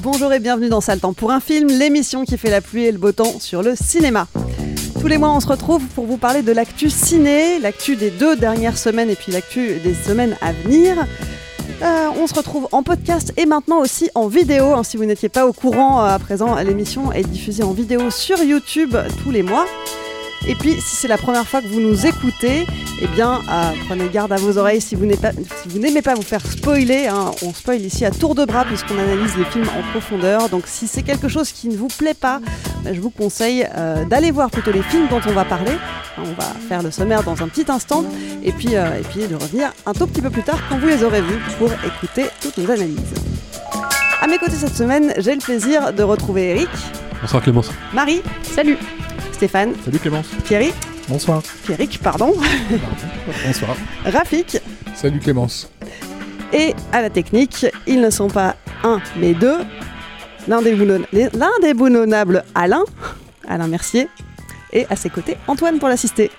Bonjour et bienvenue dans Sale Temps pour un film, l'émission qui fait la pluie et le beau temps sur le cinéma. Tous les mois, on se retrouve pour vous parler de l'actu ciné, l'actu des deux dernières semaines et puis l'actu des semaines à venir. Euh, on se retrouve en podcast et maintenant aussi en vidéo. hein, si vous n'étiez pas au courant euh, à présent, l'émission est diffusée en vidéo sur YouTube tous les mois. Et puis, si c'est la première fois que vous nous écoutez, eh bien, euh, prenez garde à vos oreilles si vous n'aimez pas, si vous n'aimez pas vous faire spoiler. hein. on spoil ici à tour de bras puisqu'on analyse les films en profondeur. Donc, si c'est quelque chose qui ne vous plaît pas, bah, je vous conseille euh, d'aller voir plutôt les films dont on va parler. Hein, On va faire le sommaire dans un petit instant et puis, euh, et puis de revenir un tout petit peu plus tard quand vous les aurez vus pour écouter toutes nos analyses. À mes côtés cette semaine, j'ai le plaisir de retrouver Eric, Bonsoir Clémence. Marie, salut, Stéphane, Salut Clémence. Pierry, Bonsoir. Pierrick, pardon, Bonsoir. Rafik Salut Clémence. et à la technique, ils ne sont pas un mais deux. L'indéboulon- les- L'indéboulonnable Alain, Alain Mercier, et à ses côtés Antoine pour l'assister.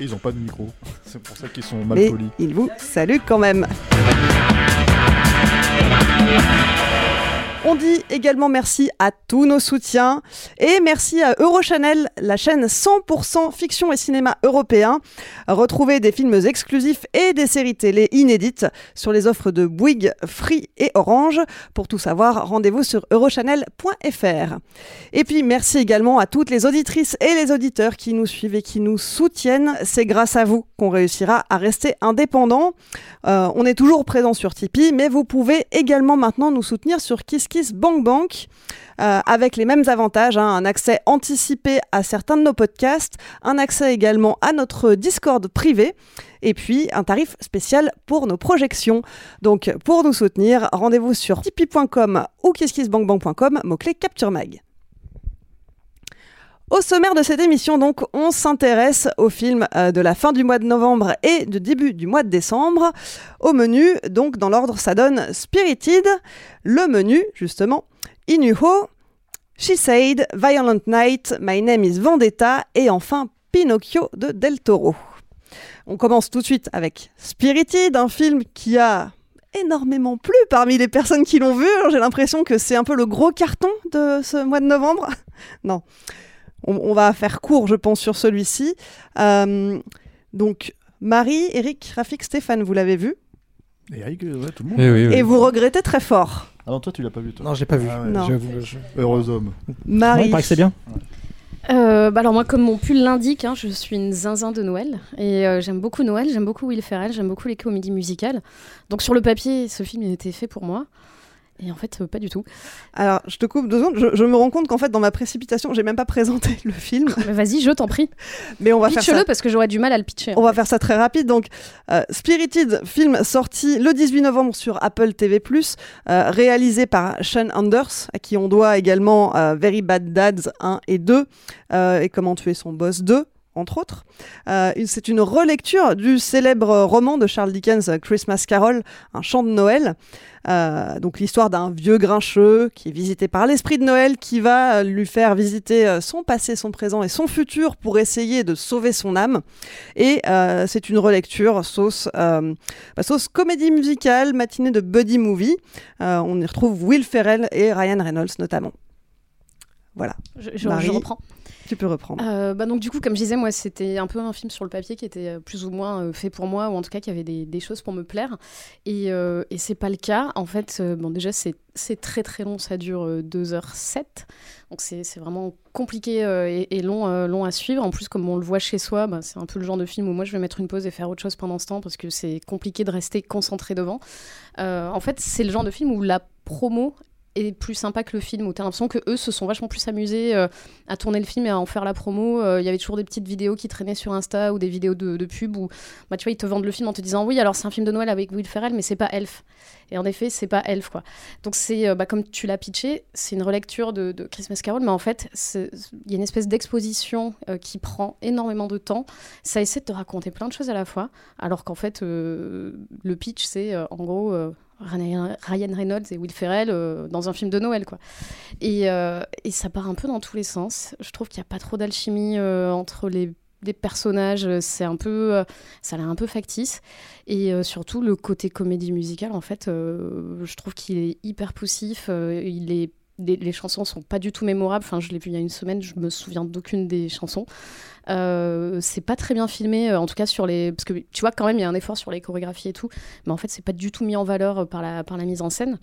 Et ils ont pas de micro. C'est pour ça qu'ils sont mal Mais polis. il vous salue quand même. On dit également merci à tous nos soutiens et merci à Eurochannel, la chaîne 100% fiction et cinéma européen. Retrouvez des films exclusifs et des séries télé inédites sur les offres de Bouygues, Free et Orange. Pour tout savoir, rendez-vous sur eurochannel.fr. Et puis merci également à toutes les auditrices et les auditeurs qui nous suivent et qui nous soutiennent. C'est grâce à vous qu'on réussira à rester indépendant. Euh, on est toujours présent sur Tipeee, mais vous pouvez également maintenant nous soutenir sur KissKissBankBank. euh, avec les mêmes avantages, hein, un accès anticipé à certains de nos podcasts, un accès également à notre Discord privé, et puis un tarif spécial pour nos projections. Donc pour nous soutenir, rendez-vous sur tipeee.com ou kisskissbankbank.com, mot-clé Capture Mag. Au sommaire de cette émission, donc, on s'intéresse aux films euh, de la fin du mois de novembre et du début du mois de décembre. Au menu, donc, dans l'ordre, ça donne Spirited, le menu, justement, Inuho, She Said, Violent Night, My Name is Vendetta et enfin Pinocchio de Del Toro. On commence tout de suite avec Spirited, un film qui a énormément plu parmi les personnes qui l'ont vu. J'ai l'impression que c'est un peu le gros carton de ce mois de novembre. non, on, on va faire court, je pense, sur celui-ci. Euh, donc, Marie, Eric, Rafik, Stéphane, vous l'avez vu Et Eric, euh, ouais, tout le monde. Eh oui, oui. et vous regrettez très fort. Ah non, toi tu l'as pas vu toi. Non, j'ai pas vu. Ah ouais. J'avoue, je- heureux homme. Marie, que c'est bien. Euh, bah alors moi, comme mon pull l'indique, hein, je suis une zinzin de Noël et euh, j'aime beaucoup Noël, j'aime beaucoup Will Ferrell, j'aime beaucoup les comédies musicales. Donc sur le papier, ce film il était fait pour moi. Et en fait, euh, pas du tout. alors je te coupe deux secondes. Je, je me rends compte qu'en fait, dans ma précipitation, j'ai même pas présenté le film, Vas-y, je t'en prie. mais on va faire ça. Pitch-le parce que j'aurais du mal à le pitcher. On va faire ça très rapide. Donc, euh, Spirited, film sorti le 18 novembre sur Apple TV+, euh, réalisé par Sean Anders, à qui on doit également euh, Very Bad Dads 1 et 2, euh, et Comment tuer son boss 2. Entre autres. Euh, c'est une relecture du célèbre roman de Charles Dickens, Christmas Carol, un chant de Noël. Euh, donc l'histoire d'un vieux grincheux qui est visité par l'esprit de Noël qui va euh, lui faire visiter son passé, son présent et son futur pour essayer de sauver son âme. Et euh, c'est une relecture sauce, bah, sauce comédie musicale, matinée de buddy movie. On y retrouve Will Ferrell et Ryan Reynolds notamment. Voilà, Je, je- je reprends. Tu peux reprendre. Euh, bah donc du coup, comme je disais, moi, c'était un peu un film sur le papier qui était euh, plus ou moins euh, fait pour moi, ou en tout cas qui avait des, choses pour me plaire. Et, euh, et c'est pas le cas. En fait, bon, déjà, c'est très très long, ça dure euh, 2h07. Donc c'est vraiment compliqué et, long, long à suivre. En plus, comme on le voit chez soi, bah, c'est un peu le genre de film où moi, je vais mettre une pause et faire autre chose pendant ce temps parce que c'est compliqué de rester concentré devant. En fait, c'est le genre de film où la promo est plus sympa que le film, où tu as l'impression que eux se sont vachement plus amusés euh, à tourner le film et à en faire la promo. Euh, Il y avait toujours des petites vidéos qui traînaient sur Insta ou des vidéos de, de pub où bah, tu vois, ils te vendent le film en te disant oui, alors c'est un film de Noël avec Will Ferrell, mais c'est pas Elf. Et en effet, c'est pas Elf quoi. Donc c'est euh, bah, comme tu l'as pitché, c'est une relecture de, de Christmas Carol, mais en fait, il y a une espèce d'exposition qui prend énormément de temps. Ça essaie de te raconter plein de choses à la fois, alors qu'en fait, le pitch c'est en gros. Ryan Reynolds et Will Ferrell euh, dans un film de Noël quoi. Et, euh, et ça part un peu dans tous les sens. Je trouve qu'il n'y a pas trop d'alchimie euh, entre les personnages, c'est un peu, ça a l'air un peu factice. Et surtout le côté comédie musicale, en fait, je trouve qu'il est hyper poussif. il est les, les chansons sont pas du tout mémorables. Enfin, je l'ai vu il y a une semaine, je me souviens d'aucune des chansons. Euh, c'est pas très bien filmé, euh, en tout cas sur les. Parce que tu vois, quand même, il y a un effort sur les chorégraphies et tout. Mais en fait, c'est pas du tout mis en valeur euh, par la, par la mise en scène.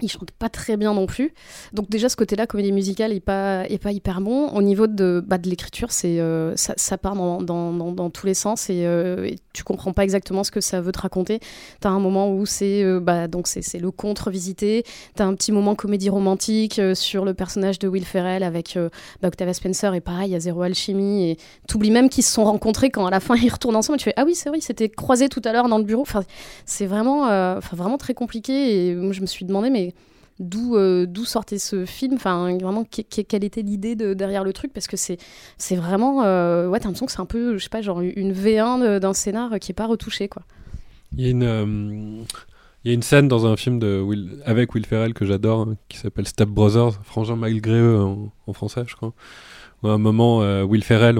Il chante pas très bien non plus. Donc déjà ce côté-là, comédie musicale, est pas, est pas hyper bon. Au niveau de, bah, de l'écriture, c'est euh, ça, part dans, dans, dans, tous les sens et, euh, et tu comprends pas exactement ce que ça veut te raconter. T'as un moment où c'est euh, bah, donc c'est le contre visité. T'as un petit moment comédie romantique sur le personnage de Will Ferrell avec bah, Octavia Spencer et pareil, il y a zéro alchimie et t'oublies même qu'ils se sont rencontrés quand à la fin ils retournent ensemble. Et tu fais ah oui c'est vrai, ils s'étaient croisés tout à l'heure dans le bureau. Enfin c'est vraiment, enfin vraiment très compliqué et moi je me suis demandé mais d'où euh, d'où sortait ce film enfin vraiment que- que- quelle était l'idée de, derrière le truc parce que c'est vraiment euh, ouais t'as l'impression que c'est un peu je sais pas genre une V1 de- d'un scénar qui est pas retouché quoi Il y a une, euh, il y a une scène dans un film de Will, avec Will Ferrell que j'adore, hein, qui s'appelle Step Brothers, Frangin malgré eux en, français, je crois. À un moment, euh, Will Ferrell,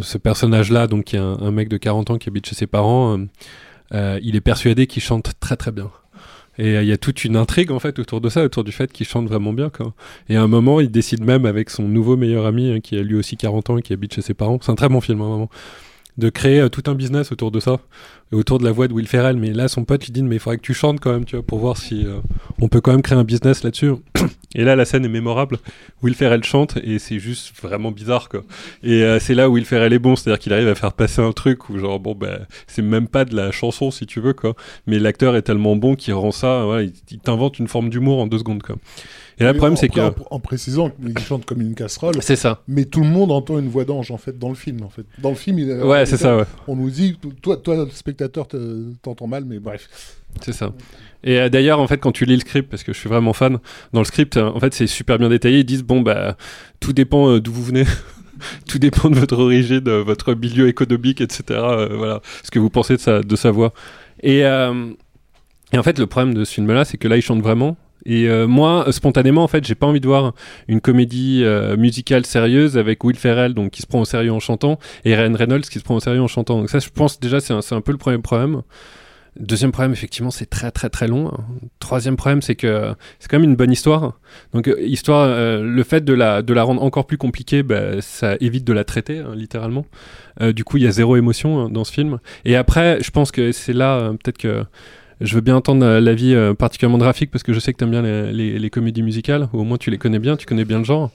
ce personnage-là, donc qui est un, mec de 40 ans qui habite chez ses parents, il est persuadé qu'il chante très très bien. Et euh, il y a toute une intrigue en fait autour de ça, autour du fait qu'il chante vraiment bien. Quoi. Et à un moment, il décide même avec son nouveau meilleur ami, hein, qui a lui aussi 40 ans et qui habite chez ses parents, c'est un très bon film, hein, vraiment, de créer euh, tout un business autour de ça, autour de la voix de Will Ferrell. Mais là, son pote lui dit, mais il faudrait que tu chantes quand même, tu vois, pour voir si euh, on peut quand même créer un business là-dessus. et là, la scène est mémorable. Will Ferrell chante et c'est juste vraiment bizarre, quoi. Et euh, c'est là où Will Ferrell est bon, c'est-à-dire qu'il arrive à faire passer un truc où genre bon bah c'est même pas de la chanson si tu veux quoi, mais l'acteur est tellement bon qu'il rend ça, il t'invente une forme d'humour en deux secondes quoi. Et là le problème c'est que En, en précisant qu'il chante comme une casserole. C'est ça. Mais tout le monde entend une voix d'ange, en fait, dans le film. En fait. Dans le film, il, Ouais, c'est ça, ouais. On nous dit, toi, toi le spectateur, te- t'entends mal, mais bref. C'est ça. Et euh, d'ailleurs, en fait, quand tu lis le script, parce que je suis vraiment fan, dans le script, euh, en fait, c'est super bien détaillé. Ils disent bon bah tout dépend euh, d'où vous venez. Tout dépend de votre origine, de votre milieu économique, etc. euh, voilà, ce que vous pensez de sa, de sa voix. Et, euh, et en fait, le problème de ce film-là, c'est que là, il chante vraiment. Et euh, moi, spontanément, en fait, j'ai pas envie de voir une comédie euh, musicale sérieuse avec Will Ferrell, donc qui se prend au sérieux en chantant, et Ryan Reynolds qui se prend au sérieux en chantant. Donc ça, je pense déjà, c'est un, peu le premier problème. Deuxième problème, effectivement, c'est très très très long. Troisième problème, c'est que c'est quand même une bonne histoire. Donc euh, histoire, le fait de la de la rendre encore plus compliquée, bah, ça évite de la traiter hein, littéralement. Du coup, il y a zéro émotion hein, dans ce film. Et après, je pense que c'est là peut-être que je veux bien entendre euh, l'avis euh, particulièrement de Rafik parce que je sais que tu aimes bien les, les- les comédies musicales, ou au moins tu les connais bien, tu connais bien le genre.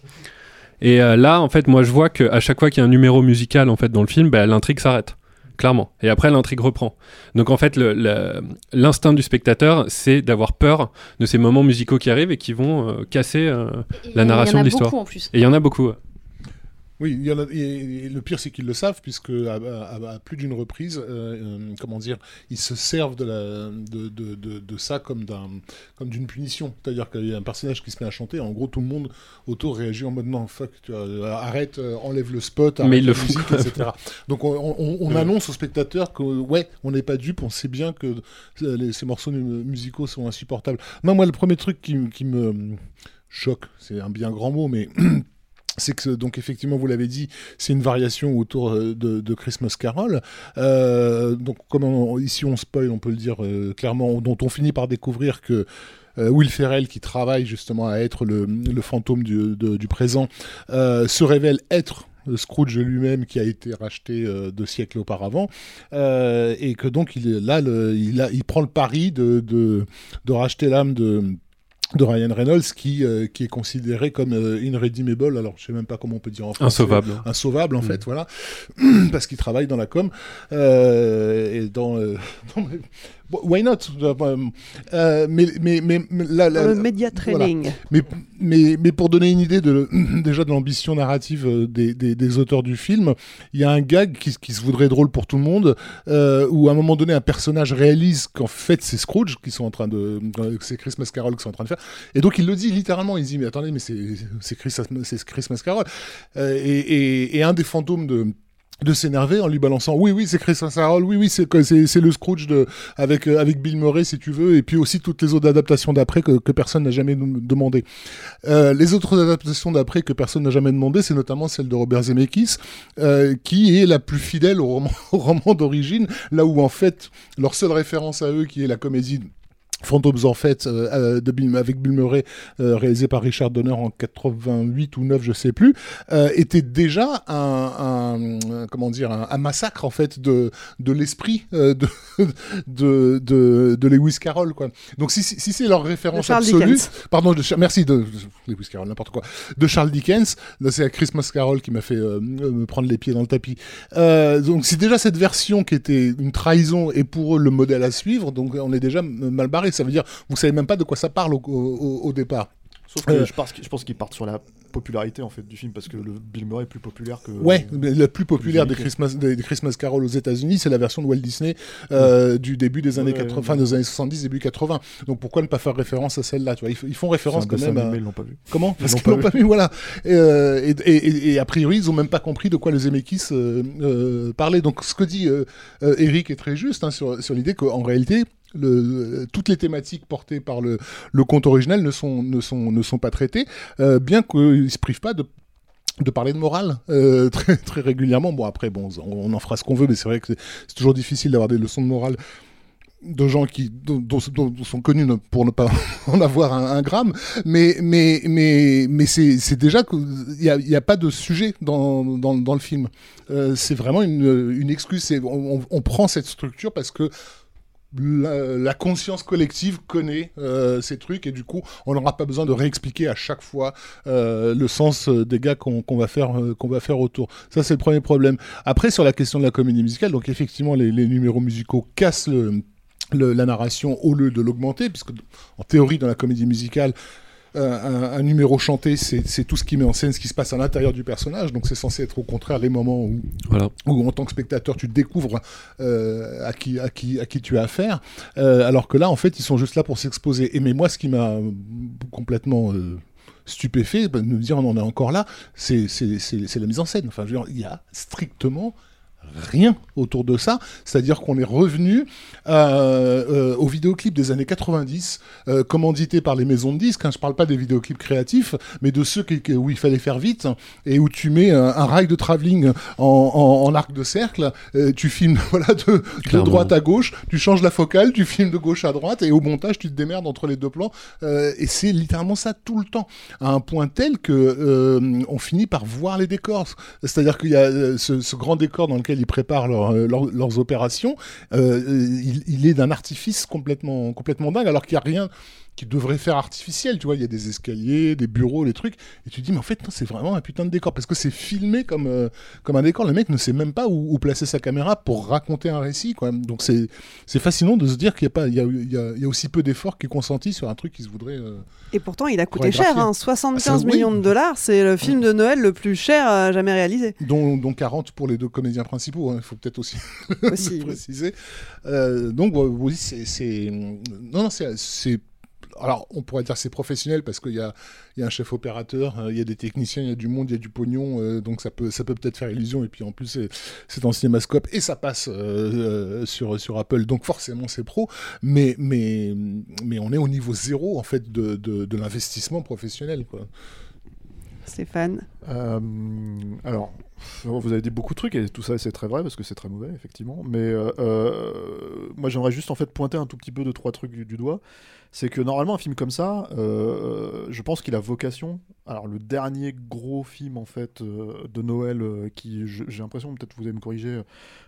Et euh, là, en fait, moi, je vois qu'à chaque fois qu'il y a un numéro musical en fait dans le film, bah, l'intrigue s'arrête clairement. Et après, l'intrigue reprend. Donc en fait, l'instinct du spectateur, c'est d'avoir peur de ces moments musicaux qui arrivent et qui vont euh, casser euh, il y la en a narration de l'histoire. beaucoup, en plus. Et il y en a beaucoup. Oui, il y en a, et, et le pire c'est qu'ils le savent puisque à, à- à plus d'une reprise, euh, euh, comment dire, ils se servent de, la, de, de, de, de ça comme d'un comme d'une punition. C'est-à-dire qu'il y a un personnage qui se met à chanter, en gros tout le monde autour réagit en mode non fuck, tu vois, euh, arrête, enlève le spot, arrête Mais ils le musique, etc. Donc on, on- on Ouais. annonce aux spectateurs que ouais, on n'est pas dupe, on sait bien que les- ces morceaux mu- musicaux sont insupportables. Non, moi le premier truc qui me choque, c'est un bien grand mot, mais c'est que donc effectivement vous l'avez dit c'est une variation autour euh, de, Christmas Carol. Euh, donc comme ici on spoil on peut le dire euh, clairement dont on finit par découvrir que Will Ferrell qui travaille justement à être le, fantôme du, présent se révèle être Scrooge lui-même qui a été racheté euh, deux siècles auparavant. Et que donc il là il, prend le pari de racheter l'âme de de Ryan Reynolds qui, euh, qui est considéré comme euh, irredeemable, alors je sais même pas comment on peut dire en français. Insauvable. Insauvable en Mm. fait, voilà, parce qu'il travaille dans la com euh, et dans, euh, dans- why not? Euh, euh, mais, mais, mais, là- Dans le media voilà. training. Mais, mais, mais pour donner une idée de, déjà de l'ambition narrative euh, des, des, des auteurs du film, il y a un gag qui, qui se voudrait drôle pour tout le monde, euh, où à un moment donné, un personnage réalise qu'en fait, c'est Scrooge qui sont en train de. c'est Christmas Carol qui sont en train de faire. Et donc, il le dit littéralement. Il dit Mais attendez, mais c'est c'est Christmas, Carol. Euh, et, et, et un des fantômes de de s'énerver en lui balançant oui oui c'est Christmas Carol oui oui c'est c'est le Scrooge de avec euh, avec Bill Murray si tu veux et puis aussi toutes les autres adaptations d'après que, que personne n'a jamais demandé. Euh, les autres adaptations d'après que personne n'a jamais demandé c'est notamment celle de Robert Zemeckis euh, qui est la plus fidèle au roman au roman d'origine là où en fait leur seule référence à eux qui est la comédie Phantoms en fait euh, euh, de Bill, avec Bill Murray euh, réalisé par Richard Donner en 88 ou 9 je sais plus euh, était déjà un, comment dire un, un massacre en fait de de l'esprit de, de de de Lewis Carroll quoi. Donc si si, si c'est leur référence absolue Dickens. pardon de merci de, Lewis Carroll n'importe quoi de Charles Dickens c'est Christmas Carol qui m'a fait me prendre les pieds dans le tapis. Donc c'est déjà cette version qui était une trahison et pour eux le modèle à suivre donc on est déjà mal barré ça veut dire vous savez même pas de quoi ça parle au, au- au départ Sauf que Euh, je pense, que- je pense qu'ils partent sur la popularité en fait du film parce que le Bill Murray est plus populaire que. Ouais, mais la plus populaire des. Christmas, des, des Christmas Carol aux États-Unis, c'est la version de Walt Disney euh, du début des années Ouais, 80, ouais. fin des années 70, début 80. Donc pourquoi ne pas faire référence à celle-là tu vois? Ils, font référence quand même. à- ils l'ont pas vu. Comment? Ils Parce qu'ils l'ont pas vu, voilà. Et, euh, et, et- et- et a priori, ils ont même pas compris de quoi les Zemeckis euh, euh, parlaient. Donc ce que dit euh, euh, Eric est très juste hein, sur, sur l'idée qu'en réalité, toutes les thématiques portées par le, conte original ne sont, ne sont, ne sont pas traitées, euh, bien qu'ils ne se privent pas de de parler de morale euh, très, très régulièrement. Bon, après, bon, on, en fera ce qu'on veut, mais c'est vrai que c'est- toujours difficile d'avoir des leçons de morale de gens qui dont, dont- dont sont connus pour ne pas en avoir un, gramme, mais mais mais mais c'est déjà qu'il y a, a pas de sujet dans, dans, dans le film. Euh, c'est vraiment une, une excuse. On prend cette structure parce que la, conscience collective connaît euh, ces trucs et du coup on n'aura pas besoin de réexpliquer à chaque fois euh, le sens euh, des gars qu'on va faire qu'on va faire autour. Ça c'est le premier problème. Après sur la question de la comédie musicale donc effectivement les, numéros musicaux cassent la narration au lieu de l'augmenter puisque en théorie dans la comédie musicale un, un numéro chanté, c'est tout ce qui met en scène ce qui se passe à l'intérieur du personnage. Donc c'est censé être au contraire les moments où, Voilà. où en tant que spectateur, tu découvres euh, à, qui, à, qui, à qui tu as affaire. Euh, alors que là, en fait, ils sont juste là pour s'exposer. Et mais moi, ce qui m'a complètement euh, stupéfait, bah, de me dire on en est encore là, c'est la mise en scène. Enfin, je veux dire, il y a strictement rien autour de ça. C'est-à-dire qu'on est revenu euh, euh, aux vidéoclips des années 90, euh, commandités par les maisons de disques. Hein. Je parle pas des vidéoclips créatifs, mais de ceux qui- où il fallait faire vite et où tu mets un, un rail de travelling en, en- en arc de cercle, euh, tu filmes voilà, de, droite à gauche, tu changes la focale, tu filmes de gauche à droite et au montage, tu te démerdes entre les deux plans. Euh, et c'est littéralement ça tout le temps, à un point tel que euh, on finit par voir les décors. C'est-à-dire qu'il y a ce, ce grand décor dans lequel ils préparent euh, leur- leurs opérations, euh, il, il est d'un artifice complètement, complètement dingue, alors qu'il n'y a rien qui devrait faire artificiel, tu vois. Il y a des escaliers, des bureaux, les trucs. Et tu te dis, mais en fait, c'est vraiment un putain de décor. Parce que c'est filmé comme, euh, comme un décor. Le mec ne sait même pas où, où placer sa caméra pour raconter un récit, quoi. Donc c'est fascinant de se dire qu'il y a, pas, il y a, il y a, il y a aussi peu d'efforts qui est consenti sur un truc qui se voudrait. euh, Et pourtant, il a coûté cher, hein, 75 Ah, oui. millions de dollars. C'est le film de Noël le plus cher euh, jamais réalisé. dont, dont 40 pour les deux comédiens principaux, hein, il faut peut-être aussi, Aussi, préciser. Euh, donc oui, c'est, non, non, c'est- alors on pourrait dire c'est professionnel parce qu'il y a, il y a un chef opérateur, euh, il y a des techniciens, il y a du monde, il y a du pognon, euh, donc ça peut, ça peut peut-être faire illusion. Et puis en plus c'est, en cinémascope et ça passe euh, euh, sur sur Apple, donc forcément c'est pro. Mais mais mais on est au niveau zéro en fait de, de, de l'investissement professionnel quoi. Stéphane Euh, alors, vous avez dit beaucoup de trucs et tout ça c'est très vrai parce que c'est très mauvais effectivement. Mais euh, euh, moi j'aimerais juste en fait pointer un tout petit peu de trois trucs du, du doigt. C'est que normalement un film comme ça, euh, je pense qu'il a vocation. Alors le dernier gros film en fait euh, de Noël euh, qui j'ai l'impression peut-être vous allez me corriger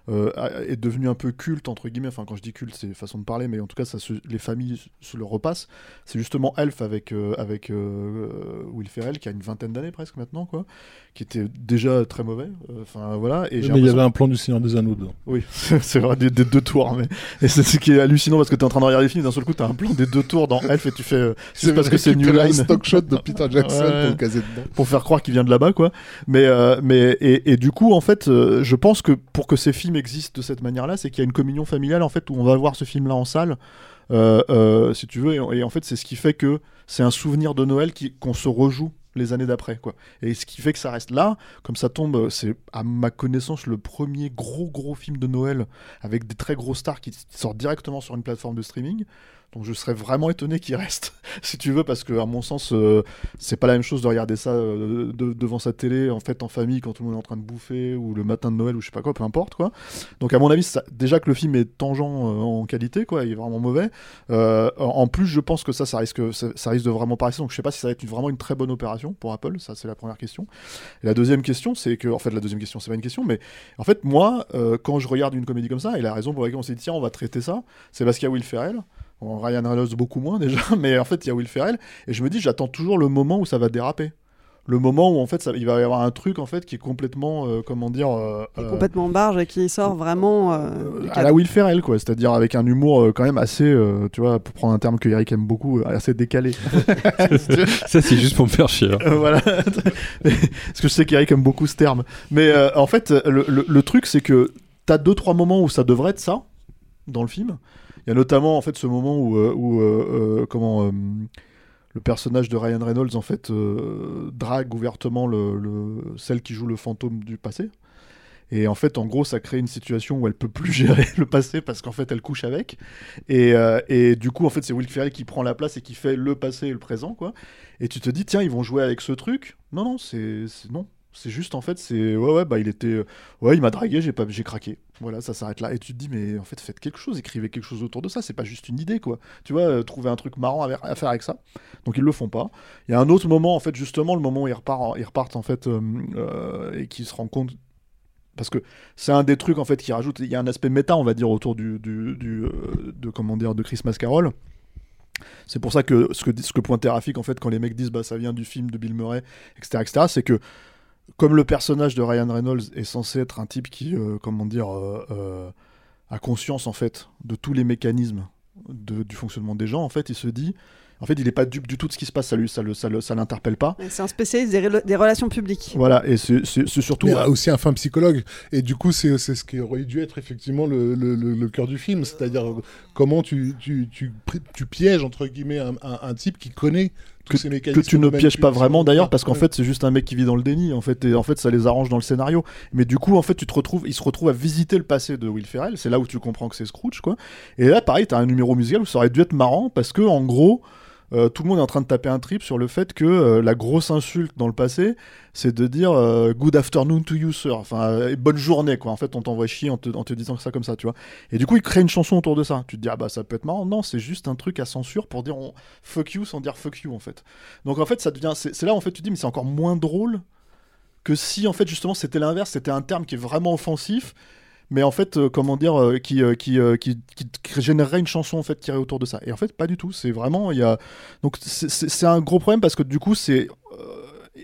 euh, a- est devenu un peu culte entre guillemets. Enfin quand je dis culte c'est façon de parler, mais en tout cas ça se- les familles se le repassent. C'est justement Elf avec euh, avec euh, Will Ferrell qui a une vingtaine d'années presque maintenant quoi, qui était déjà très mauvais. Euh, Enfin voilà. Et Mais il y avait un plan du Seigneur des Anneaux dedans. oui, c'est vrai, des, des deux tours. Mais... Et c'est ce qui est hallucinant parce que t'es en train de regarder les films, d'un seul coup, t'as un plan des deux tours dans Elf et tu fais. euh, C'est parce que c'est New Line. stock shot de Peter Jackson Ouais. pour le caser dedans. Pour faire croire qu'il vient de là-bas, quoi. Mais, euh, mais et, et du coup, en fait, euh, je pense que pour que ces films existent de cette manière-là, c'est qu'il y a une communion familiale, en fait, où on va voir ce film-là en salle. euh, euh, si tu veux, et, en fait, c'est ce qui fait que c'est un souvenir de Noël qui- qu'on se rejoue les années d'après, quoi. Et ce qui fait que ça reste là, comme ça tombe, c'est à ma connaissance le premier gros gros film de Noël avec des très gros stars qui sortent directement sur une plateforme de streaming. Donc je serais vraiment étonné qu'il reste, si tu veux, parce que à mon sens, euh, c'est pas la même chose de regarder ça euh, de- devant sa télé, en fait, en famille, quand tout le monde est en train de bouffer, ou le matin de Noël, ou je sais pas quoi, peu importe, quoi. Donc à mon avis, déjà que le film est tangent euh, en qualité, quoi, il est vraiment mauvais. En plus, je pense que ça, ça risque, de vraiment rester. Donc je sais pas si ça va être une- vraiment une très bonne opération pour Apple. Ça, c'est la première question. Et la deuxième question, c'est que, en fait, la deuxième question, c'est pas une question, mais en fait, moi, quand je regarde une comédie comme ça, et la raison pour laquelle on s'est dit tiens, on va traiter ça, c'est parce qu'il y a Will Ferrell. Ryan Reynolds beaucoup moins déjà, mais en fait il y a Will Ferrell et je me dis j'attends toujours le moment où ça va déraper, le moment où en fait ça, il va y avoir un truc en fait qui est complètement euh, comment dire euh, euh, Complètement barge et qui sort vraiment. euh, à la Will Ferrell quoi, c'est-à-dire avec un humour euh, quand même assez, euh, tu vois, pour prendre un terme que Eric aime beaucoup, euh, assez décalé. Ça, c'est juste pour me faire chier. hein. Euh, voilà. Parce que je sais qu'Eric aime beaucoup ce terme. Mais euh, en fait, le, le- le truc, c'est que t'as deux, trois moments où ça devrait être ça, dans le film. Il y a notamment, en fait, ce moment où, euh, euh, euh, comment, le personnage de Ryan Reynolds, en fait, drague ouvertement le, le- celle qui joue le fantôme du passé. Et en fait, en gros, ça crée une situation où elle peut plus gérer le passé parce qu'en fait, elle couche avec. Et, et du coup, en fait, c'est Will Ferrell qui prend la place et qui fait le passé et le présent, quoi. Et tu te dis, tiens, ils vont jouer avec ce truc? Non, non, c'est- non. C'est juste, en fait, c'est ouais, ouais, bah, il était, euh, ouais, il m'a dragué, j'ai pas, j'ai craqué. Voilà, ça s'arrête là. Et tu te dis, mais en fait, faites quelque chose, écrivez quelque chose autour de ça. C'est pas juste une idée, quoi. Tu vois, euh, trouver un truc marrant à, faire avec ça. Donc ils le font pas. Il y a un autre moment, en fait, justement, le moment où ils repartent, ils repartent en fait, euh, euh, et qui se rendent compte parce que c'est un des trucs en fait qui rajoute il y a un aspect méta on va dire autour du, du, de comment dire de Christmas Carol c'est pour ça que ce que ce que pointait Rafik en fait quand les mecs disent bah ça vient du film de Bill Murray etc etc c'est que comme le personnage de Ryan Reynolds est censé être un type qui euh, comment dire euh, euh, a conscience en fait de tous les mécanismes de- du fonctionnement des gens en fait il se dit en fait il est pas dupe du tout de ce qui se passe ça lui ça le ça le- ça l'interpelle pas C'est un spécialiste des, des relations publiques. voilà et c'est surtout Mais aussi un fin psychologue. Et du coup, c'est c'est ce qui aurait dû être effectivement le, le, le- le cœur du film. C'est-à-dire euh, comment tu, tu, tu, tu pièges, entre guillemets, un, un- un type qui connaît ces que tu ne pièges pas vraiment d'ailleurs parce qu'en Ouais. fait c'est juste un mec qui vit dans le déni en fait et en fait ça les arrange dans le scénario mais du coup en fait tu te retrouves il se retrouve à visiter le passé de Will Ferrell c'est là où tu comprends que c'est Scrooge quoi et là pareil t'as un numéro musical où ça aurait dû être marrant parce que en gros euh, tout le monde est en train de taper un trip sur le fait que euh, la grosse insulte dans le passé, c'est de dire euh, good afternoon to you, sir. Enfin, bonne journée, quoi. En fait, on t'envoie chier en te, disant ça comme ça, tu vois. Et du coup, il crée une chanson autour de ça. Tu te dis, ah bah ça peut être marrant. Non, c'est juste un truc à censure pour dire fuck you sans dire fuck you, en fait. Donc en fait, ça devient. C'est là, en fait, tu te dis, mais c'est encore moins drôle que si, en fait, justement, c'était l'inverse. C'était un terme qui est vraiment offensif. Mais en fait, euh, comment dire, euh, qui, euh, qui, qui, qui, qui générerait une chanson en fait tirée autour de ça. Et en fait, pas du tout. C'est vraiment, il y a donc c'est- un gros problème parce que du coup, c'est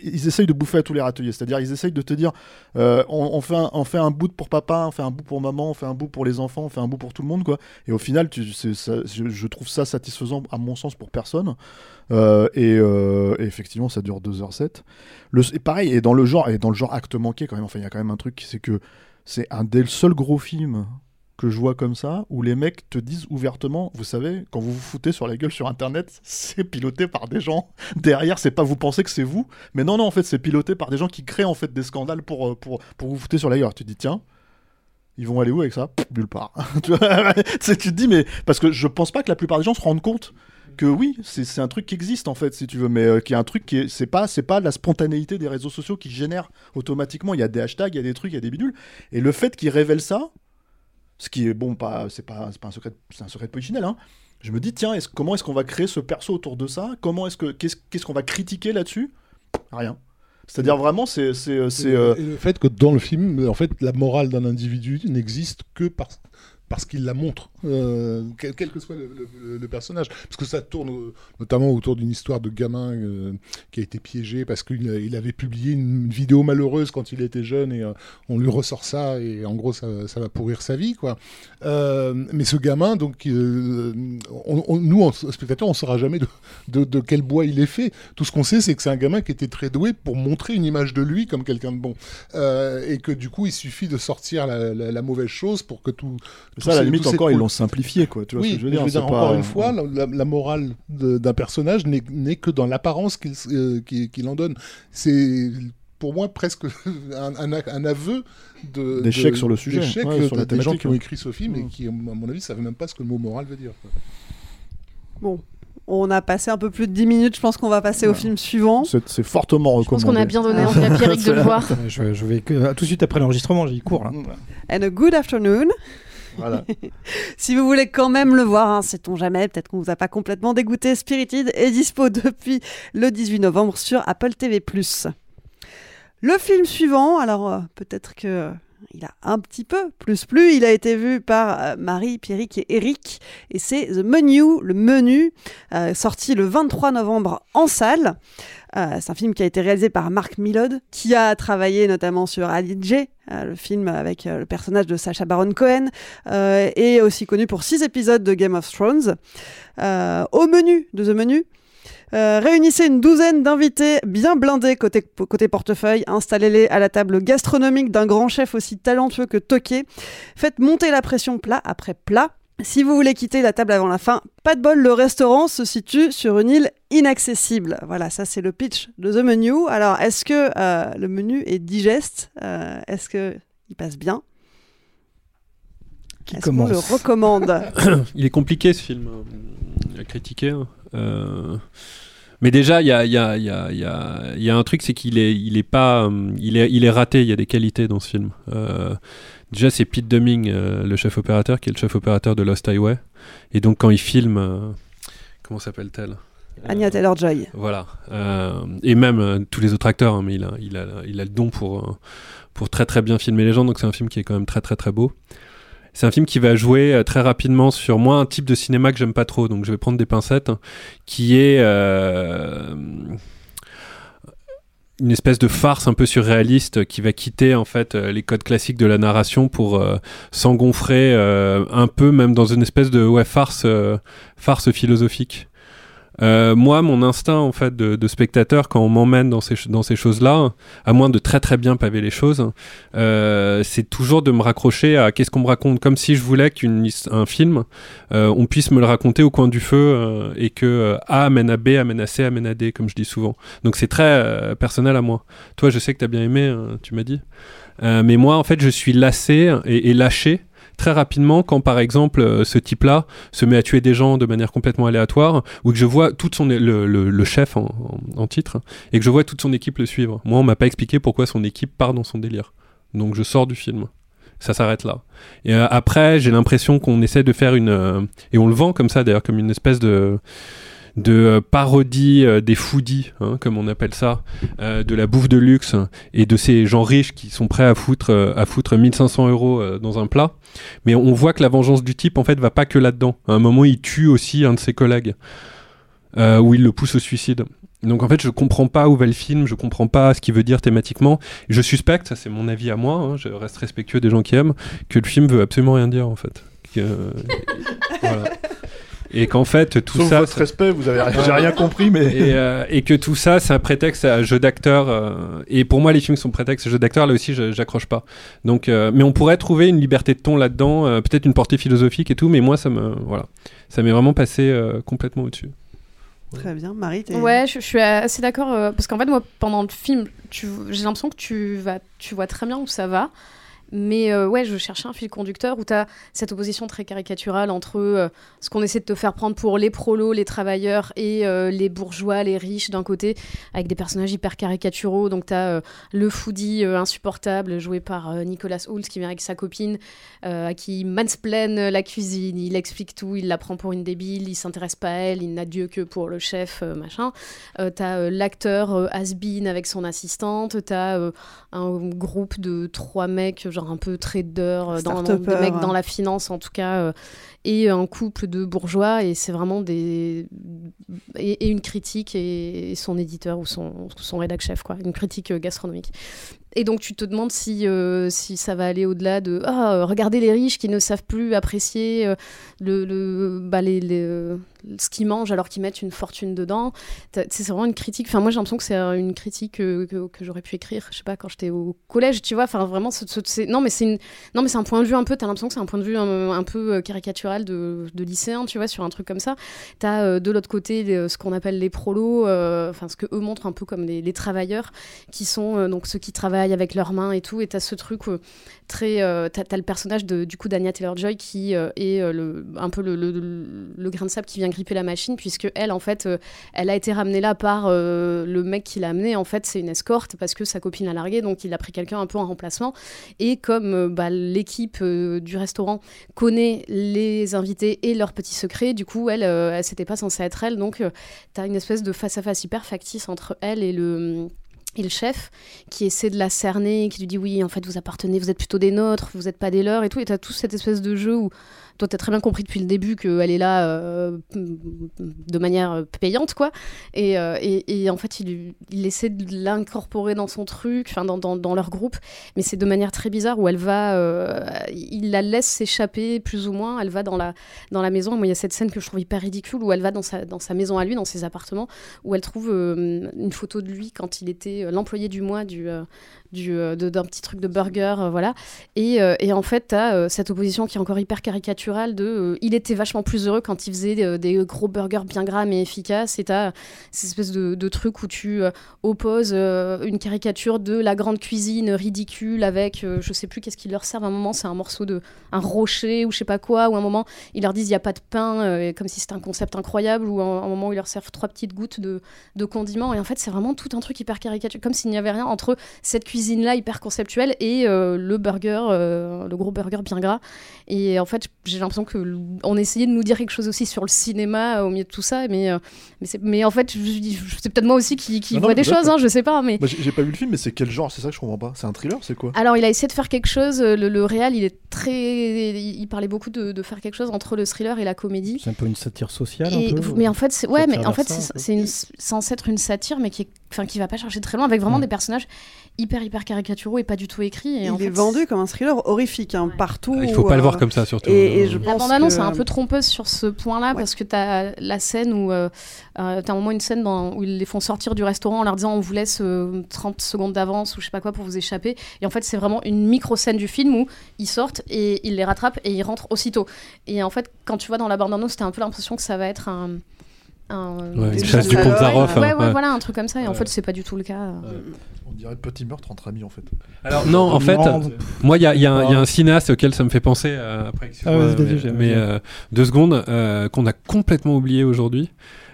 ils essayent de bouffer à tous les râteliers. C'est-à-dire, ils essayent de te dire, on, fait un, on fait un bout pour papa, on fait un bout pour maman, on fait un bout pour les enfants, on fait un bout pour tout le monde, quoi. Et au final, je, trouve ça satisfaisant, à mon sens, pour personne. Et, et effectivement, ça dure 2h07. Le, et pareil, et dans le genre, et dans le genre acte manqué, quand même, enfin, il y a quand même un truc, c'est que c'est un des seuls gros films que je vois comme ça, où les mecs te disent ouvertement, vous savez, quand vous vous foutez sur la gueule sur Internet, c'est piloté par des gens. Derrière, c'est pas vous pensez que c'est vous, mais non, non, en fait, c'est piloté par des gens qui créent en fait des scandales pour, euh, vous fouter sur la gueule. Tu te dis, tiens, ils vont aller où avec ça? Pff, Nulle part. tu, tu te dis, mais parce que je pense pas que la plupart des gens se rendent compte que oui, c'est un truc qui existe en fait, si tu veux, mais euh, qui est un truc qui est, c'est pas, c'est pas la spontanéité des réseaux sociaux qui génère automatiquement. Il y a des hashtags, il y a des trucs, il y a des bidules, et le fait qu'ils révèlent ça, ce qui est bon, pas, c'est pas, c'est pas un secret, c'est un secret de polichinelle, hein. Je me dis tiens, est comment est-ce qu'on va créer ce perso autour de ça? Comment est-ce que qu'est-ce qu'on va critiquer là-dessus? Rien. C'est-à-dire vraiment, c'est c'est euh, le fait que dans le film, en fait, la morale d'un individu n'existe que parce, parce qu'il la montre, euh, quel, que soit le, personnage. Parce que ça tourne euh, notamment autour d'une histoire de gamin euh, qui a été piégé parce qu'il il avait publié une vidéo malheureuse quand il était jeune et on lui ressort ça et en gros ça, va pourrir sa vie. quoi. Mais ce gamin, donc, on- on- nous, en spectateur, on ne saura jamais de, quel bois il est fait. Tout ce qu'on sait, c'est que c'est un gamin qui était très doué pour montrer une image de lui comme quelqu'un de bon. Et que du coup, il suffit de sortir la mauvaise chose pour que tout. Ça, à la limite, encore, ils l'ont simplifié, quoi. Tu vois oui, ce que je veux dire, encore pas- une fois, la, la- la morale de- d'un personnage n'est n'est que dans l'apparence qu'il euh, qu'il- qu'il en donne. C'est pour moi presque un, un- un aveu de D'échec de- sur le sujet, d'échec, ouais, euh, sur la des gens qui ont écrit ce film et Mm. qui, à mon avis, savaient même pas ce que le mot moral veut dire. quoi. Bon, on a passé un peu plus de 10 minutes, je pense qu'on va passer au film suivant. C'est fortement recommandé. pense qu'on a bien donné envie à Pierrick de le voir. Je, je vais que- tout de suite après l'enregistrement, j'y cours là. And a good afternoon. Si vous voulez quand même le voir, hein, sait-on jamais, peut-être qu'on vous a pas complètement dégoûté, Spirited est dispo depuis le 18 novembre sur Apple TV+. Le film suivant, alors euh, peut-être que euh, il a un petit peu plus plu, il a été vu par euh, Marie, Pierrick et Eric, et c'est The Menu, le menu, sorti le 23 novembre en salle. Euh, c'est un film qui a été réalisé par Mark Millod, qui a travaillé notamment sur Ali J, euh, le film avec euh, le personnage de Sacha Baron Cohen, et aussi connu pour six épisodes de Game of Thrones. Au menu de The Menu, réunissez une douzaine d'invités bien blindés côté, côté portefeuille, installez-les à la table gastronomique d'un grand chef aussi talentueux que Toqué. Faites monter la pression plat après plat. Si vous voulez quitter la table avant la fin, pas de bol, le restaurant se situe sur une île inaccessible. Voilà, ça c'est le pitch de The Menu. Alors, est-ce que euh, le menu est digeste Euh, Est-ce que il passe bien? Qui Est-ce qu'on le recommande? Il est compliqué ce film euh, à critiquer. hein. Euh, Mais déjà, il y a, il y, a, il y, a, il y, a, il y a un truc, c'est qu'il est, il est pas, il est, il est raté. Il y a des qualités dans ce film. Euh, déjà, c'est Pete Dumming, euh, le chef opérateur, qui est le chef opérateur de Lost Highway. Et donc, quand il filme, euh, comment s'appelle-t-elle? Anya Taylor-Joy. Voilà. Euh, et même tous les autres acteurs, hein, mais il a, il, a, il a le don pour, pour très très bien filmer les gens. Donc c'est un film qui est quand même très très très beau. C'est un film qui va jouer très rapidement sur moi un type de cinéma que j'aime pas trop, donc je vais prendre des pincettes, hein, qui est une espèce de farce un peu surréaliste qui va quitter en fait euh, les codes classiques de la narration pour euh, s'engouffrer euh, un peu même dans une espèce de ouais, farce, euh, farce philosophique. Euh, moi, mon instinct en fait de, spectateur, quand on m'emmène dans ces, choses-là, à moins de très très bien paver les choses, euh, c'est toujours de me raccrocher à qu'est-ce qu'on me raconte, comme si je voulais qu'un film, euh, on puisse me le raconter au coin du feu et que A amène à B, amène à C, amène à D, comme je dis souvent. Donc c'est très personnel à moi. Toi, je sais que tu as bien aimé, euh, tu m'as dit. Mais moi, en fait, je suis lassé et lâché très rapidement quand par exemple euh, ce type-là se met à tuer des gens de manière complètement aléatoire ou que je vois toute son le, le- chef en, en- en titre et que je vois toute son équipe le suivre. Moi, on m'a pas expliqué pourquoi son équipe part dans son délire. Donc je sors du film. Ça s'arrête là. Et euh, après, j'ai l'impression qu'on essaie de faire une euh, et on le vend comme ça d'ailleurs comme une espèce de de euh, parodie euh, des foodies, hein, comme on appelle ça, euh, de la bouffe de luxe et de ces gens riches qui sont prêts à foutre, à foutre 1500 euros dans un plat. Mais on voit que la vengeance du type, en fait, va pas que là-dedans. À un moment, il tue aussi un de ses collègues, euh, où il le pousse au suicide. Donc en fait, je comprends pas où va le film, je comprends pas ce qu'il veut dire thématiquement. Je suspecte, ça c'est mon avis à moi, hein, je reste respectueux des gens qui aiment, que le film veut absolument rien dire en fait. Voilà. Et qu'en fait, tout Sauf ça. votre respect, vous avez- j'ai rien compris, mais- Et, euh, et que tout ça, c'est un prétexte à jeu d'acteur. euh, et pour moi, les films sont prétexte à jeu d'acteur. Là aussi, je- j'accroche pas. Donc, euh, mais on pourrait trouver une liberté de ton là-dedans, euh, peut-être une portée philosophique et tout. Mais moi, ça me, voilà, ça m'est vraiment passé euh, complètement au-dessus. Très bien, Marie. Ouais, je, je suis assez d'accord euh, parce qu'en fait moi pendant le film, j'ai l'impression que tu vas, tu vois très bien où ça va. Mais euh, ouais, je cherchais un fil conducteur où tu as cette opposition très caricaturale entre euh, ce qu'on essaie de te faire prendre pour les prolos, les travailleurs et euh, les bourgeois, les riches d'un côté, avec des personnages hyper caricaturaux. Donc tu as le foodie insupportable joué par Nicolas Hoult qui vient avec sa copine, à qui mansplaine la cuisine, il explique tout, il la prend pour une débile, il s'intéresse pas à elle, il n'a Dieu que pour le chef, machin. T'as euh, l'acteur has-been avec son assistante, t'as euh, un groupe de trois mecs, genre un peu traders, euh, dans, des mecs dans la finance en tout cas, euh, et un couple de bourgeois, et c'est vraiment des. Et, et une critique, et, et son éditeur ou son, son rédac chef, quoi, une critique euh, gastronomique. Et donc tu te demandes si, euh, si ça va aller au-delà de ah, regardez les riches qui ne savent plus apprécier euh, le, le, bah, les, les, ce qu'ils mangent alors qu'ils mettent une fortune dedans. C'est vraiment une critique. Enfin, moi j'ai l'impression que c'est euh, une critique euh, que, que j'aurais pu écrire, je sais pas, quand j'étais au collège, tu vois. Enfin, vraiment, non, mais c'est un point de vue un peu. T'as l'impression que c'est un point de vue un, un peu euh, caricatural de, de lycéen, tu vois, sur un truc comme ça. T'as euh, de l'autre côté ce qu'on appelle les prolos, euh, enfin ce que eux montrent un peu comme les, travailleurs, qui sont euh, donc ceux qui travaillent avec leurs mains et tout. Et t'as ce truc euh, très, euh, t'as t'as le personnage de, du coup d'Anya Taylor Joy qui euh, est euh, un peu le, le- le grain de sable qui vient la machine, puisque elle en fait, euh, elle a été ramenée là par euh, le mec qui l'a amenée. En fait, c'est une escorte parce que sa copine l'a larguée, donc il a pris quelqu'un un peu en remplacement. Et comme euh, bah, l'équipe du restaurant connaît les invités et leurs petits secrets, du coup, elle, elle c'était pas censée être elle. Donc, euh, t'as une espèce de face-à-face hyper factice entre elle et le. Et le chef qui essaie de la cerner, qui lui dit oui, en fait, vous appartenez, vous êtes plutôt des nôtres, vous n'êtes pas des leurs et tout. Et t'as tout cette espèce de jeu où toi, t'as très bien compris depuis le début qu'elle est là euh, de manière euh, payante, quoi. Et, euh, et, et en fait, il, il essaie de l'incorporer dans son truc, enfin, dans, dans, leur groupe, mais c'est de manière très bizarre où elle va, il la laisse s'échapper plus ou moins. Elle va dans la, dans la maison. Moi, il y a cette scène que je trouve hyper ridicule où elle va dans sa, dans sa maison à lui, dans ses appartements, où elle trouve une photo de lui quand il était l'employé du mois du, euh, d'un petit truc de burger, euh, voilà. Et, euh, et en fait, tu as cette opposition qui est encore hyper caricaturale de il était vachement plus heureux quand il faisait des gros burgers bien gras mais efficaces. Et tu as cette espèce de, de truc où tu opposes une caricature de la grande cuisine ridicule avec, je sais plus qu'est-ce qu'ils leur servent. Un moment, c'est un morceau de un rocher ou je sais pas quoi. Ou un moment, ils leur disent il n'y a pas de pain, comme si c'était un concept incroyable. Ou un, moment, ils leur servent trois petites gouttes de, de condiments. Et en fait, c'est vraiment tout un truc hyper caricature, comme s'il n'y avait rien entre cette cuisine-là hyper conceptuelle et euh, le burger, euh, le gros burger bien gras. Et en fait, j'ai l'impression que l- on essayait de nous dire quelque chose aussi sur le cinéma euh, au milieu de tout ça, mais euh, mais, mais en fait, c'est peut-être moi aussi qui, qui Non, non, vois des choses, hein, je sais pas, mais. J'ai pas vu le film, mais c'est quel genre C'est ça que je comprends pas. C'est un thriller C'est quoi? Alors, il a essayé de faire quelque chose. euh, Le, le réal, il est très. Il parlait beaucoup de, de faire quelque chose entre le thriller et la comédie. C'est un peu une satire sociale. Et- un peu, mais en fait, c'est ouais, mais en fait, c'est censé être une satire, mais qui est, enfin, qui va pas chercher très loin, avec vraiment des personnages hyper hyper caricaturaux et pas du tout écrits. Et Il en est fait, vendu comme un thriller horrifique hein, partout. Ah, il faut pas le euh, voir comme ça, surtout. Et, et je La pense bande-annonce que- est un peu trompeuse sur ce point-là parce que tu as la scène où euh, euh, tu as un moment une scène dans- où ils les font sortir du restaurant en leur disant on vous laisse euh, 30 secondes d'avance ou je sais pas quoi pour vous échapper. Et en fait, c'est vraiment une micro-scène du film où ils sortent et ils les rattrapent et ils rentrent aussitôt. Et en fait, quand tu vois dans la bande-annonce, tu as un peu l'impression que ça va être un. Un Ouais, des une chasse du comte Zaroff, Ouais, hein, ouais, ouais. voilà, un truc comme ça. Et en Ouais. fait, c'est pas du tout le cas. On dirait petit meurtre entre amis en fait. Alors non, en fait, moi il y, a- il y a un- il y a un cinéaste auquel ça me fait penser euh, après. Ah, mais euh, deux secondes euh, qu'on a complètement oublié aujourd'hui.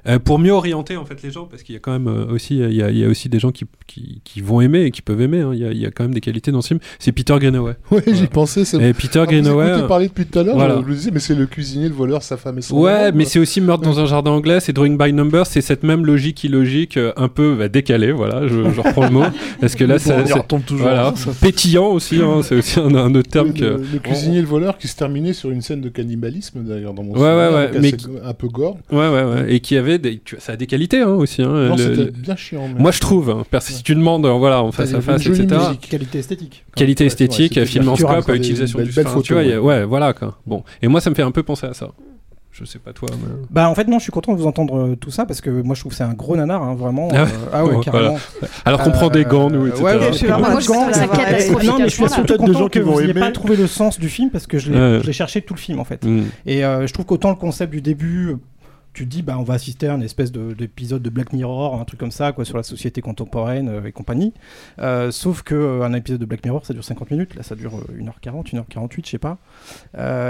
Euh, pour mieux orienter en fait les gens, parce qu'il y a quand même euh, aussi, il y a, il y a aussi des gens qui, qui, qui vont aimer et qui peuvent aimer. hein. Il y, a, il y a quand même des qualités dans ce film. C'est Peter Greenaway. Ouais, j'y pensais. c'est- Et Peter Ah, vous Greenaway. écoutez parler depuis tout à l'heure, voilà. je me disais, mais c'est le cuisinier, le voleur, sa femme et son Ouais, mais c'est aussi Meurtre dans un jardin anglais, c'est Drawing by Number, c'est cette même logique illogique, euh, un peu bah, décalée, voilà, je, je reprends le mot. Parce que là, bon, ça, c'est- retombe toujours. Voilà. Pétillant aussi, hein, c'est aussi un, un autre terme Oui, que. le, le cuisinier le voleur qui se terminait sur une scène de cannibalisme d'ailleurs dans mon Ouais, ouais, souvenir, ouais, donc mais un peu gore. Ouais, ouais, ouais. Et qui avait des. tu vois, ça a des qualités hein, aussi. Hein, Non, le- c'était le- bien chiant, mais- Moi, je trouve. hein, parce que si tu demandes, euh, voilà, en face à face, etc. musique. Qualité esthétique. Qualité esthétique, ouais, film en scope, utilisation du. tu vois, y a- ouais. voilà quoi. Bon. Et moi, ça me fait un peu penser à ça. Je sais pas toi. Mais... Bah en fait non, je suis content de vous entendre euh, tout ça parce que moi je trouve que c'est un gros nanar, hein, vraiment. Ah ouais Euh, ah ouais, carrément. voilà. Alors qu'on prend des gants, nous, etc. Ouais, ouais, Je Moi, je gants, ça Non, mais je suis surtout Peut-être des content gens que vous n'ayez pas trouvé le sens du film parce que je l'ai cherché tout le film en fait. Mm. Et euh, je trouve qu'autant le concept du début, euh, tu dis bah on va assister à une espèce de- d'épisode de, Black Mirror, un truc comme ça quoi sur la société contemporaine euh, et compagnie. Euh, sauf que euh, un épisode de Black Mirror ça dure 50 minutes, là ça dure euh, 1h40, 1h48, je sais pas.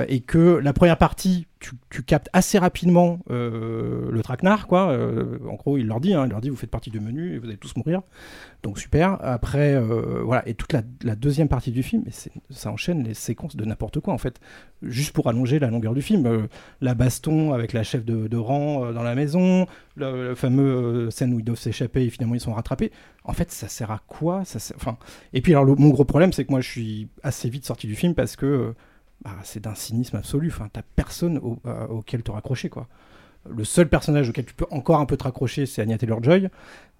Et que la première partie tu, captes assez rapidement euh, le traquenard quoi. Euh, en gros il leur dit, hein, leur vous faites partie du menu et vous allez tous mourir. Donc super. Après, euh, voilà. Et toute la, deuxième partie du film, ça enchaîne les séquences de n'importe quoi en fait, juste pour allonger la longueur du film. La baston avec la chef de, rang dans la maison, le, le fameux scène où ils doivent s'échapper et finalement ils sont rattrapés. En fait, ça sert à quoi? Ça sert-. Et puis alors mon gros problème, c'est que moi je suis assez vite sorti du film parce que bah, c'est d'un cynisme absolu. Enfin, t'as personne au- euh, auquel te raccrocher quoi. Le seul personnage auquel tu peux encore un peu te raccrocher, c'est Anya Taylor-Joy,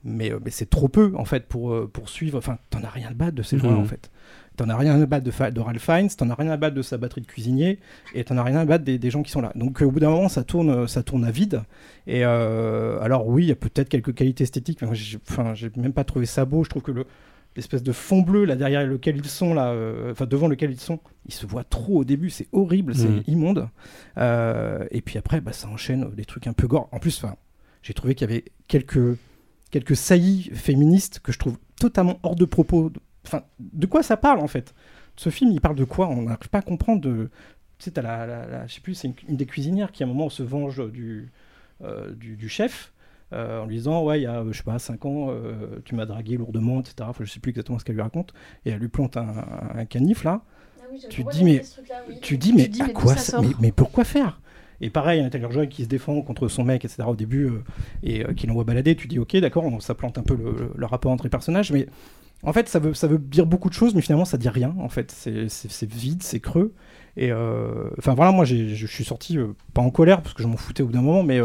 mais, euh, mais c'est trop peu en fait pour, euh, pour suivre. Enfin, t'en as rien à battre de ces Mhm. en fait. T'en as rien à battre de, de Ralph Fiennes, t'en as rien à battre de sa batterie de cuisinier, et t'en as rien à battre des, des gens qui sont là. Donc euh, au bout d'un moment, ça tourne, ça tourne à vide. Et euh, alors oui, il y a peut-être quelques qualités esthétiques, mais moi, j'ai- enfin, j'ai même pas trouvé ça beau. Je trouve que le l'espèce de fond bleu là derrière lequel ils sont là, euh, enfin devant lequel ils sont, il se voit trop au début, c'est horrible, c'est Mhm. immonde. Euh, et puis après, bah, ça enchaîne des trucs un peu gore. En plus, j'ai trouvé qu'il y avait quelques quelques saillies féministes que je trouve totalement hors de propos. Enfin, de quoi ça parle en fait? Ce film, il parle de quoi? On n'arrive pas à comprendre. De... Tu sais, t'as la, la, la- je sais plus, c'est une, une des cuisinières qui à un moment se venge du, euh, du, du chef. Euh, en lui disant ouais il y a je sais pas 5 ans euh, tu m'as dragué lourdement etc Enfin, je sais plus exactement ce qu'elle lui raconte et elle lui plante un, un canif là tu te dis mais tu dis mais à quoi ça mais, mais pourquoi faire? Et pareil, un Taylor Joy qui se défend contre son mec, etc. au début, euh, et euh, qui l'envoie balader, tu dis ok, d'accord, on- ça plante un peu le, rapport entre les personnages, mais en fait, ça veut, ça veut dire beaucoup de choses, mais finalement, ça dit rien. En fait, c'est vide, c'est creux. Et euh, enfin voilà, moi, je suis sorti pas en colère parce que je m'en foutais au bout d'un moment, mais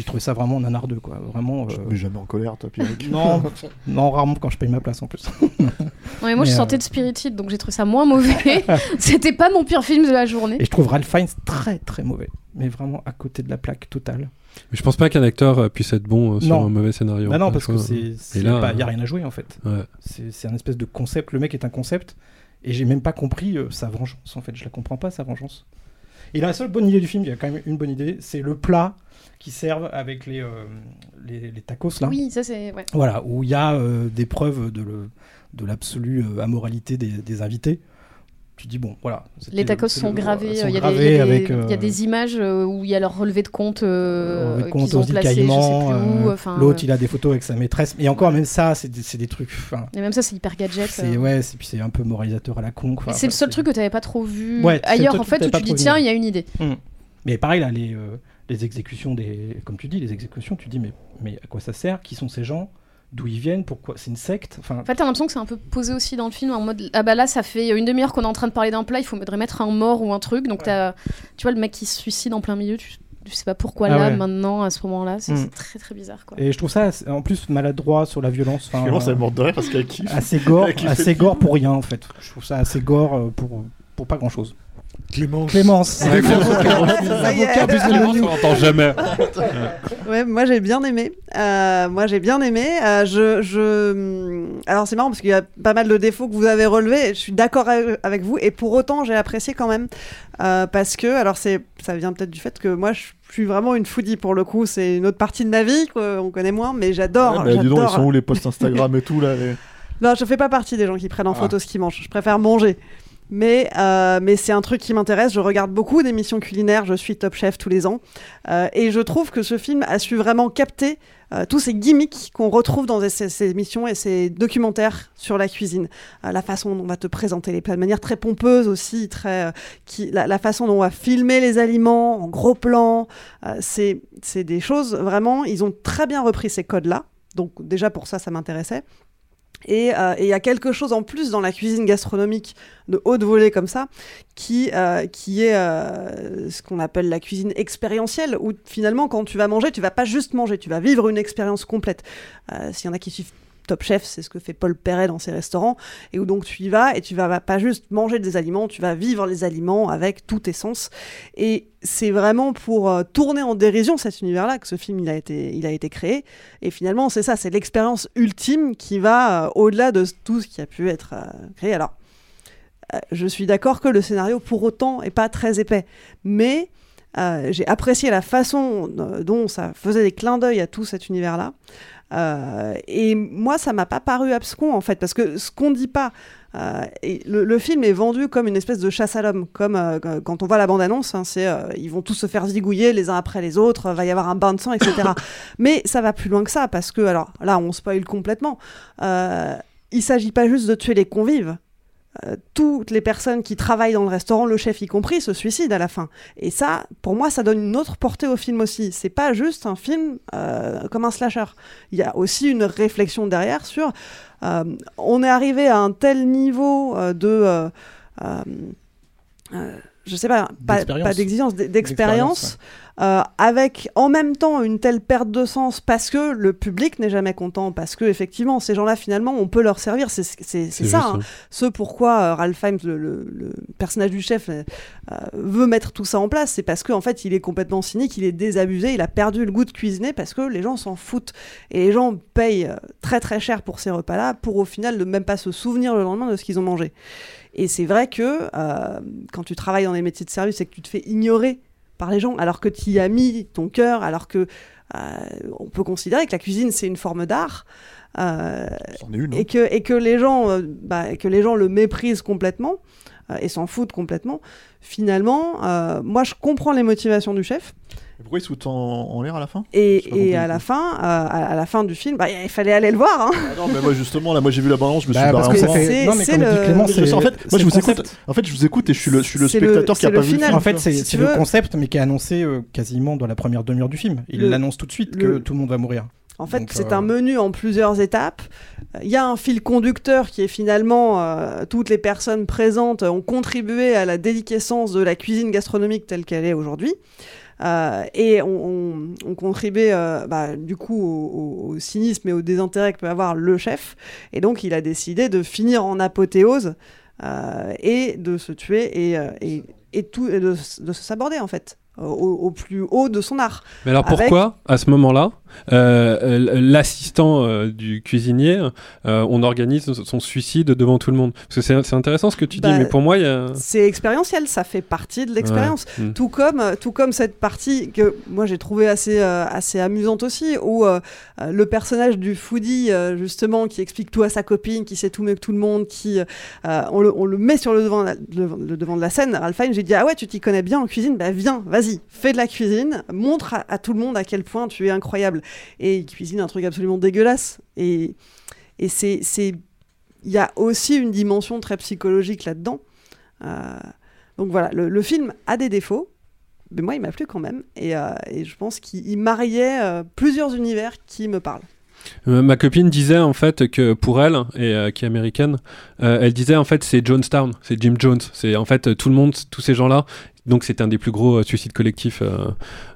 j'ai trouvé ça vraiment nanardeux, quoi. Vraiment. Je te euh, mets jamais en colère, toi, Pierre. non, non, rarement quand je paye ma place en plus. Non, mais moi, je Mais, sortais euh, de Spirited, donc j'ai trouvé ça moins mauvais. C'était pas mon pire film de la journée. Et je trouve Ralph Fiennes très très mauvais, mais vraiment à côté de la plaque totale. Mais je pense pas qu'un acteur euh, puisse être bon euh, sur Non. un mauvais scénario. Bah non, parce que c'est, là, n'y a rien à jouer en fait. ouais. C'est, c'est un espèce de concept. Le mec est un concept, et j'ai même pas compris euh, sa vengeance en fait. Je la comprends pas sa vengeance. Et la seule bonne idée du film, il y a quand même une bonne idée, c'est le plat qui servent avec les, euh, les, les tacos là. Oui, ça c'est. Ouais. Voilà, où il y a euh, des preuves de, le, de l'absolue euh, amoralité des, des invités. Tu dis bon, voilà. Les le- tacos sont le- gravés. sont Il y, a des- gravés il y a des- avec, il y a euh, des images euh, où il y a leur relevé de compte, euh, de compte ont placé, euh, L'autre, euh, il a des photos avec sa maîtresse. Et encore, même ça, c'est des, trucs. Et même ça, c'est hyper gadget. C'est euh. ouais, puis c'est un peu moralisateur à la con. c'est le seul truc que tu n'avais pas trop vu Ouais, ailleurs, en fait, où tu dis tiens, il y a une idée. Hmm. Mais pareil là, les, euh, les exécutions des, comme tu dis, les exécutions, tu dis mais mais à quoi ça sert? Qui sont ces gens? D'où ils viennent Pourquoi C'est une secte Enfin, En fait, t'as l'impression que c'est un peu posé aussi dans le film, en mode ah bah là, ça fait une demi-heure qu'on est en train de parler d'un plat, il faudrait mettre un mort ou un truc. Donc, t'as, tu vois, le mec qui se suicide en plein milieu, tu, tu sais pas pourquoi Ah là, ouais. maintenant, à ce moment-là. C'est, Mm. c'est très très bizarre quoi. Et je trouve ça en plus maladroit sur la violence. Enfin, elle euh, de rire parce qu'elle kiffe. Assez gore, assez gore pour rien en fait. Je trouve ça assez gore euh, pour pour pas grand chose. Clémence. Clémence. Ouais, Clémence, on l'entend jamais. Ouais, moi j'ai bien aimé. Euh, moi j'ai bien aimé. Euh, je, je... Alors c'est marrant parce qu'il y a pas mal de défauts que vous avez relevés. Je suis d'accord avec vous et pour autant j'ai apprécié quand même Euh, parce que alors c'est ça vient peut-être du fait que moi je suis vraiment une foodie pour le coup. C'est une autre partie de ma vie qu'on connaît moins, mais j'adore. Ouais, bah, dis donc, ils sont où les posts Instagram et tout là les- Non, je fais pas partie des gens qui prennent en Ah. photo ce qu'ils mangent. Je préfère manger. Mais, euh, mais c'est un truc qui m'intéresse. Je regarde beaucoup d'émissions culinaires. Je suis Top Chef tous les ans. Euh, et je trouve que ce film a su vraiment capter euh, tous ces gimmicks qu'on retrouve dans ces, émissions et ces documentaires sur la cuisine. Euh, la façon dont on va te présenter les plats de manière très pompeuse aussi, très, euh, qui, la, la façon dont on va filmer les aliments en gros plan. Euh, c'est c'est des choses vraiment, ils ont très bien repris ces codes-là. Donc déjà pour ça, ça m'intéressait. Et euh, et il y a quelque chose en plus dans la cuisine gastronomique de haute volée comme ça, qui, euh, qui est euh, ce qu'on appelle la cuisine expérientielle, où finalement quand tu vas manger, tu vas pas juste manger, tu vas vivre une expérience complète. S'il y en a qui suivent Top Chef, c'est ce que fait Paul Perret dans ses restaurants, et où donc tu y vas et tu vas pas juste manger des aliments, tu vas vivre les aliments avec tout tes sens. Et c'est vraiment pour euh, tourner en dérision cet univers-là que ce film il a été, il a été créé. Et finalement, c'est ça, c'est l'expérience ultime qui va euh, au-delà de tout ce qui a pu être euh, créé. Alors, je suis d'accord que le scénario, pour autant, est pas très épais, mais j'ai apprécié la façon dont ça faisait des clins d'œil à tout cet univers-là. Euh, et moi, ça m'a pas paru abscon en fait, parce que ce qu'on dit pas, euh, et le, le film est vendu comme une espèce de chasse à l'homme, comme euh, quand on voit la bande-annonce, hein, c'est euh, ils vont tous se faire zigouiller les uns après les autres, va y avoir un bain de sang, etc. Mais ça va plus loin que ça, parce que alors là, on spoil complètement. Il s'agit pas juste de tuer les convives. Euh, toutes les personnes qui travaillent dans le restaurant, le chef y compris, se suicident à la fin. Et ça, pour moi, ça donne une autre portée au film aussi. C'est pas juste un film euh, comme un slasher. Il y a aussi une réflexion derrière sur. euh, on est arrivé à un tel niveau de. Je sais pas, pas, d'exigence, D'expérience, euh, avec en même temps une telle perte de sens parce que le public n'est jamais content, parce que effectivement ces gens-là finalement on peut leur servir, c'est ça, hein. ce pourquoi euh, Ralph Fiennes, le, le- le personnage du chef, euh, euh, veut mettre tout ça en place, c'est parce qu'en fait il est complètement cynique, il est désabusé, il a perdu le goût de cuisiner parce que les gens s'en foutent. Et les gens payent euh, très très cher pour ces repas-là pour au final ne même pas se souvenir le lendemain de ce qu'ils ont mangé. Et c'est vrai que euh, quand tu travailles dans les métiers de service et que tu te fais ignorer par les gens, alors que tu y as mis ton cœur, alors que euh, on peut considérer que la cuisine c'est une forme d'art, euh, une, hein. et que et que les gens euh, bah, que les gens le méprisent complètement euh, et s'en foutent complètement. Finalement, euh, moi je comprends les motivations du chef. Pourquoi il se fout en, en l'air à la fin? Et, à la fin, euh, à, à la fin du film, bah, il fallait aller le voir. Hein. Ah non, mais moi justement, là, moi j'ai vu la bande je me Bah, suis parce barré que en fait- non, mais c'est comme le- dit Clément, c'est en fait, moi je le vous écoute. concept. En fait, je vous écoute et je suis le, je suis le spectateur qui a pas vu le final. film. En fait, c'est le concept, mais qui est annoncé euh, quasiment dans la première demi-heure du film. Il l'annonce tout de suite que tout le monde va mourir. En fait, c'est euh, un menu en plusieurs étapes. Il y a un fil conducteur qui est finalement euh, toutes les personnes présentes ont contribué à la déliquescence de la cuisine gastronomique telle qu'elle est aujourd'hui. Euh, et on, on, on contribuait euh, bah, du coup au, au- au cynisme et au désintérêt que peut avoir le chef. Et donc il a décidé de finir en apothéose euh, et de se tuer et, et, et tout, et de, se saborder en fait au, au plus haut de son art. Mais alors Avec- pourquoi, à ce moment-là, euh, euh, l'assistant euh, du cuisinier, euh, on organise son suicide devant tout le monde Parce que c'est intéressant ce que tu Bah, dis, mais pour moi, il y a... C'est expérientiel, ça fait partie de l'expérience. Ouais. Mm. Tout comme, tout comme cette partie que moi j'ai trouvé assez, assez amusante aussi, où le personnage du foodie, justement, qui explique tout à sa copine, qui sait tout mieux que tout le monde, qui, on, le, on le met sur le devant, de la- le, le devant de la scène. Ralph Fiennes, j'ai dit ah ouais, tu t'y connais bien en cuisine, bah viens, vas-y, fais de la cuisine, montre à, à tout le monde à quel point tu es incroyable. Et il cuisine un truc absolument dégueulasse. Et, et c'est, il y a aussi une dimension très psychologique là-dedans. Euh, donc voilà, le, film a des défauts, mais moi il m'a plu quand même. Et, euh, et je pense qu'il il mariait euh, plusieurs univers qui me parlent. Ma copine disait en fait que pour elle, et qui est américaine, elle disait en fait c'est Jonestown, c'est Jim Jones, c'est en fait tout le monde, tous ces gens-là. Donc c'est un des plus gros euh, suicides collectifs. euh,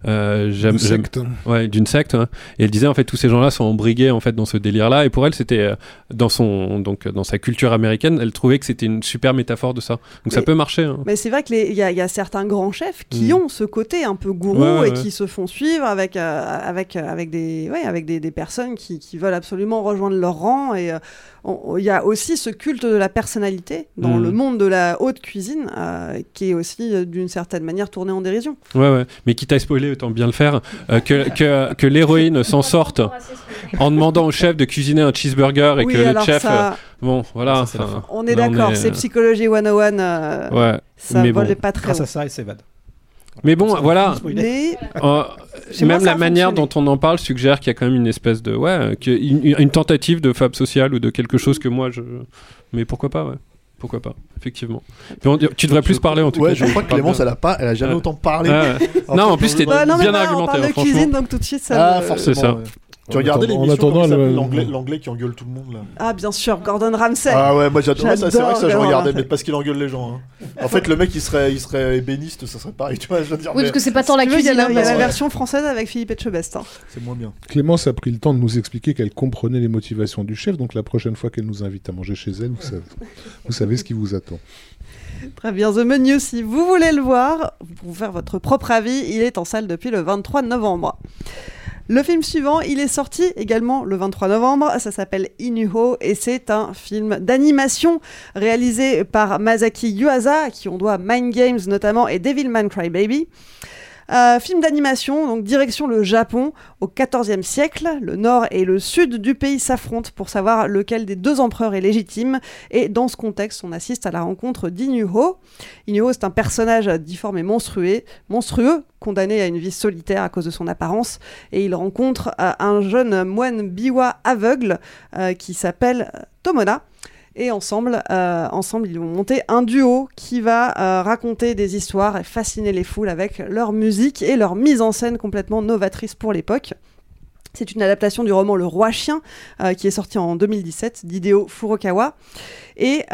euh, D'une secte. Ouais, d'une secte. hein. Et elle disait en fait tous ces gens-là sont embrigués en fait dans ce délire-là. Et pour elle c'était euh, dans son donc dans sa culture américaine, elle trouvait que c'était une super métaphore de ça. Donc ça peut marcher. hein. Mais c'est vrai qu'il y, y a certains grands chefs qui Mm. ont ce côté un peu gourou Ouais, ouais, et qui se font suivre avec, euh, avec, avec, des, ouais, avec des, des personnes qui, qui, veulent absolument rejoindre leur rang. Et euh, il y a aussi ce culte de la personnalité dans Mhm. le monde de la haute cuisine, euh, qui est aussi euh, d'une certaine manière tourné en dérision. Ouais, ouais. Mais quitte à spoiler, autant bien le faire. euh, que que, que l'héroïne s'en sorte en demandant au chef de cuisiner un cheeseburger et Oui, que le chef. ça- bon, voilà. Ça, On est d'accord, est, c'est euh, Psychologie 101. euh, Ouais, Ça mais vole bon. pas très Grâce à ça, il s'évade. Mais bon, voilà. Mais Euh, même la manière dont on en parle suggère qu'il y a quand même une espèce de ouais une, une tentative de fab sociale ou de quelque chose que moi je mais pourquoi pas ouais pourquoi pas effectivement on- tu devrais plus parler en tout Ouais, cas je crois que Clémence, elle a pas, elle a jamais Ouais. autant parlé. Ouais. En non fait, en plus dans- Bah, non, bien voilà, on argumenté parle de cuisine, franchement donc tout de suite ça. Ah, me- forcément. C'est ça. Ouais. Tu regardais en l'émission l'anglais qui engueule tout le monde là. Ah, bien sûr, Gordon Ramsay. Ah ouais, moi j'adorais ça, c'est vrai que ça je J'adore regardais, mais parce qu'il engueule les gens. hein. En fait, le mec il serait, il serait ébéniste, ça serait pareil, tu vois, je veux dire. Oui, mais parce que c'est pas tant la cuisine. la, hein, il y a la que- version française avec Philippe Etchebest. hein. C'est moins bien. Clémence a pris le temps de nous expliquer qu'elle comprenait les motivations du chef, donc la prochaine fois qu'elle nous invite à manger chez elle, vous savez, vous savez ce qui vous attend. Très bien, The Menu, si vous voulez le voir, pour vous faire votre propre avis, il est en salle depuis le 23 novembre. Le film suivant, il est sorti également le 23 novembre, ça s'appelle Inuho et c'est un film d'animation réalisé par Masaki Yuasa, qui on doit Mind Games notamment et Devilman Crybaby. Euh, film d'animation, donc direction le Japon au XIVe siècle. Le nord et le sud du pays s'affrontent pour savoir lequel des deux empereurs est légitime. Et dans ce contexte, on assiste à la rencontre d'Inuho. Inuho, c'est un personnage difforme et monstrueux, monstrueux, condamné à une vie solitaire à cause de son apparence. Et il rencontre euh, un jeune moine biwa aveugle euh, qui s'appelle Tomona. Et ensemble, euh, ensemble, ils vont monter un duo qui va euh, raconter des histoires et fasciner les foules avec leur musique et leur mise en scène complètement novatrice pour l'époque. C'est une adaptation du roman Le Roi Chien, euh, qui est sorti en 2017 d'Hideo Furukawa. Et,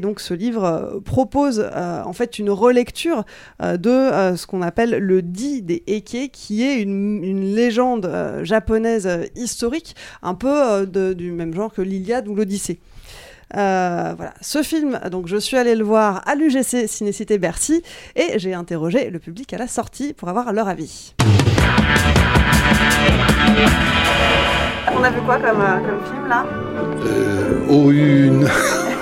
donc ce livre propose en fait une relecture de ce qu'on appelle le Di des Eke, qui est une, légende japonaise historique, un peu du même genre que l'Iliade ou l'Odyssée. Euh, voilà, ce film, donc je suis allée le voir à l'UGC Cinécité Bercy et j'ai interrogé le public à la sortie pour avoir leur avis. On a vu quoi comme, film là? Euh, au une.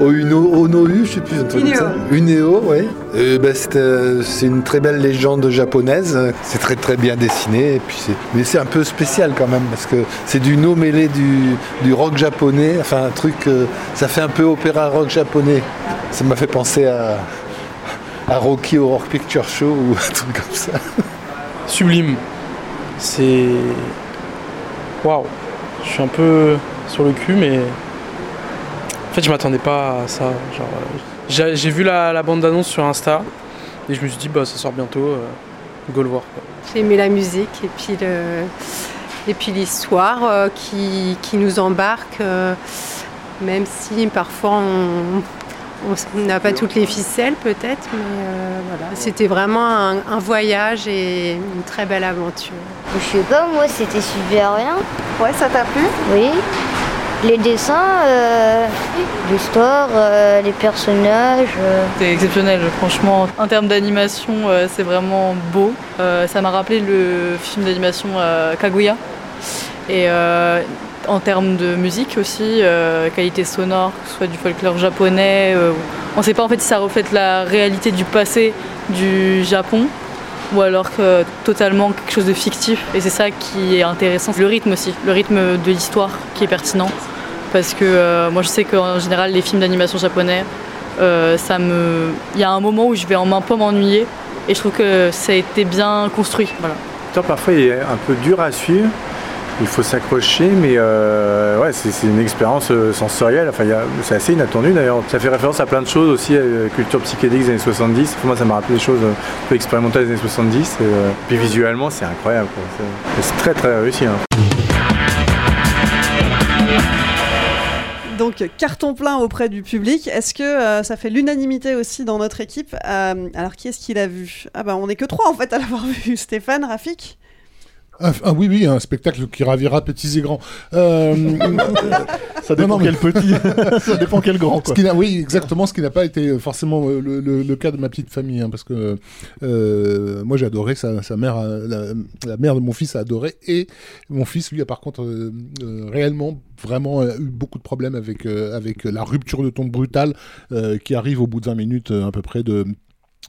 Au une Onohu, je sais plus un truc comme ça. Uneo, ouais. Euh, bah, c'est, euh, c'est une très belle légende japonaise. C'est très très bien dessiné. Et puis c'est... Mais c'est un peu spécial quand même parce que c'est du no mêlé du, du rock japonais. Enfin un truc, euh, ça fait un peu opéra rock japonais. Ça m'a fait penser à, à Rocky Horror Picture Show ou un truc comme ça. sublime. C'est. Waouh! Je suis un peu sur le cul, mais. En fait, je m'attendais pas à ça. Genre, euh, j'ai j'ai vu la, la bande-annonce sur Insta et je me suis dit, bah ça sort bientôt, euh, go le voir. J'ai aimé la musique et puis le et puis l'histoire euh, qui, qui nous embarque, euh, même si parfois on on n'a pas toutes les ficelles peut-être, mais euh, voilà, c'était vraiment un, un voyage et une très belle aventure. Je sais pas, moi c'était super bien. Ouais, ça t'a plu? Oui. Les dessins, euh, l'histoire, euh, les personnages. euh. C'est exceptionnel, franchement. En termes d'animation, c'est vraiment beau. Ça m'a rappelé le film d'animation Kaguya. Et en termes de musique aussi, qualité sonore, que ce soit du folklore japonais. on ne sait pas en fait si ça reflète la réalité du passé du Japon ou alors que totalement quelque chose de fictif. Et c'est ça qui est intéressant. Le rythme aussi, le rythme de l'histoire qui est pertinent. Parce que euh, moi je sais qu'en général les films d'animation japonais, euh, ça me... il y a un moment où je vais en un peu m'ennuyer et je trouve que ça a été bien construit. Voilà. Parfois il est un peu dur à suivre, il faut s'accrocher, mais euh, ouais, c'est une expérience euh, sensorielle, enfin, a- c'est assez inattendu d'ailleurs. Ça fait référence à plein de choses aussi, la culture psychédélique des années 70. Pour moi, ça m'a rappelé des choses euh, un peu expérimentales des années 70. Et, euh, puis visuellement, c'est incroyable. C'est- très très réussi. hein. Donc carton plein auprès du public. Est-ce que euh, ça fait l'unanimité aussi dans notre équipe Euh, Alors qui est-ce qui l'a vu? Ah bah on est que trois en fait à l'avoir vu. Stéphane, Rafik? Ah, ah oui, oui, un spectacle qui ravira petits et grands. Euh, Ça dépend quel petit, ça dépend quel grand. Ce Quoi. qui oui, exactement, ce qui n'a pas été forcément euh, le, le- le cas de ma petite famille, hein, parce que euh, moi j'ai adoré, sa, sa mère, a- la, la mère de mon fils a adoré, et mon fils, lui, a par contre euh, euh, réellement vraiment euh, eu beaucoup de problèmes avec, euh, avec la rupture de ton brutale euh, qui arrive au bout de 20 minutes euh, à peu près de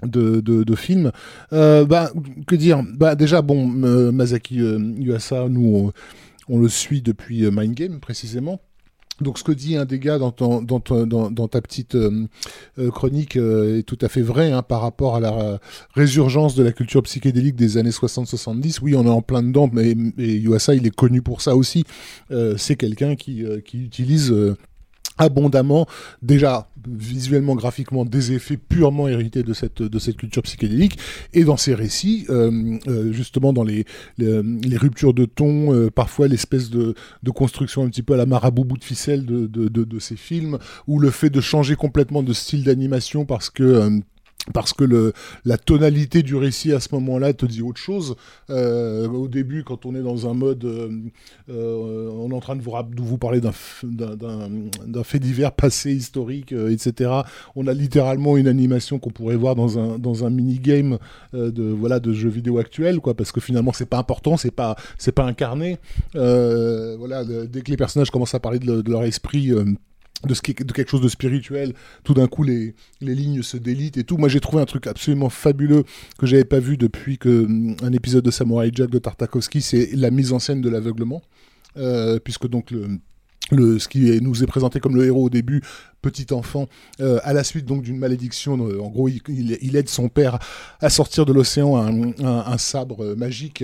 de, de, de film. Euh, bah, que dire? Bah, Déjà, bon, euh, Masaki euh, Yuasa, nous, on, le suit depuis euh, Mind Game, précisément. Donc ce que dit un des gars dans, dans, dans, dans ta petite chronique est tout à fait vrai hein, par rapport à la résurgence de la culture psychédélique des années 60-70. Oui, on est en plein dedans, mais, mais Yuasa, il est connu pour ça aussi. C'est quelqu'un qui, qui utilise... abondamment déjà visuellement graphiquement des effets purement hérités de cette culture psychédélique. Et dans ses récits euh, euh, justement dans les les, ruptures de ton euh, parfois l'espèce de, construction un petit peu à la marabout bout de ficelle de, de, de, ces films ou le fait de changer complètement de style d'animation parce que parce que le, la tonalité du récit à ce moment-là te dit autre chose. Euh, au début, quand on est dans un mode, euh, euh, on est en train de vous, de vous parler d'un fait divers passé historique, euh, etc. On a littéralement une animation qu'on pourrait voir dans un dans un mini game de voilà de jeux vidéo actuel, quoi, parce que finalement c'est pas important, c'est pas pas incarné. Euh, voilà, dès que les personnages commencent à parler de, de leur esprit. De, quelque chose de spirituel, tout d'un coup les, les lignes se délitent et tout. Moi j'ai trouvé un truc absolument fabuleux que j'avais pas vu depuis que hum, un épisode de Samurai Jack de Tartakovsky, c'est la mise en scène de l'aveuglement, Euh, puisque donc le le, ce qui nous est présenté comme le héros au début, petit enfant, euh, à la suite donc d'une malédiction, euh, en gros il, aide son père à sortir de l'océan un, un- sabre magique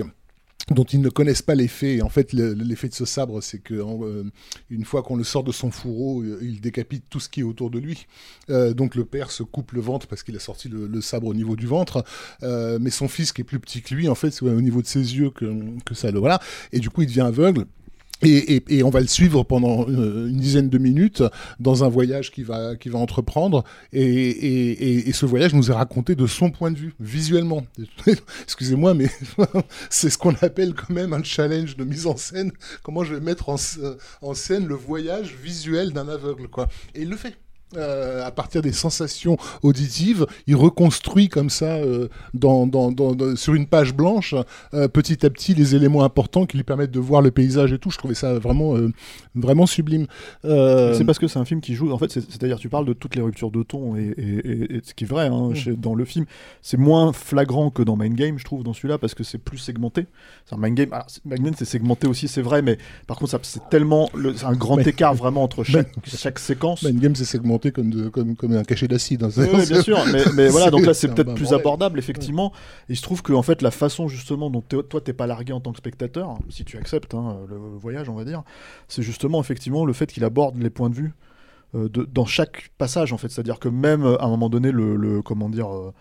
dont ils ne connaissent pas l'effet. Et en fait, le- l'effet de ce sabre, c'est que euh, une fois qu'on le sort de son fourreau, euh, il décapite tout ce qui est autour de lui. Euh, donc le père se coupe le ventre parce qu'il a sorti le, le sabre au niveau du ventre. Euh, mais son fils, qui est plus petit que lui, en fait, c'est au niveau de ses yeux que, que ça le voilà. Et du coup, il devient aveugle. Et, on va le suivre pendant euh, une dizaine de minutes dans un voyage qu'il va, entreprendre. Et, ce voyage nous est raconté de son point de vue, visuellement. Excusez-moi, mais c'est ce qu'on appelle quand même un challenge de mise en scène. Comment je vais mettre en, s- en scène le voyage visuel d'un aveugle, quoi. Et il le fait. Euh, à partir des sensations auditives, il reconstruit comme ça euh, dans, dans- dans- dans- sur une page blanche euh, petit à petit les éléments importants qui lui permettent de voir le paysage et tout. Je trouvais ça vraiment, vraiment sublime. C'est parce que c'est un film qui joue. En fait, c'est- c'est-à-dire, tu parles de toutes les ruptures de ton et, et- et- et ce qui est vrai hein, Mm. chez- dans le film. C'est moins flagrant que dans Mind Game, je trouve, dans celui-là, parce que c'est plus segmenté. Un Mind Game. alors, c'est- Mind Game, c'est segmenté aussi, c'est vrai, mais par contre, c'est tellement le- un grand Mais- écart vraiment entre chaque, chaque séquence. Mind Game, c'est segmenté comme, de- comme, comme un cachet d'acide. hein. Oui, oui, bien sûr, mais, mais voilà, donc là c'est peut-être plus abordable, effectivement. Et il se trouve que en fait, la façon justement dont toi t'es pas largué en tant que spectateur, si tu acceptes hein, le voyage, on va dire, c'est justement effectivement le fait qu'il aborde les points de vue euh, de, dans chaque passage, en fait. C'est-à-dire que même à un moment donné, le, le- comment dire. euh,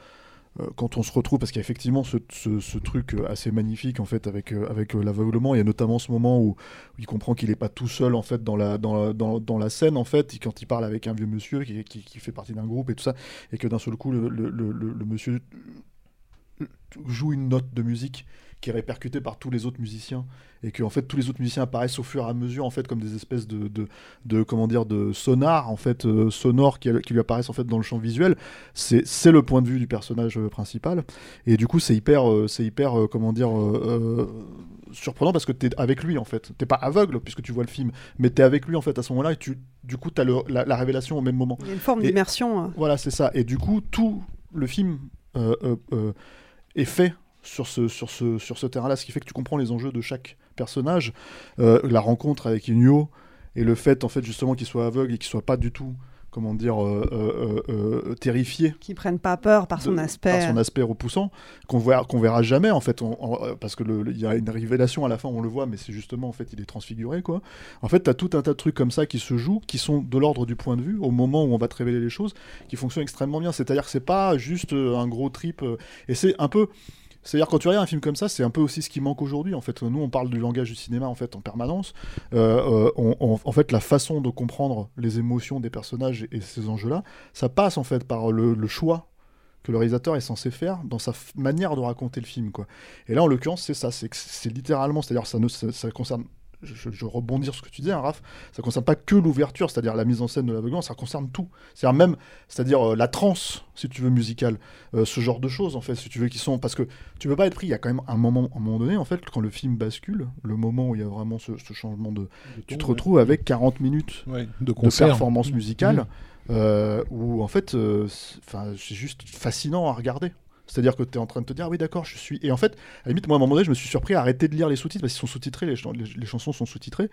quand on se retrouve, parce qu'il y a effectivement ce, truc euh, assez magnifique en fait avec, euh, avec euh, l'aveuglement, il y a notamment ce moment où, il comprend qu'il n'est pas tout seul en fait dans la, scène en fait, et quand il parle avec un vieux monsieur qui, fait partie d'un groupe et tout ça, et que d'un seul coup le, le- le- le monsieur joue une note de musique qui est répercutée par tous les autres musiciens et que en fait tous les autres musiciens apparaissent au fur et à mesure en fait comme des espèces de, de, de comment dire de sonars en fait euh, sonores qui, qui lui apparaissent en fait dans le champ visuel c'est c'est le point de vue du personnage euh, principal et du coup c'est hyper euh, c'est hyper euh, comment dire surprenant parce que t'es avec lui en fait t'es pas aveugle puisque tu vois le film mais t'es avec lui en fait à ce moment-là et tu du coup t'as le- la, la révélation au même moment Il y a une forme d'immersion. euh. voilà, c'est ça. Et du coup, tout le film est fait sur ce, sur ce, sur ce terrain-là, ce qui fait que tu comprends les enjeux de chaque personnage. Euh, la rencontre avec Inyo et le fait, en fait, justement, qu'il soit aveugle et qu'il soit pas du tout, comment dire, euh, euh, euh, euh, terrifié Qui prennent pas peur par son de- aspect. par son aspect repoussant qu'on verra qu'on verra jamais en fait on- on- parce que le- le- il y a une révélation à la fin on le voit mais c'est justement en fait il est transfiguré quoi en fait tu as tout un tas de trucs comme ça qui se jouent qui sont de l'ordre du point de vue au moment où on va te révéler les choses qui fonctionnent extrêmement bien c'est à dire que c'est pas juste un gros trip et c'est un peu c'est-à-dire quand tu regardes un film comme ça, c'est un peu aussi ce qui manque aujourd'hui. En fait, nous on parle du langage du cinéma en fait en permanence. Euh, euh, en fait, la façon de comprendre les émotions des personnages et, ces enjeux-là, ça passe en fait par le, choix que le réalisateur est censé faire dans sa manière de raconter le film. Et là, en l'occurrence, c'est ça, c'est littéralement, c'est-à-dire ça, ne, ça concerne, je, je rebondis sur ce que tu disais, hein, Raph, ça concerne pas que l'ouverture, c'est-à-dire la mise en scène de l'aveuglement, ça concerne tout. C'est-à-dire même, c'est-à-dire euh, la transe, si tu veux, musicale, euh, ce genre de choses, en fait, si tu veux, qui sont... Parce que tu peux pas être pris, il y a quand même un moment, un moment donné, en fait, quand le film bascule, le moment où il y a vraiment ce, ce changement de... tu te retrouves avec 40 minutes Ouais, de concert. performance musicale, Mhm. euh, où en fait, c'est juste fascinant à regarder. C'est-à-dire que tu es en train de te dire, ah oui, d'accord, je suis. Et en fait, à la limite, moi, à un moment donné, je me suis surpris à arrêter de lire les sous-titres parce qu'ils sont sous-titrés, les, les- chansons sont sous-titrées.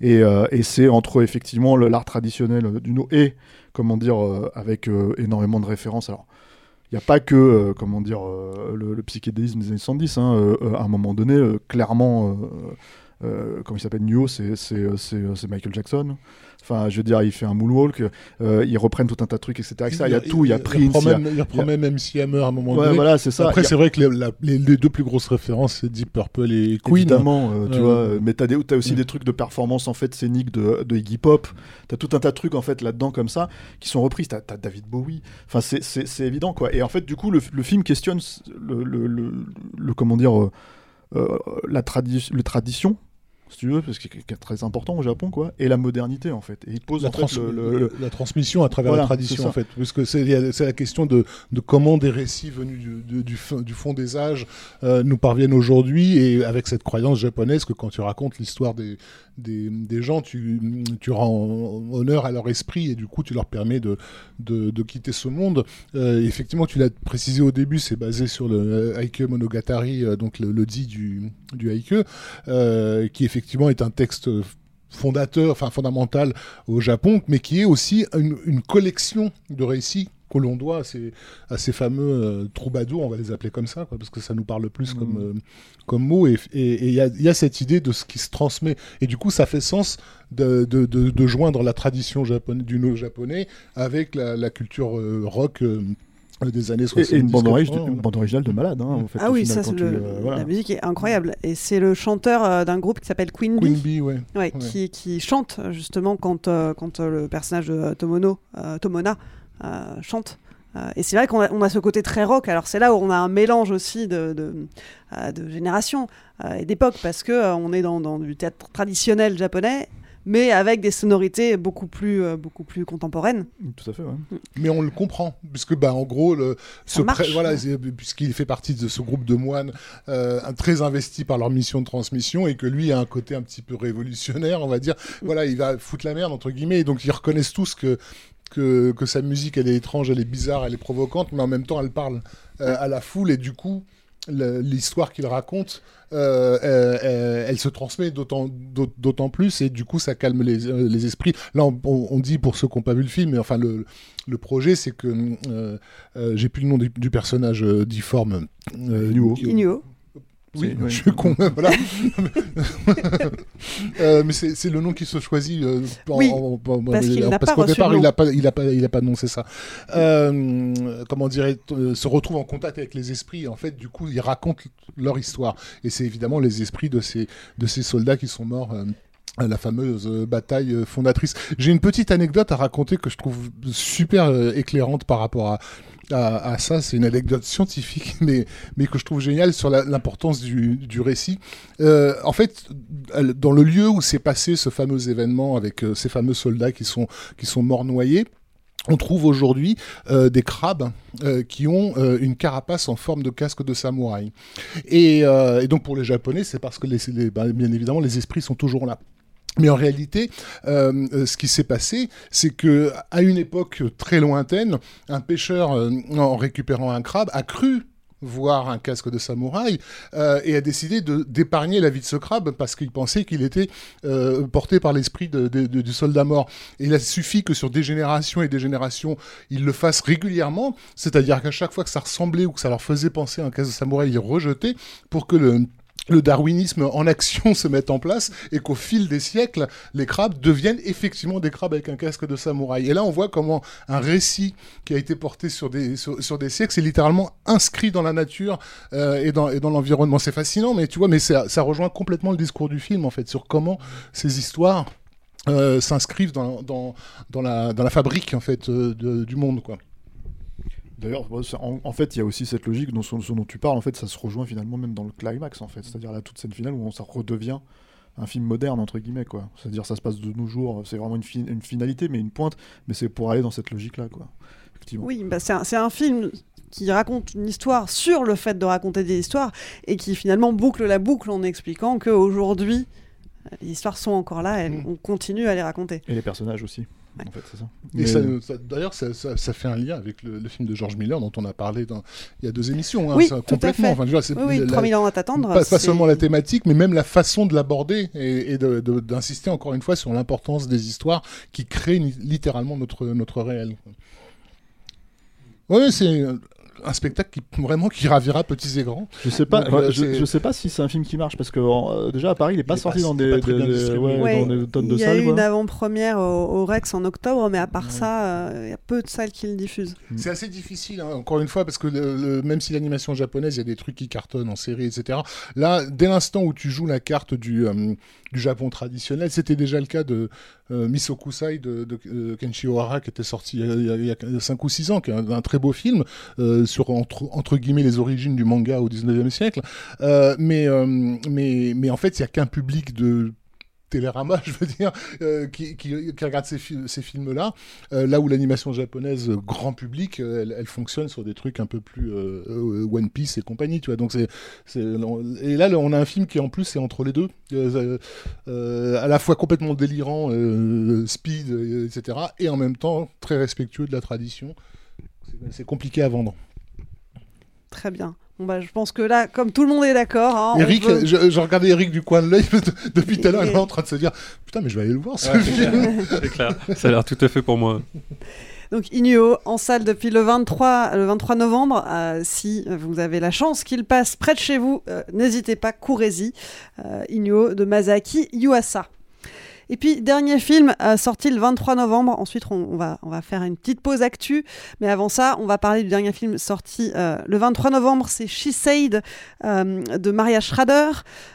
Et, euh, et c'est entre effectivement l'art traditionnel euh, du no et, comment dire, euh, avec énormément de références. Alors, il n'y a pas que, comment dire, le, le psychédélisme des années 70. hein, à un moment donné, clairement, euh, comment il s'appelle, Neo, c'est Michael Jackson. Enfin, je veux dire, il fait un moonwalk, euh, ils reprennent tout un tas de trucs, etc. etc. Il y a tout, il y a Prince. il y a- même, il reprend il même MC Hammer à un moment Ouais, donné. voilà, c'est ça. Après, a- c'est vrai que les, la- les- les deux plus grosses références, c'est Deep Purple et Queen. Évidemment, euh, tu Euh, vois, euh, mais t'as t'as aussi des trucs de performance en fait scénique de, de Iggy Pop. T'as tout un tas de trucs en fait là-dedans comme ça qui sont repris. T'as as David Bowie. Enfin, c'est- évident quoi. Et en fait, du coup, le, le film questionne le, le, le- le- comment dire euh, la tradi le tradition. Si tu veux, parce que c'est très important au Japon, quoi, et la modernité en fait. Et il pose la, en fait, trans- le- le- le- la transmission à travers Voilà, la tradition en fait parce que c'est la question de, de comment des récits venus du fond des âges euh, nous parviennent aujourd'hui et avec cette croyance japonaise que quand tu racontes l'histoire des, des, gens tu, tu rends honneur à leur esprit et du coup tu leur permets de, de, quitter ce monde. Euh, effectivement tu l'as précisé au début c'est basé sur le euh, Heike Monogatari euh, donc le, dit du, du qui effectivement est un texte fondateur, enfin fondamental au Japon, mais qui est aussi une collection de récits que l'on doit à ces, à ces fameux euh, troubadours, on va les appeler comme ça, quoi, parce que ça nous parle plus comme, euh, comme mot, et il et, et il y, a, il y a cette idée de ce qui se transmet, et du coup ça fait sens de, de, de, de joindre la tradition japonaise, du no japonais avec la, la culture euh, rock euh, des années 70. et, et une bande, origi- 80, une bande originale de malade. Hein, en fait, Ah oui, final, ça, tu, euh, voilà. la musique est incroyable. Et c'est le chanteur euh, d'un groupe qui s'appelle Queen Bee. Queen Bee, ouais. Ouais, Qui, qui chante justement quand, euh, quand le personnage de Tomono, euh, Tomona chante. Euh, et c'est vrai qu'on a, on a ce côté très rock. Alors c'est là où on a un mélange aussi de, de, euh, de générations euh, et d'époques parce que euh, on est dans, dans du théâtre traditionnel japonais, mais avec des sonorités beaucoup plus, euh, beaucoup plus contemporaines. Tout à fait. Ouais. Mais on le comprend, puisque bah, en gros, le, Ça ce marche. pré- voilà, puisqu'il fait partie de ce groupe de moines euh, très investis par leur mission de transmission et que lui a un côté un petit peu révolutionnaire, on va dire. Voilà, il va foutre la merde entre guillemets, et donc ils reconnaissent tous que que, que sa musique elle est étrange, elle est bizarre, elle est provocante, mais en même temps elle parle euh, à la foule et du coup l'histoire qu'il raconte, euh, euh, elle se transmet d'autant d'aut- d'autant plus et du coup ça calme les, les esprits. Là on, on- on dit pour ceux qui n'ont pas vu le film, mais enfin le, le projet c'est que euh, euh, j'ai plus le nom du, du personnage euh, difforme. Euh, Inuo. Inuo. Oui, je suis con, voilà. Euh, mais c'est le nom qui se choisit. euh, en- Oui, en- en- parce qu'au départ, il n'a pas, il a pas, il a pas annoncé ça. Euh, comment dirait, se retrouve en contact avec les esprits. Et en fait, du coup, ils racontent leur histoire. Et c'est évidemment les esprits de ces, de ces soldats qui sont morts. à la fameuse bataille fondatrice. J'ai une petite anecdote à raconter que je trouve super éclairante par rapport à, à, à ça. C'est une anecdote scientifique, mais, mais que je trouve géniale sur l'importance du, du récit. Euh, en fait, dans le lieu où s'est passé ce fameux événement avec euh, ces fameux soldats qui sont, qui sont morts noyés, on trouve aujourd'hui euh, des crabes qui ont une carapace en forme de casque de samouraï. Et, donc pour les Japonais, c'est parce que bah, bien évidemment les esprits sont toujours là. Mais en réalité, euh, euh, ce qui s'est passé, c'est que à une époque très lointaine, un pêcheur, euh, en récupérant un crabe, a cru voir un casque de samouraï euh, et a décidé d'épargner la vie de ce crabe parce qu'il pensait qu'il était euh, porté par l'esprit de- de- du soldat mort. Il a suffi que sur des générations et des générations, il le fasse régulièrement, c'est-à-dire qu'à chaque fois que ça ressemblait ou que ça leur faisait penser un casque de samouraï, ils rejetaient pour que le le darwinisme en action se mette en place et qu'au fil des siècles, les crabes deviennent effectivement des crabes avec un casque de samouraï. Et là, on voit comment un récit qui a été porté sur des, sur, des siècles, c'est littéralement inscrit dans la nature euh, et dans, et dans l'environnement. C'est fascinant, mais tu vois, mais ça, ça rejoint complètement le discours du film, en fait, sur comment ces histoires euh, s'inscrivent dans, dans, dans, la, dans la fabrique, en fait, euh, du monde, quoi. D'ailleurs, en, en fait, il y a aussi cette logique dont, ce ce dont tu parles. En fait, ça se rejoint finalement même dans le climax, en fait. C'est-à-dire la toute scène finale où on, ça redevient un film moderne entre guillemets, quoi. C'est-à-dire ça se passe de nos jours. C'est vraiment une, fi- une finalité, mais une pointe. Mais c'est pour aller dans cette logique-là, quoi. Effectivement. Oui, bah c'est un, c'est un film qui raconte une histoire sur le fait de raconter des histoires et qui finalement boucle la boucle en expliquant qu'aujourd'hui, les histoires sont encore là et on continue à les raconter. Et les personnages aussi. En fait, c'est ça. Et Mais- ça, ça- d'ailleurs, ça, ça- ça fait un lien avec le, le film de George Miller dont on a parlé dans, il y a deux émissions. hein, Oui, ça, tout à complètement. fait. Enfin, veux dire, c'est Oui, oui, la- 3000 ans à t'attendre, Pas, seulement la thématique, mais même la façon de l'aborder et, et de- de- d'insister encore une fois sur l'importance des histoires qui créent littéralement notre, notre réel. Oui, c'est un spectacle qui vraiment qui ravira petits et grands. Je sais pas, Donc, euh, je, sais pas si c'est un film qui marche parce que euh, déjà à Paris il est pas Il est sorti pas- dans des, ouais, Ouais, dans des tonnes de il y a salles. eu une avant-première au, au Rex en octobre, mais à part ça, euh, il y a peu de salles qui le diffusent. C'est assez difficile, hein, encore une fois, parce que le- le- même si l'animation japonaise, il y a des trucs qui cartonnent en série, etc. Là, dès l'instant où tu joues la carte du, euh, du Japon traditionnel, c'était déjà le cas de euh, Misokusai de, de, euh, Kenshi Ohara, qui était sorti il y a- il y a, il y a 5 ou 6 ans, qui est un, très beau film, euh, sur entre, guillemets les origines du manga au 19e siècle. Mais, mais, mais en fait, il n'y a qu'un public de Télérama, je veux dire, euh, qui, regarde ces, fi- ces films-là, euh, là où l'animation japonaise euh, grand public, elle, fonctionne sur des trucs un peu plus One Piece et compagnie, tu vois. Donc c'est, et là, on a un film qui en plus est entre les deux, à la fois complètement délirant, speed, etc., et en même temps très respectueux de la tradition. C'est compliqué à vendre. Très bien. Bon, bah, je pense que là, comme tout le monde est d'accord. hein, Eric, je, je regardais Eric du coin de l'œil depuis tout à l'heure, il est en train de se dire Putain, mais je vais aller le voir ce Ouais, film. c'est clair. Ça a l'air tout à fait pour moi. Donc Inuo en salle depuis le 23, le 23 novembre. Euh, si vous avez la chance qu'il passe près de chez vous, euh, n'hésitez pas, courez-y. Euh, Inuo de Masaki Yuasa. Et puis, dernier film euh, sorti le 23 novembre. Ensuite, on, va, faire une petite pause actu. Mais avant ça, on va parler du dernier film sorti euh, le 23 novembre. C'est She Said euh, de Maria Schrader.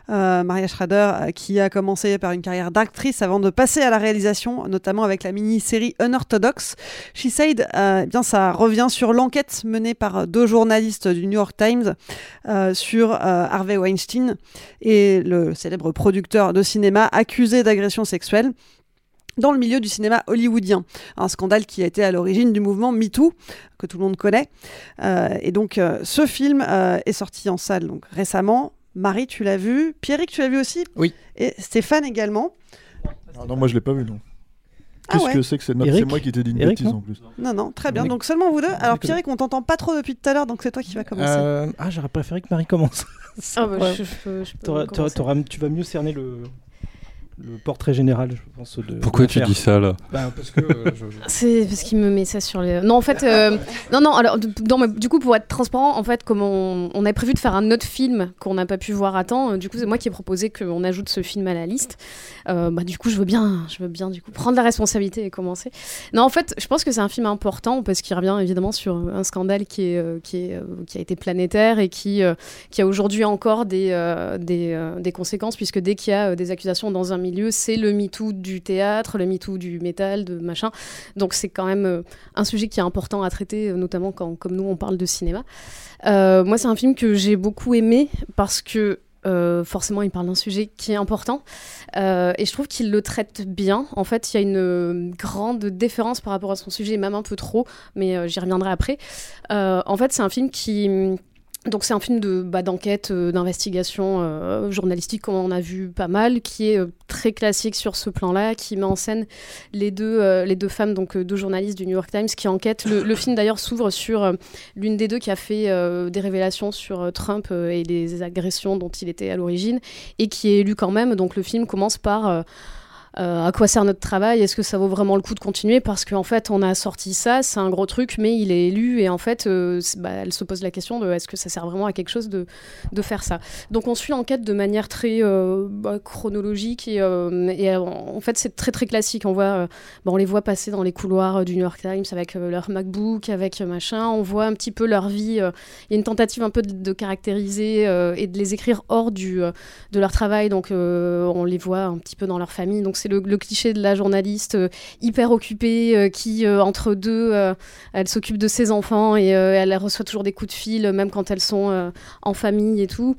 Maria Schrader qui a commencé par une carrière d'actrice avant de passer à la réalisation, notamment avec la mini-série Unorthodox. She Said, eh bien, ça revient sur l'enquête menée par deux journalistes du New York Times sur Harvey Weinstein et le célèbre producteur de cinéma accusé d'agression sexuelle dans le milieu du cinéma hollywoodien. Un scandale qui a été à l'origine du mouvement MeToo, que tout le monde connaît. Euh, et donc, euh, ce film euh, est sorti en salle donc, récemment. Marie, tu l'as vu. Pierrick, tu l'as vu aussi? Oui. Et Stéphane également. Ah non, moi je l'ai pas vu, non. Ah Qu'est-ce ouais. que c'est que Eric C'est moi qui t'ai dit une Eric, bêtise non en plus. Non, non, très bien. Donc, seulement vous deux. Alors. Pierrick, on t'entend pas trop depuis tout à l'heure, donc c'est toi qui vas commencer. Euh, ah, j'aurais préféré que Marie commence. Ah bah, Ouais. je- je peux- je t'auras- tu vas mieux cerner le, le portrait général, je pense. De, Pourquoi tu dis ça, là Bah, Parce que. euh, je- C'est parce qu'il me met ça sur les. Non, en fait, euh, non, non. Alors, non, mais du coup, pour être transparent, en fait, comme on, on avait prévu de faire un autre film qu'on n'a pas pu voir à temps, euh, du coup, c'est moi qui ai proposé qu'on ajoute ce film à la liste. Euh, bah, du coup, je veux bien, je veux bien, du coup, prendre la responsabilité et commencer. Non, en fait, je pense que c'est un film important parce qu'il revient évidemment sur un scandale qui est, qui est, qui a été planétaire et qui, qui a aujourd'hui encore des, des, des conséquences puisque dès qu'il y a des accusations dans un c'est le MeToo du théâtre, le MeToo du métal, de machin. Donc c'est quand même euh, un sujet qui est important à traiter, euh, notamment quand, comme nous, on parle de cinéma. Euh, moi, c'est un film que j'ai beaucoup aimé parce que forcément, il parle d'un sujet qui est important et je trouve qu'il le traite bien. En fait, il y a une grande différence par rapport à son sujet, même un peu trop, mais j'y reviendrai après. En fait, c'est un film qui donc c'est un film de bah, d'enquête, euh, d'investigation euh, journalistique, comme on a vu pas mal, qui est euh, très classique sur ce plan-là, qui met en scène les deux, les deux femmes, donc deux journalistes du New York Times, qui enquêtent. Le, le film d'ailleurs s'ouvre sur l'une des deux qui a fait des révélations sur Trump et les agressions dont il était à l'origine, et qui est élu quand même. Donc le film commence par à quoi sert notre travail? Est-ce que ça vaut vraiment le coup de continuer? Parce qu'en fait, on a sorti ça, c'est un gros truc, mais il est élu et en fait, euh, bah, elle se pose la question de est-ce que ça sert vraiment à quelque chose de, de faire ça? Donc on suit l'enquête de manière très euh, bah, chronologique et, euh, euh, en fait, c'est très très classique. On voit, euh, bah, on les voit passer dans les couloirs euh, du New York Times avec euh, leur MacBook, avec euh, machin. On voit un petit peu leur vie. euh, Il y a une tentative un peu de, caractériser euh, et de les écrire hors du, euh, de leur travail. Donc euh, on les voit un petit peu dans leur famille. Donc c'est le, cliché de la journaliste euh, hyper occupée euh, qui, euh, entre deux, elle s'occupe de ses enfants et elle reçoit toujours des coups de fil, même quand elles sont en famille et tout.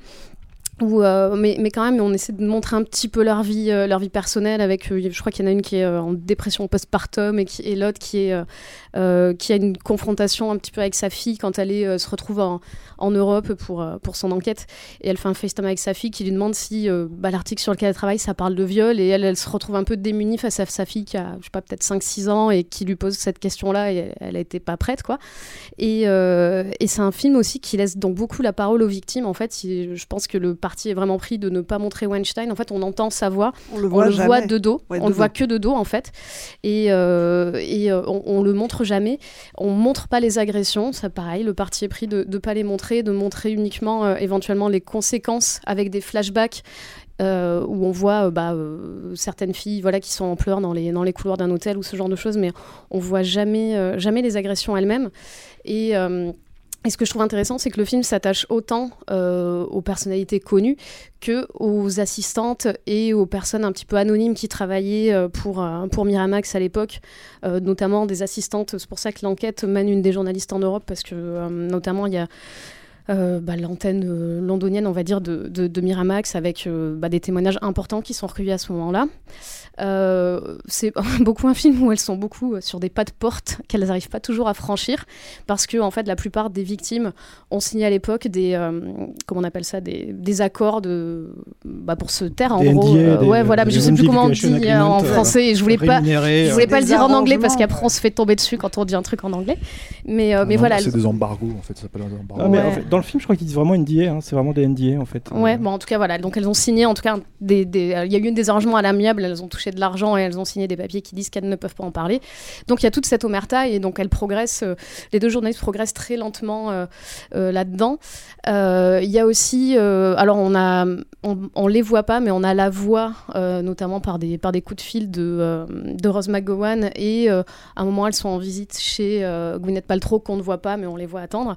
Euh, mais, mais quand même, on essaie de montrer un petit peu leur vie, euh, leur vie personnelle. Avec, euh, je crois qu'il y en a une qui est en dépression postpartum et, et l'autre qui a une confrontation un petit peu avec sa fille quand elle se retrouve en, Europe pour son enquête. Et elle fait un FaceTime avec sa fille qui lui demande si bah, l'article sur lequel elle travaille ça parle de viol et elle, se retrouve un peu démunie face à sa fille qui a, je sais pas, peut-être 5-6 ans et qui lui pose cette question-là et elle, été pas prête quoi. Et, c'est un film aussi qui laisse donc beaucoup la parole aux victimes. En fait, je pense que le parti est vraiment pris de ne pas montrer Weinstein. En fait, on entend sa voix, On le voit de dos, Ouais, on de le voit que de dos en fait, et, euh, et euh, on, on le montre jamais. On montre pas les agressions, ça pareil. Le parti est pris de ne pas les montrer, de montrer uniquement euh, éventuellement les conséquences avec des flashbacks. euh, où on voit euh, bah, euh, certaines filles voilà, qui sont en pleurs dans les, dans les couloirs d'un hôtel ou ce genre de choses, mais on voit jamais, jamais les agressions elles-mêmes. Et, et ce que je trouve intéressant, c'est que le film s'attache autant euh, aux personnalités connues que aux assistantes et aux personnes un petit peu anonymes qui travaillaient euh, pour, euh, pour Miramax à l'époque, notamment des assistantes. C'est pour ça que l'enquête mène une des journalistes en Europe, parce que notamment il y a bah, l'antenne euh, londonienne, on va dire, de, de- de Miramax, avec euh, bah, des témoignages importants qui sont recueillis à ce moment-là. Euh, c'est beaucoup un film où elles sont beaucoup euh, sur des pas de porte qu'elles n'arrivent pas toujours à franchir parce que en fait la plupart des victimes ont signé à l'époque des euh, comment on appelle ça des, des accords de bah, pour se taire en Des gros NDA, Euh, des- ouais voilà mais je sais plus comment on dit euh, en français et je voulais pas je voulais euh, pas le dire en anglais parce qu'après on se fait tomber dessus quand on dit un truc en anglais mais euh, mais Non, voilà C'est des embargos en fait, ça s'appelle des embargos. Ah, mais Ouais. en fait, dans le film, je crois qu'ils disent vraiment NDA, hein, c'est vraiment des NDA en fait. Ouais, bon, en tout cas, voilà. Donc, elles ont signé, en tout cas, il y a eu des arrangements à l'amiable, elles ont touché de l'argent et elles ont signé des papiers qui disent qu'elles ne peuvent pas en parler. Donc, il y a toute cette omerta et donc elles progressent, euh, les deux journalistes progressent très lentement euh, euh, là-dedans. Il y a aussi, alors, on a, les voit pas, mais on a la voix, notamment par des, coups de fil de, Rose McGowan et à un moment, elles sont en visite chez Gwyneth Paltrow qu'on ne voit pas, mais on les voit attendre.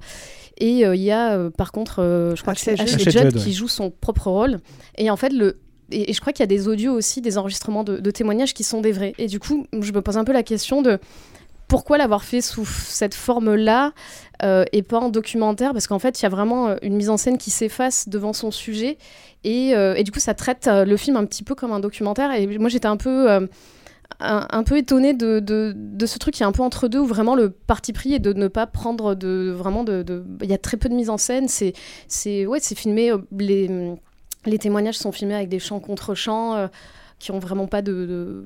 Et euh, il y a, euh, par contre, euh, je crois que c'est Ashley Judd. Qui joue son propre rôle. Et en fait, le. Et, je crois qu'il y a des audios aussi, des enregistrements de, de témoignages qui sont des vrais. Et du coup, je me pose un peu la question de pourquoi l'avoir fait sous cette forme-là euh, et pas en documentaire? Parce qu'en fait, il y a vraiment une mise en scène qui s'efface devant son sujet. Et, euh, et du coup, ça traite euh, le film un petit peu comme un documentaire. Et moi, j'étais un peu. Un, peu étonnée de, de, ce truc qui est un peu entre deux où vraiment le parti pris est de ne pas prendre de vraiment de de- il y a très peu de mise en scène. C'est c'est ouais c'est filmé euh, les les témoignages sont filmés avec des chants contre chants euh, qui ont vraiment pas de,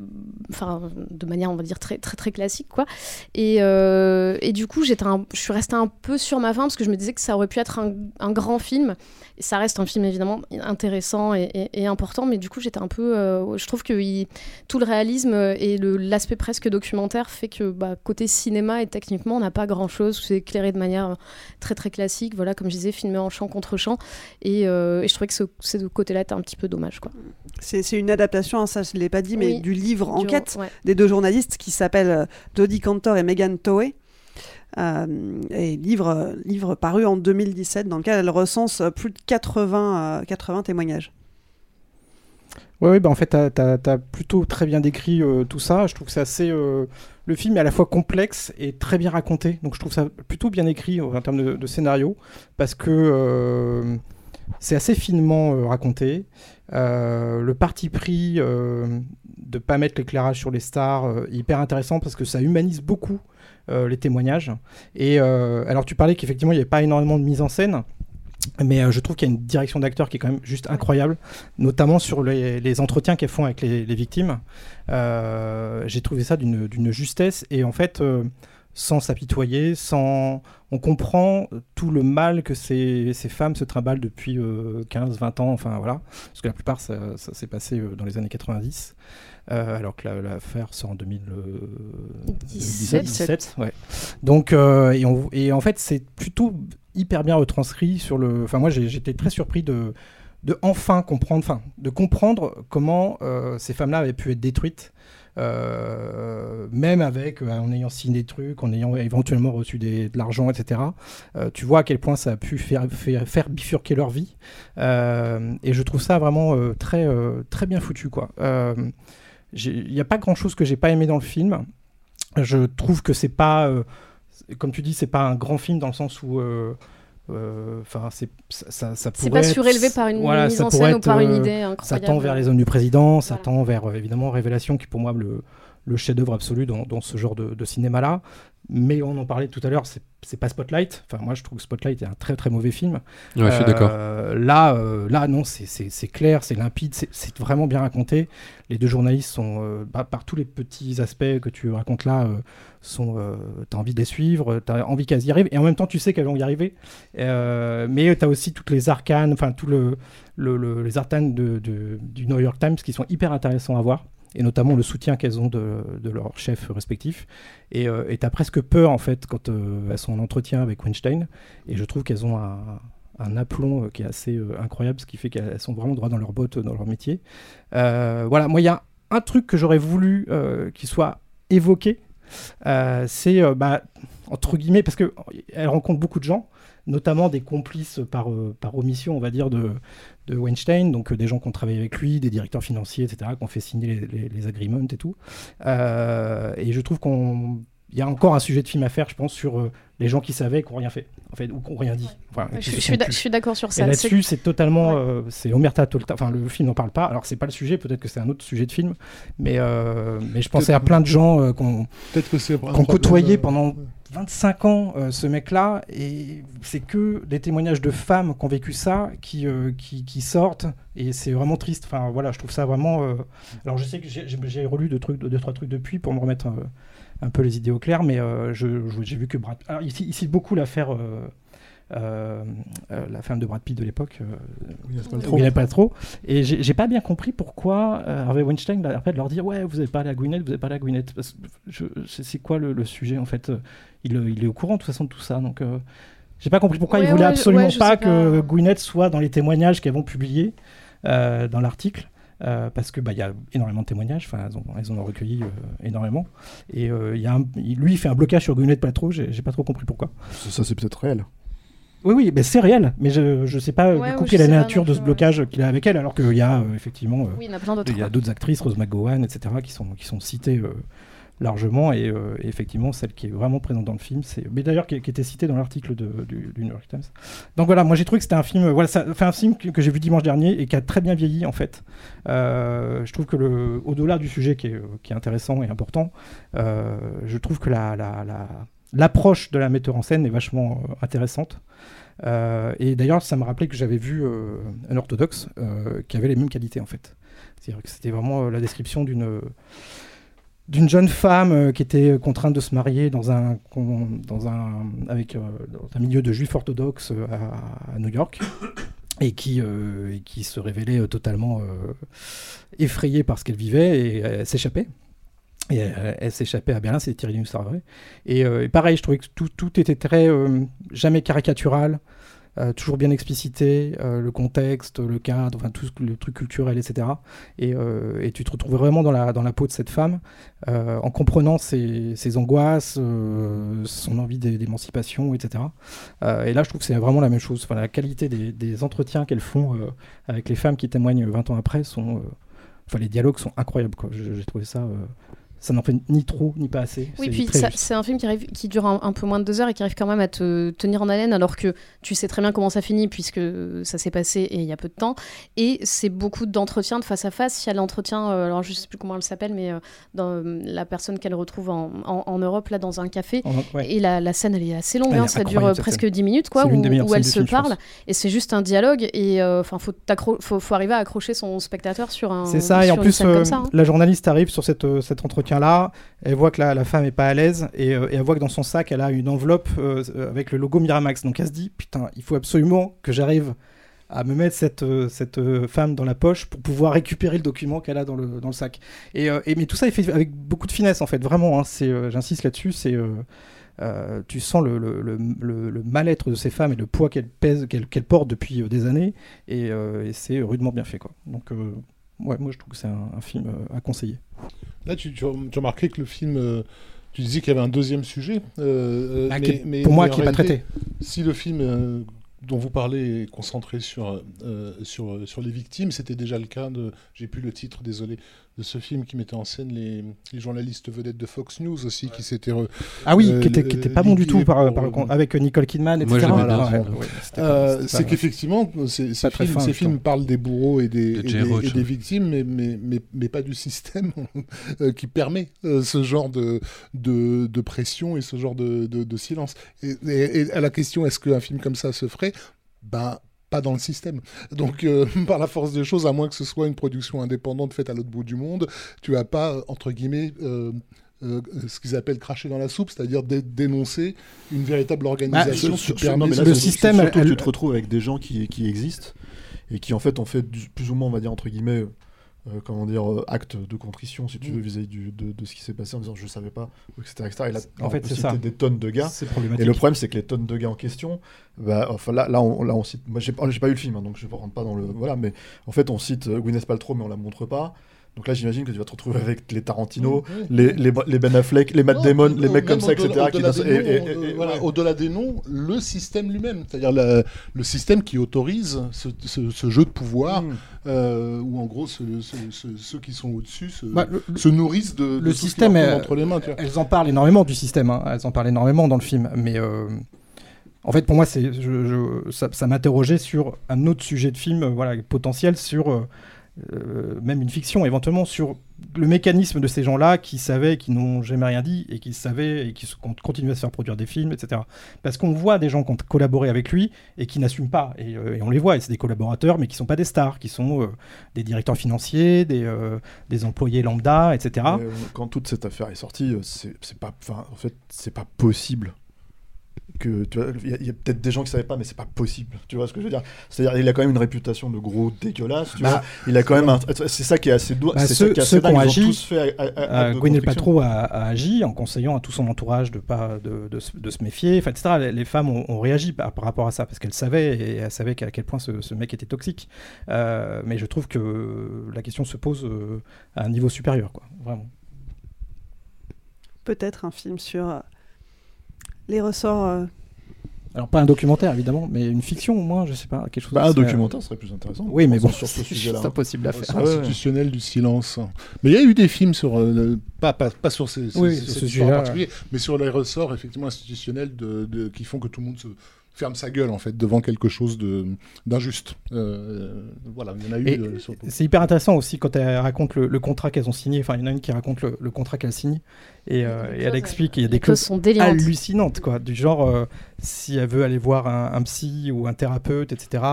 enfin de manière on va dire très très très classique quoi. Et, euh, et du coup j'étais je suis restée un peu sur ma faim parce que je me disais que ça aurait pu être un, un grand film. Et ça reste un film évidemment intéressant et, important mais du coup j'étais un peu euh, je trouve que tout le réalisme et l'aspect presque documentaire fait que bah, côté cinéma et techniquement on n'a pas grand chose c'est éclairé de manière très très classique. Voilà comme je disais filmé en chant contre chant et, euh, je trouvais que ce, ce côté-là était un petit peu dommage c'est une adaptation, hein, ça je ne l'ai pas dit, mais Oui. du livre Du- Enquête ouais. des deux journalistes qui s'appellent euh, Dodie Cantor et Megan Toey. Euh, et livre, euh, livre paru en 2017 dans lequel elle recense euh, plus de 80, euh, 80 témoignages. Ouais, ouais, bah en fait, t'as as, plutôt très bien décrit euh, tout ça. Je trouve que c'est assez. euh, le film est à la fois complexe et très bien raconté. Donc je trouve ça plutôt bien écrit euh, en termes de, de scénario parce que euh, c'est assez finement euh, raconté. Euh, le parti pris euh, de pas mettre l'éclairage sur les stars euh, hyper intéressant parce que ça humanise beaucoup euh, les témoignages. Et alors tu parlais qu'effectivement il n'y avait pas énormément de mise en scène. Mais je trouve qu'il y a une direction d'acteur qui est quand même juste incroyable, notamment sur les, entretiens qu'elles font avec les, les victimes. J'ai trouvé ça d'une justesse et en fait, sans s'apitoyer, sans... on comprend tout le mal que ces, ces femmes se trimballent depuis 15-20 ans, enfin voilà, parce que la plupart ça, ça s'est passé euh, dans les années 90. euh, alors que la- l'affaire sort en 2017. 17, ouais. Donc, euh, et, on- et en fait, c'est plutôt hyper bien retranscrit sur le. Enfin, moi, j'étais très surpris de, de enfin comprendre, enfin, de comprendre comment euh, ces femmes-là avaient pu être détruites. Euh, même avec euh, en ayant signé des trucs, en ayant éventuellement reçu de l'argent, etc. Euh, tu vois à quel point ça a pu faire, bifurquer leur vie. Et je trouve ça vraiment très, très bien foutu. Il n'y a pas grand chose que j'ai pas aimé dans le film. Je trouve que c'est pas, comme tu dis, c'est pas un grand film dans le sens où. Enfin, c'est ça, ça, ça C'est pourrait pas être- surélevé par une voilà, mise en scène ou par une euh, idée Ça tend vers les hommes du président, ça tend vers euh, évidemment Révélation, qui pour moi le, le chef-d'œuvre absolu dans, dans ce genre de, de cinéma-là. Mais on en parlait tout à l'heure, c'est pas Spotlight. Enfin, moi, je trouve que Spotlight est un très très mauvais film. Ouais, je suis d'accord. Là, euh, là, non, c'est- clair, c'est limpide, c'est- vraiment bien raconté. Les deux journalistes sont, euh, bah, par tous les petits aspects que tu racontes là, euh, sont, euh, t'as envie de les suivre, t'as envie qu'elles y arrivent, et en même temps, tu sais qu'elles vont y arriver. Euh, mais t'as aussi toutes les arcanes, enfin, tout le, le- le- les arcanes de, de- du New York Times qui sont hyper intéressants à voir et notamment le soutien qu'elles ont de, de leurs chefs respectifs. Et euh, et t'as presque peur, en fait, quand euh, elles sont en entretien avec Weinstein. Et je trouve qu'elles ont un, un aplomb euh, qui est assez euh, incroyable, ce qui fait qu'elles sont vraiment droit dans leurs bottes, dans leur métier. Euh, voilà, moi, il y a un truc que j'aurais voulu qu'il soit évoqué. c'est, bah, entre guillemets, parce qu'elle rencontre beaucoup de gens, notamment des complices par, euh, par omission, on va dire, de, de Weinstein, donc euh, des gens qui ont travaillé avec lui, des directeurs financiers, etc., qui ont fait signer les, les- agreements et tout. Euh, et je trouve qu'on il y a encore un sujet de film à faire, je pense, sur euh, les gens qui savaient et qui n'ont rien fait, en fait, ou qui n'ont rien dit. Voilà, Ouais, je- suis je d'accord sur ça, Et là-dessus, c'est- c'est totalement, euh, c'est Omerta Tolta. Enfin, le film n'en parle pas. Alors, c'est pas le sujet. Peut-être que c'est un autre sujet de film, mais euh, mais je pensais à plein de gens euh, qu'on problème, côtoyait pendant 25 ans euh, ce mec-là, et c'est que des témoignages de femmes qui ont vécu ça, qui, euh, qui, qui sortent, et c'est vraiment triste. Enfin voilà, je trouve ça vraiment. euh, Alors je sais que j'ai- relu deux, trucs, deux, trois trucs depuis pour me remettre euh, un peu les idées au clair, mais euh, j'ai vu que Brad. Alors ici, ici beaucoup l'affaire. euh, euh, euh, la femme de Brad Pitt de l'époque, euh, Paltrow. il n'avait pas trop. Et j'ai pas bien compris pourquoi euh, Harvey Weinstein après de leur dire ouais vous avez pas la Gwyneth, vous avez pas la Gwyneth. Parce que je- c'est quoi le, le sujet en fait il, il est au courant de toute façon de tout ça donc. euh, j'ai pas compris pourquoi Ouais, il voulait ouais, absolument ouais, je pas sais que pas. Gwyneth soit dans les témoignages qu'elles vont publier euh, dans l'article. Euh, parce que bah il y a énormément de témoignages, enfin elles, en ont recueilli euh, énormément, et euh, il y a un- lui il fait un blocage sur Gwyneth Paltrow, j'ai j'ai pas trop compris pourquoi. Ça, ça, c'est peut-être réel. Oui, oui, mais c'est réel, mais je, je sais pas Ouais, du coup quelle est la nature non de ce blocage qu'il a avec elle, alors qu'il y a euh, effectivement euh, Oui, il y a d'autres. il y a d'autres actrices, Rose McGowan, etc., qui sont, qui sont citées euh, largement, et, euh, et effectivement, celle qui est vraiment présente dans le film, c'est. Mais d'ailleurs, qui, était citée dans l'article du, du New York Times. Donc voilà, moi j'ai trouvé que c'était un film. Voilà, ça un film que, j'ai vu dimanche dernier et qui a très bien vieilli, en fait. Euh, je trouve que, le, au-delà du sujet qui est, qui est intéressant et important, euh, je trouve que la. la, la L'approche de la metteur en scène est vachement intéressante. Et d'ailleurs, ça me rappelait que j'avais vu un orthodoxe qui avait les mêmes qualités en fait. C'est-à-dire que c'était vraiment la description d'une d'une jeune femme euh, qui était contrainte de se marier dans un dans un avec euh, un milieu de juifs orthodoxes euh, à, New York et qui qui se révélait totalement effrayée par ce qu'elle vivait et s'échappait. Et elle, s'échappait à Berlin, c'est Thierry Nussard, vrai. Et, euh, et pareil, je trouvais que tout, tout était très jamais caricatural, euh, toujours bien explicité, euh, le contexte, le cadre, enfin tout le truc culturel, etc. Et, euh, et tu te retrouves vraiment dans la, dans la peau de cette femme, en comprenant ses, ses angoisses, son envie d'é- d'émancipation, etc. Et là, je trouve que c'est vraiment la même chose. Enfin, la qualité des, des entretiens qu'elles font avec les femmes qui témoignent 20 ans après sont. Enfin, les dialogues sont incroyables. j'ai trouvé ça. Ça n'en fait ni trop ni pas assez. Oui, puis c'est un film qui, arrive, qui dure un, un peu moins de deux heures et qui arrive quand même à te tenir en haleine alors que tu sais très bien comment ça finit puisque ça s'est passé et il y a peu de temps. Et c'est beaucoup d'entretiens de face à face. Il y a l'entretien, euh, alors je sais plus comment elle s'appelle, mais euh, dans euh, la personne qu'elle retrouve en, en- en Europe, là, dans un café. En- ouais. Et la, la scène, elle est assez longue, Elle hein, est ça dure euh, presque. 10 minutes, quoi, où, où elle se film, parle. Et c'est juste un dialogue et euh, enfin, faut, t'accro- faut, faut arriver à accrocher son spectateur sur un. C'est ça, et en plus, euh, ça, hein. la journaliste arrive sur cette, cet entretien-là, elle voit que la, femme est pas à l'aise, et, euh, et elle voit que dans son sac, elle a une enveloppe euh, euh, avec le logo Miramax. Donc elle se dit, putain, il faut absolument que j'arrive à me mettre cette, femme dans la poche pour pouvoir récupérer le document qu'elle a dans le, sac. Et, mais tout ça est fait avec beaucoup de finesse, en fait, vraiment, hein, j'insiste là-dessus, tu sens le, mal-être de ces femmes et le poids qu'elles pèsent, qu'elles portent depuis des années, et, c'est rudement bien fait. Donc, moi je trouve que c'est un, film à conseiller. Là, tu, tu, tu remarquais que le film. euh, tu disais qu'il y avait un deuxième sujet. euh, euh, Bah, mais, qui est- mais- pour moi, mais qui est pas traité. Si le film euh, dont vous parlez est concentré sur, sur, sur les victimes. C'était déjà le cas de, j'ai plus le titre, désolé, de ce film qui mettait en scène les, les journalistes vedettes de Fox News aussi, qui s'étaient. Ah oui, euh, qui était, qui était pas bon du tout par, par le avec Nicole Kidman, etc. Euh, c'est qu'effectivement, ces, films, fin, ces films parlent des bourreaux et des, De et Jay des- Roach, et des ouais. victimes, mais, mais, mais, mais pas du système euh, qui permet euh, ce genre de, de, de pression et ce genre de, de, de silence. Et, et- et à la question, est-ce qu'un film comme ça se ferait? Ben, pas dans le système. Donc, euh, par la force des choses, à moins que ce soit une production indépendante faite à l'autre bout du monde, tu vas pas, entre guillemets, euh, euh, ce qu'ils appellent cracher dans la soupe, c'est-à-dire dé- dénoncer une véritable organisation Bah, qui sur- sur- permet non, mais là, ce- c'est surtout elle- tu te retrouves avec des gens qui, qui existent et qui en fait ont fait du- plus ou moins, on va dire entre guillemets, euh, comment dire, euh, acte de contrition, si tu veux, Mm. vis-à-vis de, de ce qui s'est passé en disant je savais pas, etc. etc. Et là, En fait, c'est des tonnes de gars. Et le problème, c'est que les tonnes de gars en question, bah, enfin là, là, on, là, on cite. Moi, j'ai pas, pas eu le film, hein, donc je ne rentre pas dans le. Voilà, mais en fait, on cite euh, Gwyneth Paltrow, mais on la montre pas. Donc là, j'imagine que tu vas te retrouver avec les Tarantino, Mm, les, les, les Ben Affleck, les Matt Non, Damon, les mecs comme ça, etc. au-delà- des, et- noms, et- euh, et- voilà, ouais. au-delà des noms, le système lui-même, c'est-à-dire le, le système qui autorise ce, ce- ce jeu de pouvoir, Mm. euh, où en gros ce- ce- ce- ceux qui sont au-dessus se, Bah, se nourrissent de, le système, entre les mains. tu vois. elles en parlent énormément du système. hein. Elles en parlent énormément dans le film, mais euh, en fait, pour moi, c'est, je, je- ça, ça m'interrogeait sur un autre sujet de film, euh, voilà, potentiel sur euh, même une fiction, éventuellement sur le mécanisme de ces gens-là qui savaient, qui n'ont jamais rien dit et qui savaient et qui se- con- continuent à se faire produire des films, etc. Parce qu'on voit des gens qui ont collaboré avec lui et qui n'assument pas, et, euh, on les voit, et c'est des collaborateurs, mais qui sont pas des stars, qui sont euh, des directeurs financiers, des, employés lambda, etc. Quand toute cette affaire est sortie, c'est pas, en fait, c'est pas possible que tu vois, il y a, peut-être des gens qui savaient pas, mais c'est pas possible. Tu vois ce que je veux dire? C'est-à-dire, il a quand même une réputation de gros dégueulasse. Tu Bah, vois il a quand même, un- c'est ça qui est assez doux. Bah, c'est ça ceux, qui est ceux dingue. Ils ont agi, tous fait. euh, a, a agi en conseillant à tout son entourage de pas de, de se- de se méfier, enfin, etc. Les, les femmes ont, ont réagi par, par rapport à ça parce qu'elles savaient et elles savaient à quel point ce, ce mec était toxique. Euh, mais je trouve que la question se pose euh, à un niveau supérieur, quoi. Vraiment. Peut-être un film sur euh, les ressorts. euh, Alors pas un documentaire évidemment, mais une fiction au moins, je sais pas, quelque chose. Bah, un euh, documentaire serait plus intéressant. Oui, mais bon, Sur ce c'est sujet-là, juste hein. impossible à faire. c'est institutionnel du silence. Mais il y a eu des films sur, euh, pas, pas, pas sur ces, ces- Oui, ces- ce histoire en particulier, mais sur les ressorts effectivement institutionnels de, de- qui font que tout le monde se ferme sa gueule en fait devant quelque chose de d'injuste. Euh, voilà, il y en a eu. Euh, c'est hyper intéressant aussi quand elle raconte le, le contrat qu'elles ont signé. Enfin, il y en a une qui raconte le, le contrat qu'elle signe et, euh, et elle explique qu'il y a des clauses sont hallucinantes, quoi. Du genre, euh, si elle veut aller voir un, un psy ou un thérapeute, etc.,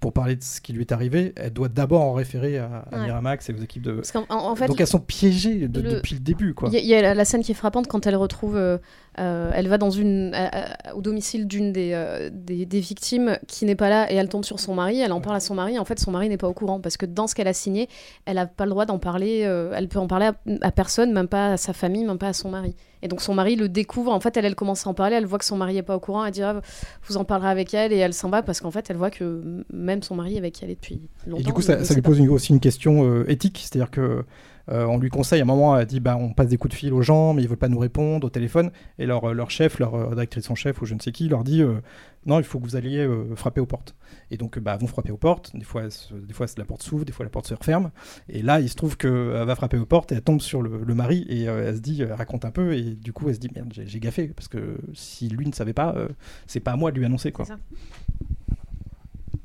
pour parler de ce qui lui est arrivé, elle doit d'abord en référer à, à Ouais. Miramax et aux équipes de. Parce qu'en- en- en fait, Donc elles sont piégées de- le- depuis le début, quoi. Il y, a- y la scène qui est frappante quand elle retrouve, euh, euh, elle va dans une, à- à- au domicile d'une des, euh, des, des victimes qui n'est pas là et elle tombe sur son mari. Elle en parle à son mari. En fait, son mari n'est pas au courant parce que dans ce qu'elle a signé, elle n'a pas le droit d'en parler. euh, elle peut en parler à, à personne, même pas à sa famille, même pas à son mari. Et donc son mari le découvre. En fait, elle, elle commence à en parler. Elle voit que son mari est pas au courant. Elle dit ah, vous en parlerez avec elle et elle s'en va parce qu'en fait, elle voit que même son mari est avec elle depuis longtemps. Et du coup, ça, lui pose une- aussi une question euh, éthique, c'est-à-dire que euh, on lui conseille à un moment, elle dit bah on passe des coups de fil aux gens, mais ils veulent pas nous répondre au téléphone, et leur, euh, leur chef, leur euh, rédactrice en chef ou je ne sais qui leur dit euh, non, il faut que vous alliez euh, frapper aux portes. Et donc bah vont frapper aux portes. Des fois, se- des fois la porte s'ouvre, des fois la porte se referme. Et là, il se trouve qu'elle va frapper aux portes et elle tombe sur le, le mari et elle se dit, elle raconte un peu et du coup elle se dit merde, j'ai gaffé parce que si lui ne savait pas, c'est pas à moi de lui annoncer quoi.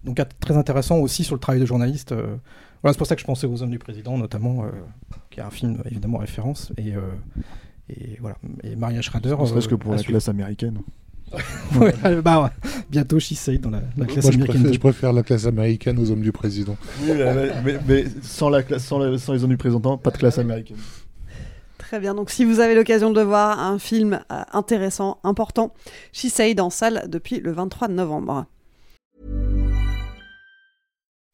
Donc très intéressant aussi sur le travail de journaliste. Voilà, c'est pour ça que je pensais aux hommes du président, notamment, euh, qui est un film évidemment référence. Et, euh, et voilà. Et Maria Schrader. Ne serait-ce que euh, pour à la suivre. classe américaine. Ouais, bah ouais. bientôt Shisei dans la, la classe Moi, je américaine. préfère, je préfère la classe américaine aux hommes du président. Oui, mais, mais- mais- mais sans, la classe, sans, la- sans les hommes du président, pas de classe américaine. Très bien. Donc, si vous avez l'occasion de voir un film intéressant, important, Shisei dans salle depuis le 23 novembre.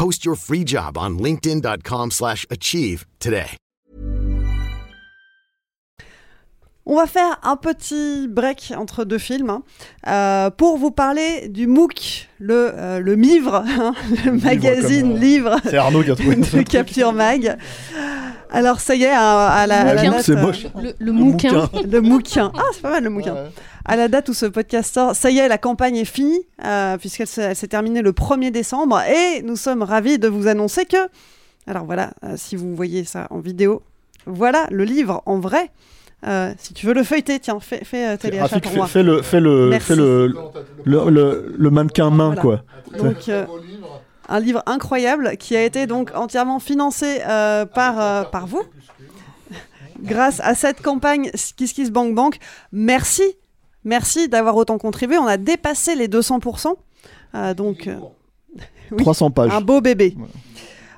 Post your free job on linkedin.com/achieve slash achieve today. On va faire un petit break entre deux films hein, euh, pour vous parler du MOOC, le, euh, le MIVRE, hein, le magazine comme, euh, livre c'est Arnaud qui a trouvé de truc. Capture Mag. Alors ça y est, à, à la, la c'est moche. Le, le mouquin. le mouquin. Ah, c'est pas mal le mouquin. À la date où ce podcast sort, ça y est, la campagne est finie, euh, puisqu'elle s'est terminée le 1er décembre. Et nous sommes ravis de vous annoncer que. Alors voilà, euh, si vous voyez ça en vidéo, voilà le livre en vrai. Euh, si tu veux le feuilleter, tiens, fais, fais euh, téléachat Rafik, pour fais, moi. fais le, fais le, fais le, le, le, le mannequin main, Voilà. quoi. Donc, euh, un livre incroyable qui a été donc entièrement financé euh, par, euh, par vous. Grâce à cette campagne Kiss Kiss Bank Bank. Merci, merci d'avoir autant contribué. On a dépassé les 200%. Euh, donc, euh, oui, 300 pages. Un beau bébé.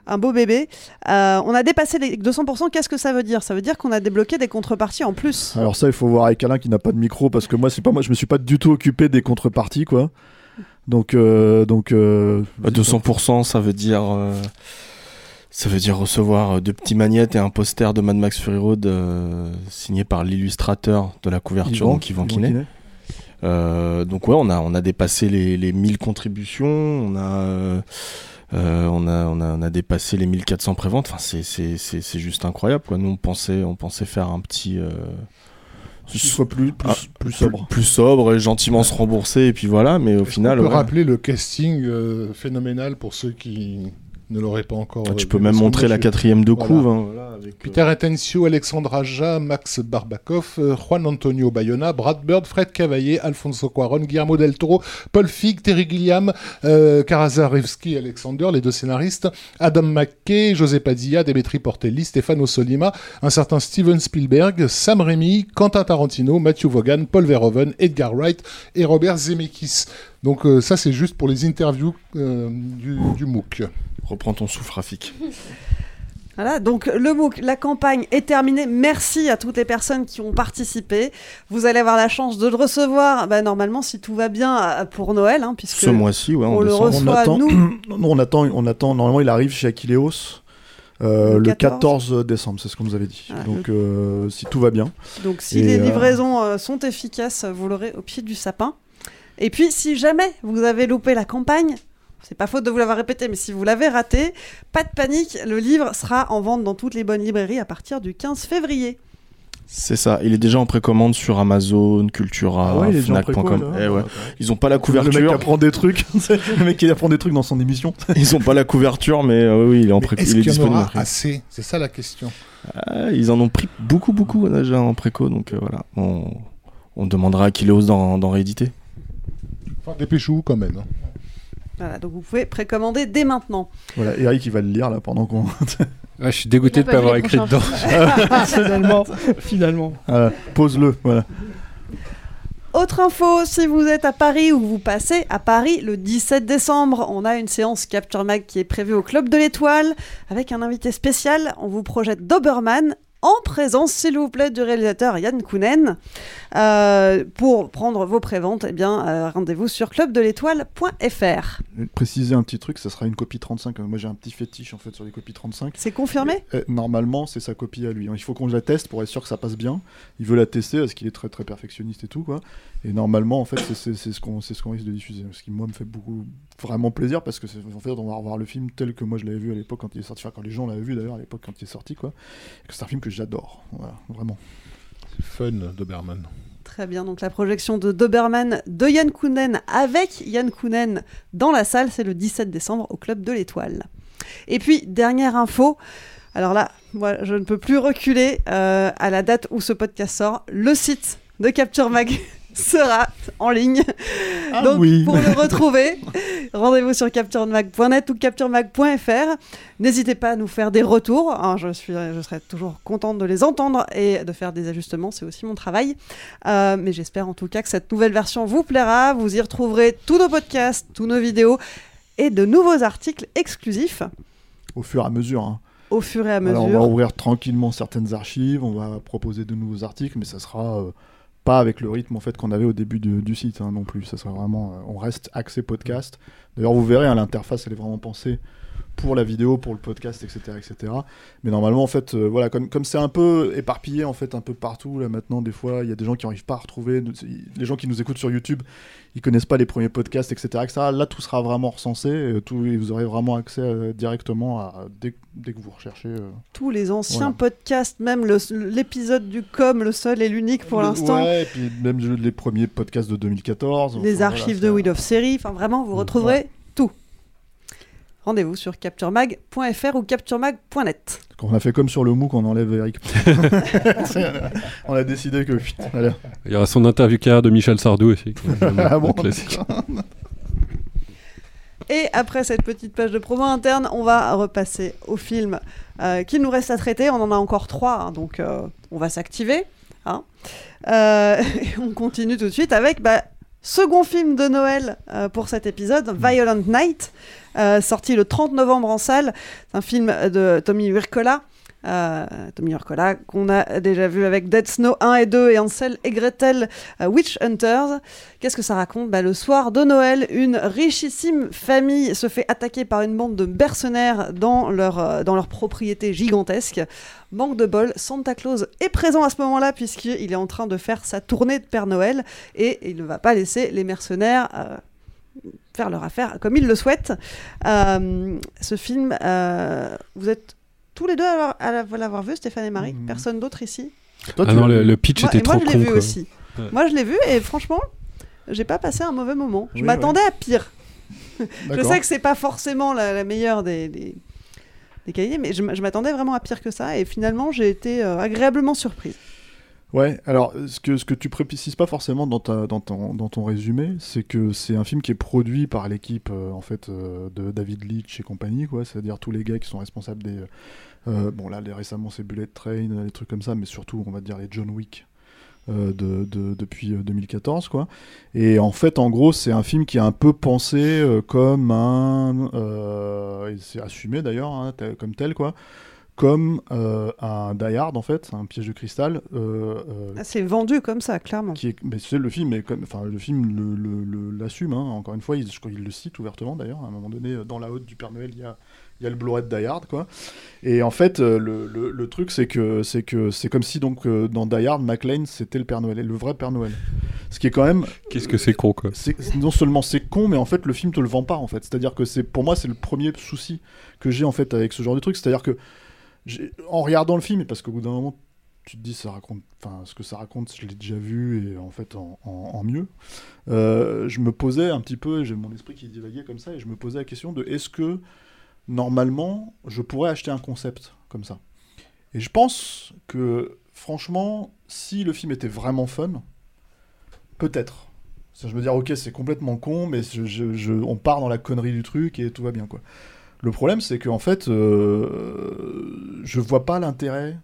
Un beau bébé. Euh, on a dépassé les 200%. Qu'est-ce que ça veut dire? Ça veut dire qu'on a débloqué des contreparties en plus. Alors ça, il faut voir avec Alain qui n'a pas de micro parce que moi, c'est pas moi, je me suis pas du tout occupé des contreparties, quoi. Donc, euh, donc. euh, Bah, 200%, ça veut dire. Ça veut dire recevoir euh, deux petits magnettes et un poster de Mad Max Fury Road euh, signé par l'illustrateur de la couverture, Yvan- donc Yvan. Quinet. Euh, donc ouais, on a, on a dépassé les, les 1000 contributions, on a, euh, on a, on a, on a dépassé les 1400 préventes. Enfin, c'est, c'est, c'est, c'est juste incroyable. Quoi. Nous, on pensait, on pensait faire un petit. Euh, chiffre plus, plus, ah, plus sobre. plus sobre et gentiment se rembourser et puis voilà. Mais au final, On peut ouais. rappeler le casting euh, phénoménal pour ceux qui ne l'auraient pas encore. Ah, tu peux même montrer la quatrième de Voilà. couve. hein, voilà, avec, Peter Atencio, Alexandre Aja, Max Barbakov, euh, Juan Antonio Bayona, Brad Bird, Fred Cavaillé, Alfonso Cuaron, Guillermo del Toro, Paul Fig, Terry Gilliam, euh, Karazarewski, Alexander, les deux scénaristes, Adam McKay, José Padilla, Demetri Portelli, Stefano Solima, un certain Steven Spielberg, Sam Raimi, Quentin Tarantino, Matthew Vaughan, Paul Verhoeven, Edgar Wright et Robert Zemeckis. Donc euh, ça c'est juste pour les interviews euh, du, du MOOC. Reprends ton souffle, Rafik. Voilà, donc le MOOC, la campagne est terminée. Merci à toutes les personnes qui ont participé. Vous allez avoir la chance de le recevoir, bah, normalement, si tout va bien, euh, pour Noël, hein, puisque Ce mois-ci, ouais, en on le décembre. reçoit, on attend, nous. non, on attend, on attend. Normalement, il arrive chez Aquileos euh, Le le 14. 14 décembre, c'est ce qu'on nous avait dit. Donc, euh, si tout va bien. Donc si Et, les euh, livraisons euh, sont efficaces, vous l'aurez au pied du sapin. Et puis si jamais vous avez loupé la campagne, c'est pas faute de vous l'avoir répété, mais si vous l'avez raté, pas de panique, le livre sera en vente dans toutes les bonnes librairies à partir du 15 février. C'est ça, il est déjà en précommande sur Amazon, Cultura, Ah ouais, Fnac.com. là. Eh ouais. Ils ont pas la Le mec couverture. qui apprend des trucs. le mec qui apprend des trucs dans son émission. Ils ont pas la couverture, mais euh, oui, il est en préco. Est-ce Il est qu'il y en disponible. aura après. assez? C'est ça la question. Ah, ils en ont pris beaucoup, beaucoup déjà en préco, donc euh, voilà. On, on demandera à Kileos d'en d'en rééditer. Enfin, dépêchez-vous quand même. hein. Voilà, donc vous pouvez précommander dès maintenant. Voilà, Eric, il va le lire là pendant qu'on. Ouais, je suis dégoûté de pas avoir écrit dedans. finalement, finalement. Voilà, Pose-le, voilà. Autre info, si vous êtes à Paris ou vous passez à Paris le 17 décembre, on a une séance Capture Mag qui est prévue au Club de l'Étoile avec un invité spécial. On vous projette Doberman en présence, s'il vous plaît, du réalisateur Yann Kounen. Euh, pour prendre vos préventes, eh bien, euh, rendez-vous sur clubdelétoile.fr. Préciser un petit truc, ça sera une copie 35. Moi, j'ai un petit fétiche en fait sur les copies 35. C'est confirmé? Euh, Normalement, c'est sa copie à lui. Il faut qu'on la teste pour être sûr que ça passe bien. Il veut la tester parce qu'il est très très perfectionniste et tout quoi. Et normalement, en fait, c'est- ce qu'on c'est ce qu'on risque de diffuser. Ce qui moi me fait beaucoup vraiment plaisir parce que c'est- en fait, on va revoir le film tel que moi je l'avais vu à l'époque quand il est sorti. Enfin, quand les gens l'avaient vu d'ailleurs à l'époque quand il est sorti quoi. C'est un film que j'adore. Voilà, vraiment. C'est fun, Doberman. Très bien, donc la projection de Doberman de Yann Kounen avec Yann Kounen dans la salle, c'est le 17 décembre au Club de l'Étoile. Et puis, dernière info, alors là, moi je ne peux plus reculer euh, à la date où ce podcast sort, le site de Capture Mag sera en ligne. Ah donc oui. pour le retrouver, rendez-vous sur capturemag.net ou capturemag.fr. N'hésitez pas à nous faire des retours, hein, je, suis, je serai toujours contente de les entendre et de faire des ajustements, c'est aussi mon travail. Euh, mais j'espère en tout cas que cette nouvelle version vous plaira. Vous y retrouverez tous nos podcasts, tous nos vidéos et de nouveaux articles exclusifs Au fur et à mesure. hein. au fur et à mesure. Alors, on va ouvrir tranquillement certaines archives, on va proposer de nouveaux articles, mais ça sera euh, pas avec le rythme en fait qu'on avait au début du, site hein, non plus. Ça vraiment, euh, on reste axé podcast. D'ailleurs, vous verrez, hein, l'interface elle est vraiment pensée pour la vidéo, pour le podcast, etc., etc. Mais normalement, en fait, euh, voilà, comme comme c'est un peu éparpillé en fait un peu partout là maintenant, des fois, il y a des gens qui n'arrivent pas à retrouver. Les gens qui nous écoutent sur YouTube, ils connaissent pas les premiers podcasts, etc., etc. Là, tout sera vraiment recensé, et, tout, et vous aurez vraiment accès euh, directement à dès, dès que vous recherchez. euh, Tous les anciens Voilà. podcasts, même l'épisode du com, le seul et l'unique pour l'instant. Ouais, et puis même les premiers podcasts de 2014. les enfin, archives voilà, de Wheel of Series. Enfin, vraiment, vous retrouverez. Rendez-vous sur capturemag.fr ou capturemag.net. On a fait comme sur le MOOC, on enlève Eric. on a décidé que. putain, allez. Il y aura son interview carrière de Michel Sardou aussi. Ah un bon, classique. Et après cette petite page de promo interne, on va repasser au film euh, qu'il nous reste à traiter. On en a encore trois, hein, donc euh, on va s'activer. hein. Euh, et on continue tout de suite avec bah, second film de Noël euh, pour cet épisode, Violent Night, euh, sorti le 30 novembre en salle. C'est un film de Tommy Wirkola. Euh, Tommy Wirkola, qu'on a déjà vu avec Dead Snow 1 et 2 et Ansel et Gretel euh, Witch Hunters. Qu'est-ce que ça raconte? Bah, Le soir de Noël, une richissime famille se fait attaquer par une bande de mercenaires dans leur, euh, dans leur propriété gigantesque. Manque de bol, Santa Claus est présent à ce moment-là puisqu'il est en train de faire sa tournée de Père Noël et il ne va pas laisser les mercenaires euh, faire leur affaire comme ils le souhaitent. Ce film, vous êtes tous les deux à l'avoir- à l'avoir vu, Stéphane et Marie Personne d'autre ici Toi, Ah tu non, le- le pitch Moi- était et moi, trop je l'ai vu quoi. aussi. Ouais. Moi, je l'ai vu et franchement, j'ai pas passé un mauvais moment. Je Oui, m'attendais à pire. je sais que c'est pas forcément la, la meilleure des, des, des qualités, mais je, je m'attendais vraiment à pire que ça et finalement, j'ai été euh, agréablement surprise. Ouais, alors ce que, ce que tu précises pas forcément dans, ta, dans, ton, dans ton résumé, c'est que c'est un film qui est produit par l'équipe euh, en fait euh, de David Leitch et compagnie, quoi. C'est-à-dire tous les gars qui sont responsables des. euh, bon, là, les, récemment, c'est Bullet Train, les trucs comme ça, mais surtout, on va dire les John Wick. de, de- depuis euh, 2014 quoi et en fait en gros c'est un film qui est un peu pensé comme un c'est assumé d'ailleurs hein, comme tel quoi comme euh, un Die Hard en fait un piège de cristal euh, euh, Ah, c'est vendu comme ça, clairement. qui est, mais c'est le film, est comme, enfin le film le- le- le- l'assume. hein. Encore une fois, il, je crois qu'il le cite ouvertement d'ailleurs. À un moment donné, dans la haute du Père Noël, il y a, il y a le Blu-ray de Die Hard, quoi. Et en fait, le, le- le truc, c'est que c'est que c'est comme si donc dans Die Hard, McLean c'était le Père Noël, et le vrai Père Noël. Ce qui est quand même. Qu'est-ce que c'est con, quoi. c'est- Non seulement c'est con, mais en fait le film te le vend pas en fait. C'est-à-dire que c'est pour moi c'est le premier souci que j'ai en fait avec ce genre de truc. C'est-à-dire que en regardant le film, parce qu'au bout d'un moment, tu te dis, ça raconte, ce que ça raconte, je l'ai déjà vu, et en fait, en, mieux. Euh, je me posais un petit peu, j'ai mon esprit qui divaguait comme ça, et je me posais la question de est-ce que, normalement, je pourrais acheter un concept comme ça? Et je pense que, franchement, si le film était vraiment fun, peut-être. Je me dire, ok, c'est complètement con, mais je- on part dans la connerie du truc et tout va bien, quoi. Le problème, c'est qu'en fait, euh, je vois pas l'intérêt.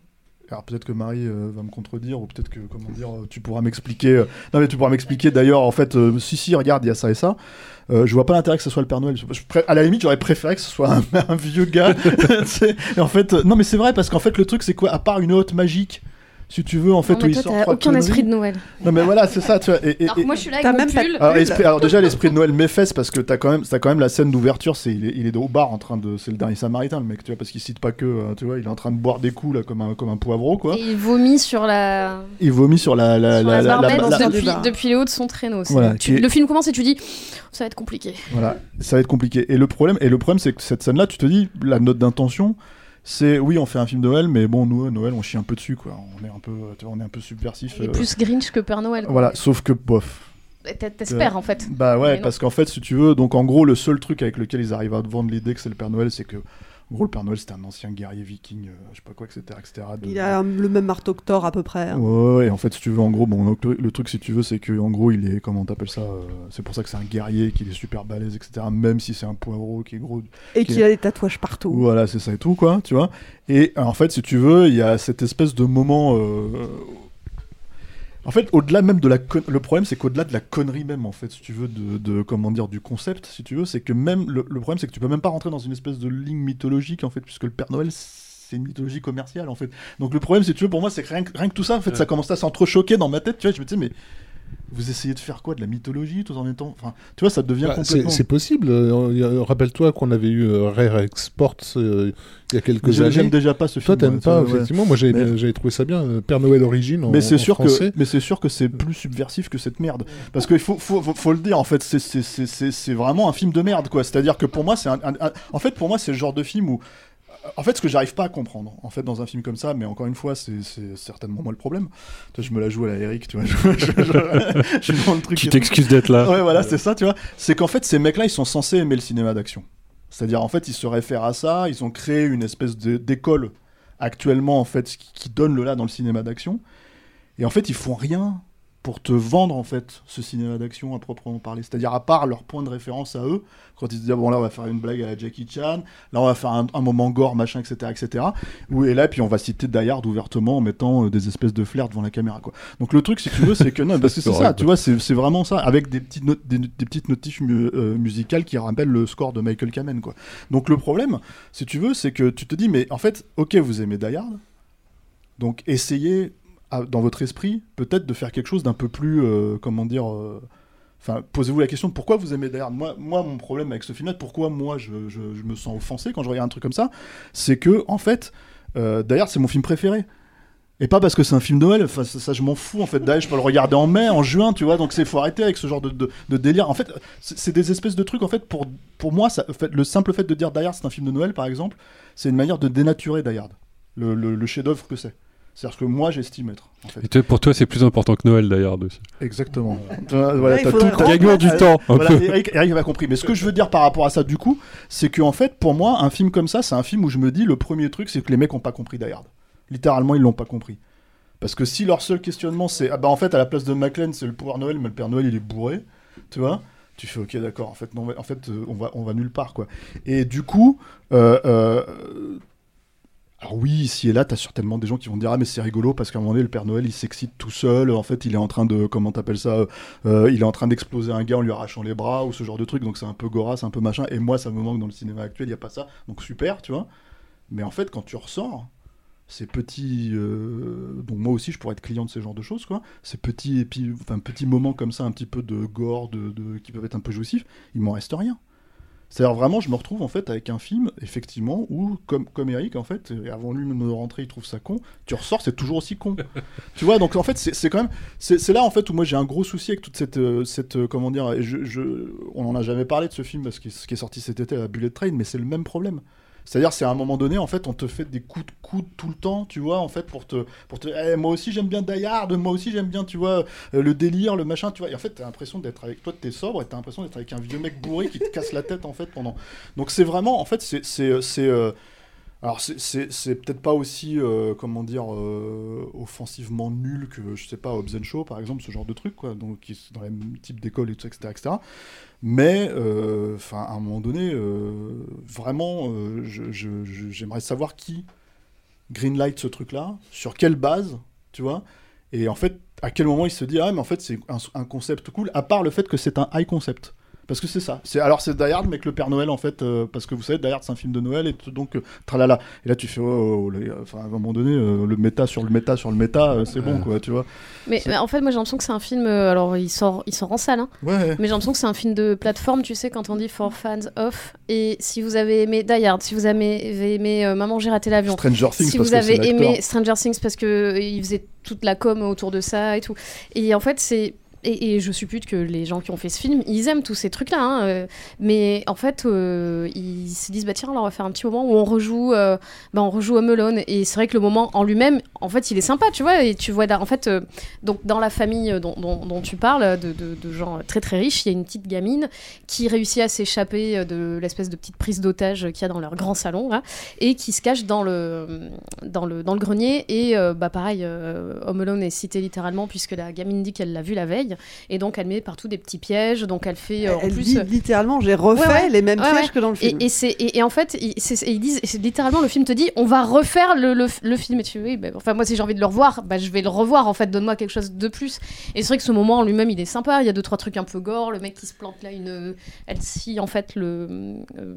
Alors peut-être que Marie euh, va me contredire, ou peut-être que, comment dire, euh, tu pourras m'expliquer. Non, mais tu pourras m'expliquer d'ailleurs, en fait, si, si, regarde, il y a ça et ça. Je vois pas l'intérêt que ce soit le Père Noël. Je à la limite, j'aurais préféré que ce soit un, vieux gars. en fait, non, mais c'est vrai, parce qu'en fait, le truc, c'est quoi? À part une haute magique, si tu veux, en fait, Non, où toi, sort t'as trois aucun esprit de Noël. Non, mais voilà, c'est ça, tu vois. Et, et- Alors et- moi, je suis là avec T'as mon même pull. alors, esprit- alors déjà l'esprit de Noël mes fesses parce que t'as quand même t'as quand même la scène d'ouverture c'est il est, il est au bar en train de c'est le dernier samaritain le mec tu vois parce qu'il cite pas que euh, tu vois il est en train de boire des coups là comme un comme un poivreau quoi Et il vomit sur la, il vomit sur la la sur la, la la- la- la- depuis, depuis les hauts de son traîneau. Voilà, tu- est- Le film commence et tu dis ça va être compliqué. voilà ça va être compliqué et le problème et le problème c'est que cette scène là tu te dis la note d'intention c'est oui on fait un film de Noël mais bon nous euh, Noël on chie un peu dessus quoi on est un peu on est un peu subversif euh, plus Grinch que Père Noël. quoi. voilà sauf que bof Et t'a- T'espères en fait. Bah ouais, parce qu'en fait, si tu veux, donc en gros, le seul truc avec lequel ils arrivent à te vendre l'idée que c'est le Père Noël, c'est que, en gros, le Père Noël, c'était un ancien guerrier viking, euh, je sais pas quoi, etc. etc. de- Il a le même marteau que Thor à peu près. hein. Ouais, ouais, et en fait, si tu veux, en gros, bon, donc, le, truc, si tu veux, c'est que, en gros, il est, comment t'appelles ça, euh, c'est pour ça que c'est un guerrier, qu'il est super balèze, etc. Même si c'est un poivreau qui est gros. Et qui qu'il a des tatouages partout. Voilà, c'est ça et tout, quoi, tu vois. Et en fait, si tu veux, il y a cette espèce de moment. euh, En fait, au-delà même de la. con- Le problème, c'est qu'au-delà de la connerie même, en fait, si tu veux, de, de- comment dire, du concept, si tu veux, c'est que même. Le, le problème, c'est que tu peux même pas rentrer dans une espèce de ligne mythologique, en fait, puisque le Père Noël, c'est une mythologie commerciale, en fait. Donc le problème, si tu veux, pour moi, c'est que rien, que rien que tout ça, en fait, ça commençait à s'entrechoquer dans ma tête, tu vois. Je me disais, mais. Vous essayez de faire quoi De la mythologie tout en même temps? Enfin, tu vois, ça devient Bah, c'est complètement. c'est possible. Euh, Rappelle-toi qu'on avait eu euh, Rare Exports euh, il y a quelques années. j'aime déjà pas ce Toi, film, t'aimes ouais, pas, ouais. effectivement. Moi, j'avais Mais- trouvé ça bien. Père Noël Origine en, mais c'est sûr français. que mais c'est sûr que c'est plus subversif que cette merde parce qu'il faut, faut, faut, faut le dire en fait c'est- vraiment un film de merde quoi c'est à dire que pour moi c'est un, un- un- en fait pour moi c'est le genre de film où en fait ce que j'arrive pas à comprendre en fait dans un film comme ça mais encore une fois c'est certainement moi le problème. Toi, je me la joue à la Eric tu vois. Je, je- je- je suis dans le truc. Tu t'excuses d'être là. ouais voilà c'est ça tu vois. C'est qu'en fait ces mecs là ils sont censés aimer le cinéma d'action. C'est-à-dire en fait ils se réfèrent à ça ils ont créé une espèce d'école actuellement en fait qui, qui donne le là dans le cinéma d'action. Et en fait, ils font rien pour te vendre en fait ce cinéma d'action à proprement parler. C'est-à-dire à part leur point de référence à eux, quand ils se disent bon là on va faire une blague à Jackie Chan, là on va faire un, un moment gore machin etc etc. Ou et là puis on va citer Die Hard ouvertement en mettant euh, des espèces de flairs devant la caméra quoi. Donc le truc si tu veux c'est que non parce que c'est ça, tu vois c'est c'est vraiment ça avec des petites notes des, des petites notifs mu- euh, musicales qui rappellent le score de Michael Kamen quoi. Donc le problème si tu veux c'est que tu te dis mais en fait ok vous aimez Die Hard donc essayez dans votre esprit peut-être de faire quelque chose d'un peu plus euh, comment dire euh, posez-vous la question pourquoi vous aimez Hard. Moi, moi, mon problème avec ce film-là, pourquoi moi je, je- me sens offensé quand je regarde un truc comme ça, c'est que en fait, euh, Hard, c'est mon film préféré. Et pas parce que c'est un film de Noël, enfin, ça, je m'en fous en fait. Hard, je peux le regarder en mai, en juin, tu vois, donc c'est faut arrêter avec ce genre de, de- délire. En fait, c'est des espèces de trucs, en fait, pour, pour moi, le simple fait de dire Hard, c'est un film de Noël, par exemple, c'est une manière de dénaturer Hard, le, le- le chef-d'œuvre que c'est. C'est-à-dire que moi, j'estime être. En fait. Et pour toi, c'est plus important que Noël d'ailleurs aussi. Exactement. Voilà, Là, faudrait tout- Gagnons du temps, un Voilà, peu. Eric, Eric avait compris. Mais ce que je veux dire par rapport à ça, du coup, c'est que en fait, pour moi, un film comme ça, c'est un film où je me dis le premier truc, c'est que les mecs ont pas compris Die Hard. Littéralement, ils l'ont pas compris. Parce que si leur seul questionnement, c'est ah bah en fait, à la place de McLean, c'est le pouvoir Noël, mais le Père Noël, il est bourré, tu vois. Tu fais ok, d'accord. En fait, non, en fait, euh, on va, on va nulle part, quoi. Et du coup, euh, euh, alors oui, ici et là, t'as certainement des gens qui vont dire ah mais c'est rigolo parce qu'à un moment donné le Père Noël il s'excite tout seul. En fait, il est en train de comment t'appelles ça euh, Il est en train d'exploser un gars en lui arrachant les bras ou ce genre de truc. Donc c'est un peu gorasse, un peu machin. Et moi, ça me manque dans le cinéma actuel. Il y a pas ça. Donc super, tu vois. Mais en fait, quand tu ressors ces petits, euh, donc moi aussi je pourrais être client de ce genre de choses quoi. Ces petits enfin petits moments comme ça, un petit peu de gore, de, de- qui peuvent être un peu jouissifs. Il m'en reste rien. C'est-à-dire vraiment, je me retrouve en fait avec un film, effectivement, où, comme, comme Eric, en fait, et avant lui de rentrer, il trouve ça con, tu ressors, c'est toujours aussi con. tu vois, donc en fait, c'est c'est quand même. C'est là, en fait, où moi j'ai un gros souci avec toute cette. euh, cette euh, comment dire, et je, je- on en a jamais parlé de ce film, parce que ce qui est sorti cet été, la Bullet Train, mais c'est le même problème. C'est-à-dire, c'est à un moment donné, en fait, on te fait des coups de coude tout le temps, tu vois, en fait, pour te. Pour te Eh, moi aussi, j'aime bien Die Hard, moi aussi, j'aime bien, tu vois, euh, le délire, le machin, tu vois. Et en fait, t'as l'impression d'être avec toi, t'es sobre, et t'as l'impression d'être avec un vieux mec bourré qui te casse la tête, en fait, pendant. Donc, c'est vraiment, en fait, c'est. c'est, euh, alors c'est- peut-être pas aussi, euh, comment dire, euh, offensivement nul que, je sais pas, Hobbs Show, par exemple, ce genre de truc, quoi, donc qui dans le même type d'école et tout, etc., etc. Mais, euh, enfin, à un moment donné, vraiment, j'aimerais savoir qui greenlight ce truc-là, sur quelle base, tu vois, et en fait, à quel moment il se dit, ah, mais en fait, c'est un concept cool, à part le fait que c'est un high concept. Parce que c'est ça. C'est alors c'est Die Hard, mais que le Père Noël en fait, euh, parce que vous savez, Die Hard c'est un film de Noël et tout, donc euh, tralala. Et là tu fais, oh, oh, les gars, enfin à un moment donné, euh, le méta sur le méta sur le méta, euh, c'est bon quoi, tu vois. Mais, mais en fait, moi j'ai l'impression que c'est un film. euh, alors, il sort, il sort en salle, hein. Ouais. mais j'ai l'impression que c'est un film de plateforme, tu sais, quand on dit for fans of. Et si vous avez aimé Die Hard, si vous avez aimé euh, Maman, j'ai raté l'avion. Stranger Things, Si parce vous que avez aimé. Stranger Things parce que euh, il faisait toute la com autour de ça et tout. Et en fait, c'est. Et, je suppute que les gens qui ont fait ce film, ils aiment tous ces trucs-là. hein, euh, mais en fait, euh, ils se disent, bah tiens, là, on va faire un petit moment où on rejoue, euh, bah, on rejoue Home Alone. Et c'est vrai que le moment en lui-même, en fait, il est sympa, tu vois. Et tu vois, en fait, euh, donc dans la famille dont, tu parles, de, gens très très riches, il y a une petite gamine qui réussit à s'échapper de l'espèce de petite prise d'otage qu'il y a dans leur grand salon, et qui se cache dans le, dans le, dans le grenier. Et bah, pareil, Home Alone est cité littéralement puisque la gamine dit qu'elle l'a vu la veille. Et donc elle met partout des petits pièges. Donc elle fait. euh, en Elle plus, dit euh, littéralement, j'ai refait Ouais, ouais. les mêmes Ouais, pièges ouais. que dans le film. Et, et c'est- et- et en fait, ils, disent, littéralement, le film te dit, on va refaire le, le, le film. Et tu oui, ben, enfin, moi, si j'ai envie de le revoir, bah, je vais le revoir, en fait, donne-moi quelque chose de plus. Et c'est vrai que ce moment en lui-même, il est sympa. Il y a deux, trois trucs un peu gore. Le mec qui se plante là, une, elle scie, en fait, le, euh,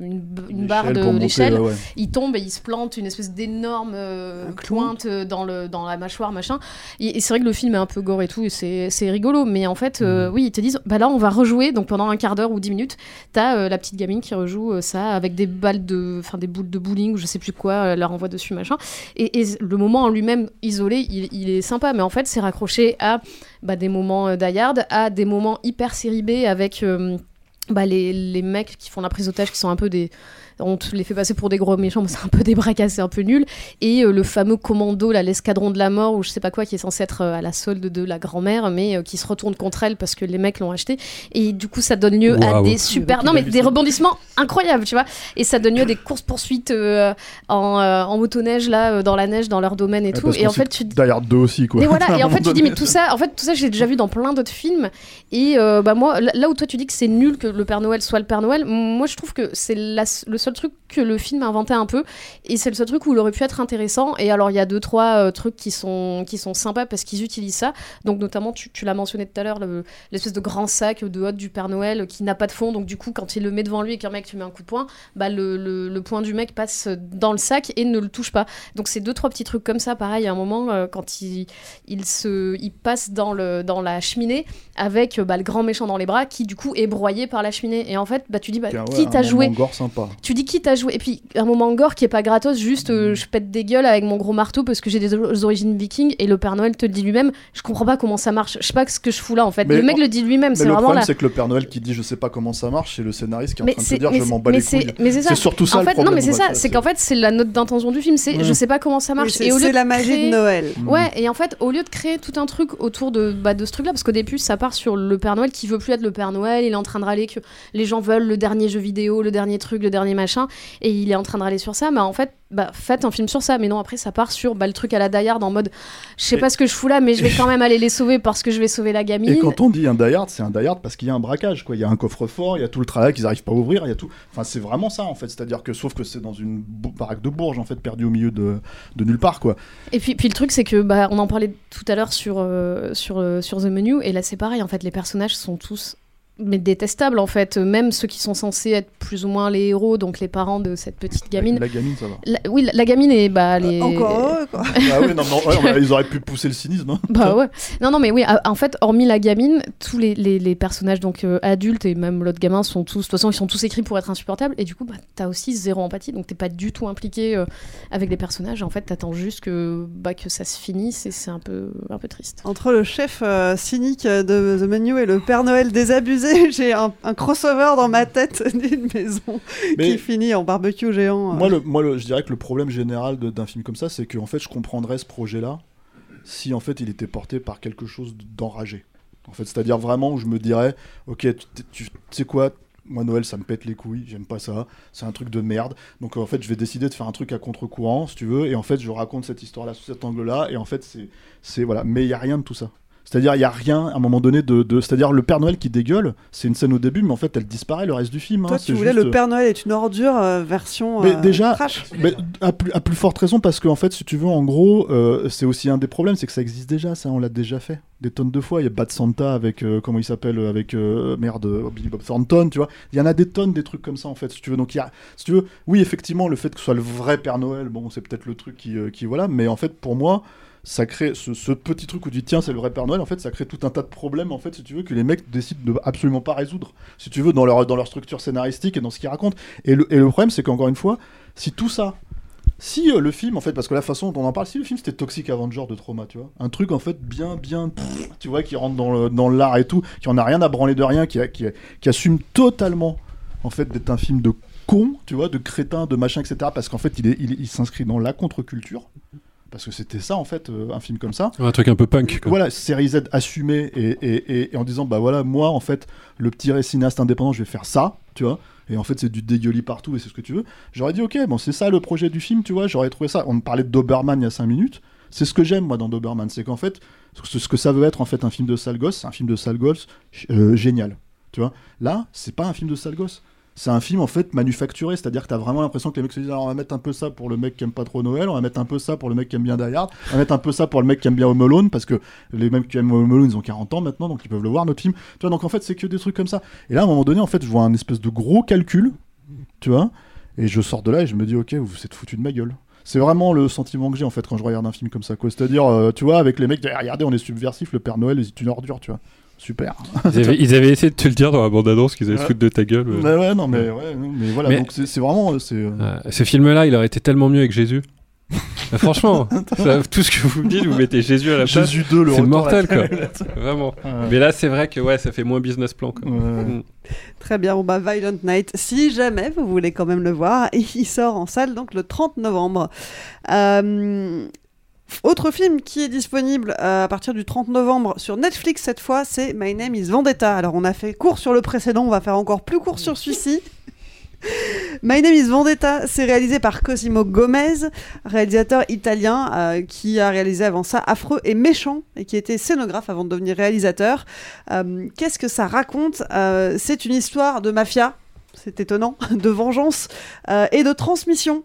une, barre de l'échelle. ouais. Il tombe et il se plante une espèce d'énorme euh, pointe euh, dans, le, dans la mâchoire, machin. Et, et c'est vrai que le film est un peu gore et tout, et c'est c'est rigolo, mais mais en fait, euh, oui, ils te disent, bah là, on va rejouer. Donc pendant un quart d'heure ou dix minutes, t'as euh, la petite gamine qui rejoue euh, ça avec des balles de, enfin des boules de bowling ou je sais plus quoi, euh, leur envoie dessus machin. Et, et le moment en lui-même isolé, il, il est sympa, mais en fait, c'est raccroché à bah, des moments hard, à des moments hyper série B avec bah, les, les mecs qui font la prise d'otage qui sont un peu des on te les fait passer pour des gros méchants, mais c'est un peu des c'est un peu nul. Et euh, le fameux commando, là, l'escadron de la mort, ou je sais pas quoi, qui est censé être euh, à la solde de la grand-mère, mais euh, qui se retourne contre elle parce que les mecs l'ont acheté. Et du coup, ça donne lieu à des super. Non, mais des rebondissements incroyables, tu vois. Et ça donne lieu à des courses-poursuites euh, en, euh, en motoneige, là, dans la neige, dans leur domaine et Ouais, tout. Et en fait, tu Hard 2 aussi, quoi. mais voilà, et en fait, tu dis, mais tout ça, en fait, tout ça, j'ai déjà vu dans plein d'autres films. Et euh, bah, moi, là où toi, tu dis que c'est nul que le Père Noël soit le Père Noël, moi, je trouve que c'est le seul truc que le film a inventé un peu. Et c'est le seul truc où il aurait pu être intéressant. Et alors, il y a deux, trois euh, trucs qui sont, qui sont sympas parce qu'ils utilisent ça. Donc, notamment, tu, tu l'as mentionné tout à l'heure, le- l'espèce de grand sac de hotte du Père Noël qui n'a pas de fond. Donc, du coup, quand il le met devant lui et qu'un mec, tu mets un coup de poing, bah, le, le, le poing du mec passe dans le sac et ne le touche pas. Donc, c'est deux, trois petits trucs comme ça. Pareil, à un moment, euh, quand il, il, se, il passe dans, le, dans la cheminée avec bah, le grand méchant dans les bras qui, du coup, est broyé par la cheminée. Et en fait, bah, tu dis, bah, qui t'a joué sympa. tu dis qui t'a joué et puis un moment gore qui est pas gratos juste euh, je pète des gueules avec mon gros marteau parce que j'ai des o- origines vikings et le Père Noël te le dit lui-même je comprends pas comment ça marche je sais pas ce que je fous là en fait Mais le mec en- le dit lui-même Mais c'est le vraiment problème, là c'est que le Père Noël qui dit je sais pas comment ça marche, c'est le scénariste qui est en mais train de se c'est dire mais je m'en bats les couilles. mais c'est ça. C'est surtout ça en le fait, problème. Non, mais c'est ça. C'est qu'en fait, c'est la note d'intention du film. C'est Ouais. je sais pas comment ça marche. Oui, et au lieu c'est de la magie de créer- Noël. Ouais. Et en fait, au lieu de créer tout un truc autour de bah, de ce truc-là, parce qu'au début, ça part sur le Père Noël qui veut plus être le Père Noël. Il est en train de râler que les gens veulent le dernier jeu vidéo, le dernier truc, le dernier machin, et il est en train de râler sur ça. Mais en fait, bah, faites un film sur ça. Mais non, après, ça part sur bah, le truc à la Die Hard en mode, je sais pas ce que je fous là, mais je vais quand même aller les sauver parce que je vais sauver la gamine. Et quand on dit un die hard, c'est un die hard parce qu'il y a un braquage, quoi. Il y a un coffre-fort, il y a tout le travail qu'ils arrivent pas à ouvrir, il y a tout. Enfin, c'est vraiment ça, en fait. C'est-à-dire que, sauf que c'est dans une baraque de Bourges, en fait, perdu au milieu de, de nulle part, quoi. Et puis, puis le truc, c'est que bah, on en parlait tout à l'heure sur, euh, sur, euh, sur The Menu, et là c'est pareil, en fait, les personnages sont tous mais détestables en fait, même ceux qui sont censés être plus ou moins les héros, donc les parents de cette petite gamine. La gamine, ça va. La- oui, la, la gamine est bah les. Encore heureux, quoi. ah oui, non, non, ouais, non, mais ils auraient pu pousser le cynisme. hein. Bah ouais. Non, non, mais oui, en fait, hormis la gamine, tous les, les, les personnages donc euh, adultes et même l'autre gamin sont tous, de toute façon, ils sont tous écrits pour être insupportables. Et du coup, bah, t'as aussi zéro empathie, donc t'es pas du tout impliqué euh, avec les personnages. En fait, t'attends juste que, bah, que ça se finisse et c'est un peu, un peu triste. Entre le chef euh, cynique de The Menu et le Père Noël désabusé, j'ai un, un crossover dans ma tête d'une maison Mais- qui finit en barbecue géant. euh. Moi, le, moi le- je dirais que le problème général d'un film comme ça, c'est qu'en fait, je comprendrais ce projet-là si en fait il était porté par quelque chose d'enragé. En fait, c'est-à-dire vraiment où je me dirais, ok, tu, sais quoi, moi Noël ça me pète les couilles, j'aime pas ça, c'est un truc de merde. Donc en fait, je vais décider de faire un truc à contre-courant, si tu veux, et en fait, je raconte cette histoire-là sous cet angle-là, et en fait, c'est, voilà, mais il y a rien de tout ça. C'est-à-dire, il y a rien à un moment donné de, de- c'est-à-dire le Père Noël qui dégueule, c'est une scène au début, mais en fait, elle disparaît le reste du film. Toi, hein, tu c'est voulais juste- le Père Noël est une ordure euh, version mais euh, déjà, trash. mais à, plus, à plus forte raison, parce qu'en fait, si tu veux, en gros, euh, c'est aussi un des problèmes, c'est que ça existe déjà, ça, on l'a déjà fait des tonnes de fois. Il y a Bad Santa avec, euh, comment il s'appelle, euh, avec, euh, merde, Billy Bob Thornton, tu vois. Il y en a des tonnes, des trucs comme ça, en fait, si tu veux. Donc, il y a, si tu veux, oui, effectivement, le fait que ce soit le vrai Père Noël, bon, c'est peut-être le truc qui, qui, voilà, mais en fait, pour moi, ça crée ce, ce petit truc où tu dis tiens c'est le vrai Père Noël en fait ça crée tout un tas de problèmes en fait si tu veux que les mecs décident de absolument pas résoudre si tu veux dans leur dans leur structure scénaristique et dans ce qu'ils racontent et le, et le problème c'est qu'encore une fois si tout ça si euh, le film en fait parce que la façon dont on en parle si le film c'était Toxic Avenger de Trauma tu vois un truc en fait bien bien pff, tu vois qui rentre dans le- dans l'art et tout qui en a rien à branler de rien qui, a- qui, a- qui assume totalement en fait d'être un film de con tu vois de crétin de machin etc parce qu'en fait il est- il, il s'inscrit dans la contre-culture parce que c'était ça en fait euh, un film comme ça Un truc un peu punk. Quoi. voilà, série Z assumée et, et, et, et en disant bah voilà, moi en fait, le petit cinéaste indépendant, je vais faire ça, tu vois. Et en fait, c'est du dégueulis partout et c'est ce que tu veux. J'aurais dit ok, bon, c'est ça le projet du film, tu vois. J'aurais trouvé ça. On me parlait de Doberman il y a 5 minutes. C'est ce que j'aime moi dans Doberman, c'est qu'en fait, ce que ça veut être en fait un film de sale gosse, c'est un film de sale gosse euh, génial, tu vois. Là, c'est pas un film de sale gosse. C'est un film en fait manufacturé, c'est-à-dire que t'as vraiment l'impression que les mecs se disent alors on va mettre un peu ça pour le mec qui aime pas trop Noël, on va mettre un peu ça pour le mec qui aime bien Die on va mettre un peu ça pour le mec qui aime bien Home Alone parce que les mecs qui aiment Home Alone ils ont 40 ans maintenant donc ils peuvent le voir notre film. Tu vois donc en fait c'est que des trucs comme ça. Et là à un moment donné en fait je vois un espèce de gros calcul, tu vois, et je sors de là et je me dis ok vous vous êtes foutu de ma gueule. C'est vraiment le sentiment que j'ai en fait quand je regarde un film comme ça quoi. C'est-à-dire euh, tu vois avec les mecs eh, regardez on est subversif, le Père Noël est une ordure tu vois. Super. Ils avaient, ils avaient essayé de te le dire dans la bande-annonce qu'ils allaient se Ouais. foutre de ta gueule. Ouais, ouais, non, mais, ouais, mais voilà, Mais- donc c'est vraiment. euh, euh, Ouais, ce film-là, il aurait été tellement mieux avec Jésus. Euh, Franchement, ça, tout ce que vous me dites, vous mettez Jésus à la place. Jésus 2, le C'est mortel, quoi. Vraiment. Ouais. Mais là, c'est vrai que ouais, ça fait moins business plan. Quoi. Mm. Très bien, bon bah Violent Night, si jamais vous voulez quand même le voir, il sort en salle donc le 30 novembre. Euh, autre film qui est disponible euh, à partir du 30 novembre sur Netflix cette fois, c'est My Name is Vendetta. Alors on a fait court sur le précédent, on va faire encore plus court sur celui-ci. My Name is Vendetta, c'est réalisé par Cosimo Gomez, réalisateur italien euh, qui a réalisé avant ça Affreux et Méchant et qui était scénographe avant de devenir réalisateur. Euh, Qu'est-ce que ça raconte? Euh, C'est une histoire de mafia. C'est étonnant, de vengeance euh, et de transmission.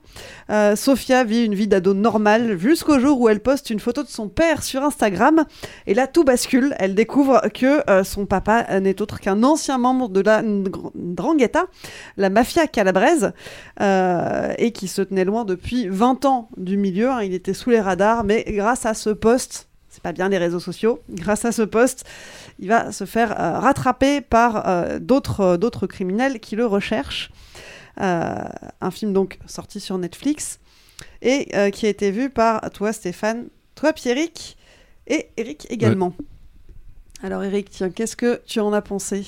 Euh, Sophia vit une vie d'ado normale jusqu'au jour où elle poste une photo de son père sur Instagram. Et là, tout bascule. Elle découvre que euh, son papa n'est autre qu'un ancien membre de la Ndrangheta, la mafia calabraise, euh, et qui se tenait loin depuis 20 ans du milieu. hein. Il était sous les radars, mais grâce à ce poste, pas bien les réseaux sociaux, grâce à ce poste, il va se faire euh, rattraper par euh, d'autres euh, d'autres criminels qui le recherchent. Euh, un film donc sorti sur Netflix et euh, qui a été vu par toi Stéphane, toi Pierrick et Eric également. Alors Eric, tiens, qu'est-ce que tu en as pensé?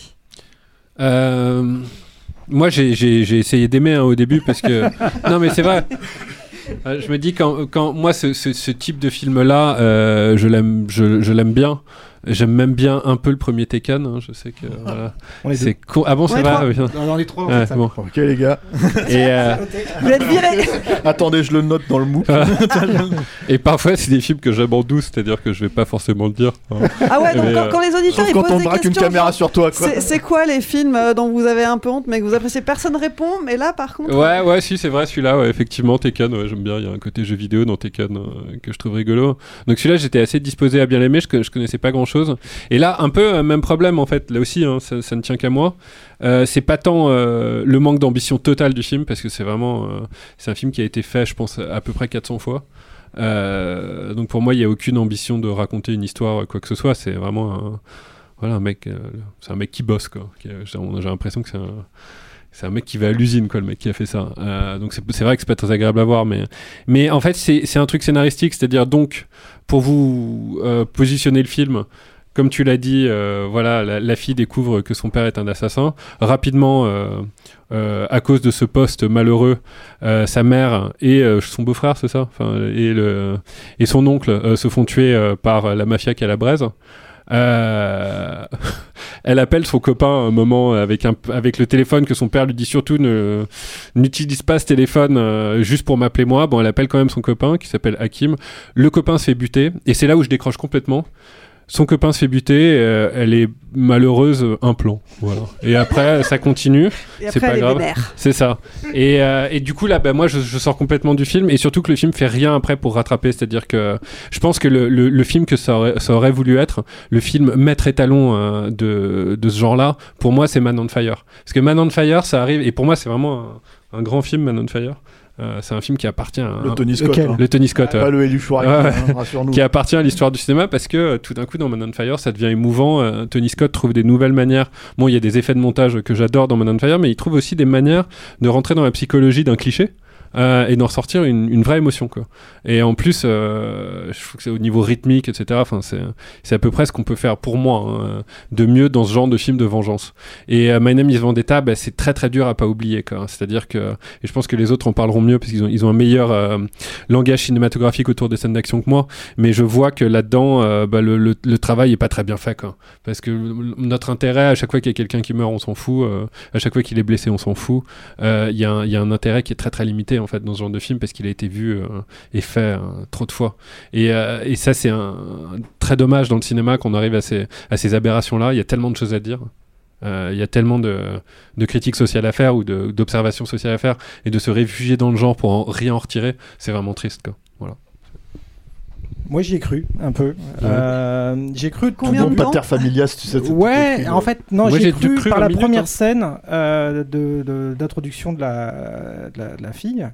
Euh, moi, j'ai- j'ai j'ai essayé d'aimer hein, au début parce que. non, mais c'est vrai. Euh, je me dis quand, quand moi ce, ce- ce type de film là euh, je l'aime je, je l'aime bien j'aime même bien un peu le premier Tekken hein, je sais que voilà. On est c'est con ah bon On c'est est vrai trois. oui. On est trois, on Ouais, fait ça. bon. Ok, les gars. et euh, Vous êtes virés Attendez, je le note dans le MOOC. et parfois c'est des films que j'aime en douce c'est à dire que je vais pas forcément le dire hein. Ah ouais, donc Mais, quand, euh, quand les auditeurs Sauf ils quand posent on des braque une caméra sur toi, quoi. C'est quoi les films euh, dont vous avez un peu honte mais que vous appréciez? Personne répond, mais là par contre. Ouais, ouais, si, c'est vrai, celui-là, ouais, effectivement, Tekken, ouais, j'aime bien, il y a un côté jeu vidéo dans Tekken euh, que je trouve rigolo. Donc celui-là, j'étais assez disposé à bien l'aimer, je, je connaissais pas Et là, un peu, euh, même problème, en fait, là aussi, hein, ça, ne tient qu'à moi. Euh, c'est pas tant euh, le manque d'ambition totale du film, parce que c'est vraiment, euh, c'est un film qui a été fait, je pense, à peu près 400 fois. Donc pour moi, il n'y a aucune ambition de raconter une histoire, quoi que ce soit, c'est vraiment un... Voilà, un mec, c'est un mec qui bosse, quoi. J'ai l'impression que c'est un, c'est un mec qui va à l'usine, quoi, le mec qui a fait ça. Euh, donc c'est vrai que c'est pas très agréable à voir, mais, mais en fait, c'est un truc scénaristique, c'est-à-dire donc, pour vous euh, positionner le film, comme tu l'as dit, euh, voilà, la, fille découvre que son père est un assassin. Rapidement, à cause de ce poste malheureux, sa mère et son beau-frère, c'est ça, et, le, et son oncle se font tuer par la mafia calabraise. Euh, elle appelle son copain un moment avec, un, avec le téléphone que son père lui dit surtout ne n'utilise pas ce téléphone euh, juste pour m'appeler moi. Bon, elle appelle quand même son copain qui s'appelle Hakim. Le copain se fait buter et c'est là où je décroche complètement. Son copain se fait buter, euh, elle est malheureuse, euh, un plan. Voilà. Et après, ça continue. C'est pas grave. C'est ça. Et, euh, et du coup, là, bah, moi, je, je sors complètement du film. Et surtout que le film fait rien après pour rattraper. C'est-à-dire que je pense que le, le- le film que ça aurait, ça aurait voulu être, le film maître étalon euh, de, de ce genre-là, pour moi, c'est Man on Fire. Parce que Man on Fire, ça arrive. Et pour moi, c'est vraiment un, un grand film, Man on Fire. Euh, c'est un film qui appartient à Le Tony Scott, Lequel hein. Le Tony Scott. Ah, pas le hein, qui appartient à l'histoire du cinéma parce que euh, tout d'un coup dans Man on Fire ça devient émouvant. Euh, Tony Scott trouve des nouvelles manières. Bon, il y a des effets de montage que j'adore dans Man on Fire, mais il trouve aussi des manières de rentrer dans la psychologie d'un cliché. Euh, et d'en ressortir une, vraie émotion quoi. Et en plus, euh, je trouve que c'est au niveau rythmique, etc. C'est à peu près ce qu'on peut faire pour moi hein, de mieux dans ce genre de film de vengeance. Et euh, My Name is Vendetta, bah, c'est très très dur à pas oublier. C'est-à-dire que et je pense que les autres en parleront mieux parce qu'ils ont ils ont un meilleur langage cinématographique autour des scènes d'action que moi. Mais je vois que là-dedans, bah, le, travail est pas très bien fait quoi. Parce que notre intérêt à chaque fois qu'il y a quelqu'un qui meurt, on s'en fout. à chaque fois qu'il est blessé, on s'en fout. Il y, y a un intérêt qui est très très limité en fait dans ce genre de film parce qu'il a été vu euh, et fait euh, trop de fois. Et, euh, ça c'est un, très dommage dans le cinéma qu'on arrive à ces, à ces aberrations là. Il y a tellement de choses à dire. Il y a tellement de, critiques sociales à faire ou d'observations sociales à faire et de se réfugier dans le genre pour en, rien en retirer, c'est vraiment triste quoi. Moi j'y ai cru un peu. Euh, j'ai cru Combien de temps Pater familias, tu sais, c'est Ouais, en fait, non, j'ai cru, cru par la minute, première hein. scène euh, de- de- d'introduction de, la, de, la, de la fille,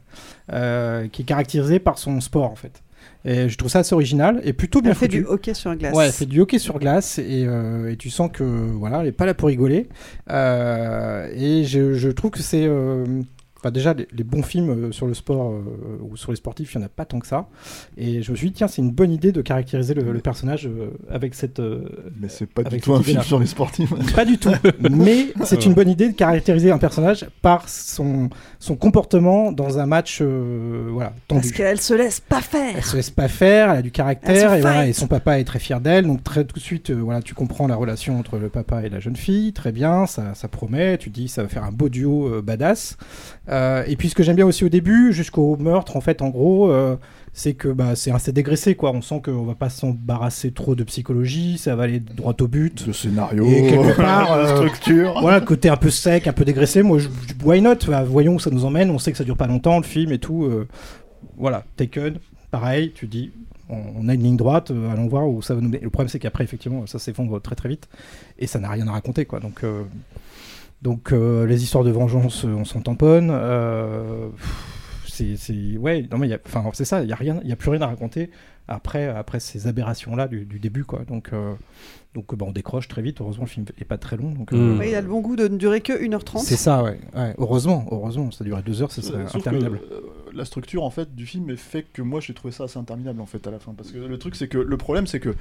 euh, qui est caractérisée par son sport en fait. Et je trouve ça assez original et plutôt bien Elle fait foutu. du hockey sur glace. Ouais, elle fait du hockey sur glace et, euh, et tu sens que voilà, elle est pas là pour rigoler. Euh, et je, je trouve que c'est euh, Enfin, déjà, les, les bons films euh, sur le sport euh, ou sur les sportifs, il n'y en a pas tant que ça. Et je me suis dit, tiens, c'est une bonne idée de caractériser le, le personnage euh, avec cette. Mais c'est pas du tout un film sur les sportifs. Pas du tout. Mais c'est une bonne idée de caractériser un personnage par son, son comportement dans un match euh, voilà, tendu. Parce qu'elle se laisse pas faire. Elle se laisse pas faire, elle a du caractère et, voilà, et son papa est très fier d'elle. Donc très tout de suite, euh, voilà, tu comprends la relation entre le papa et la jeune fille. Très bien, ça, ça promet. Tu dis, ça va faire un beau duo euh, badass. Euh, et puis ce que j'aime bien aussi au début, jusqu'au meurtre, en fait, en gros, euh, c'est que bah, c'est assez dégraissé, quoi. On sent qu'on va pas s'embarrasser trop de psychologie, ça va aller droit au but. Le scénario, Et quelque part, la euh, structure. Voilà, côté un peu sec, un peu dégraissé. Moi, je, je- why not? Bah, Voyons où ça nous emmène. On sait que ça dure pas longtemps, le film et tout. voilà, Taken, pareil, tu dis, on, on a une ligne droite, euh, allons voir où ça va nous mener. Le problème, c'est qu'après, effectivement, ça s'effondre très très vite et ça n'a rien à raconter, quoi. Donc, euh, donc euh, les histoires de vengeance, euh, on s'en tamponne. euh, c'est, c'est- ouais, non mais il y a- enfin c'est ça, il y a rien, il y a plus rien à raconter après après ces aberrations là du, du début quoi. Donc euh, donc bah, on décroche très vite. Heureusement le film est pas très long. Donc, euh, Ouais, il a le bon goût de ne durer que 1h30. c'est ça, ouais. ouais. Heureusement, heureusement, ça durait deux heures, ça serait Euh, sauf interminable. que, euh, la structure en fait du film est fait que moi j'ai trouvé ça assez interminable en fait à la fin parce que le truc c'est que le problème c'est que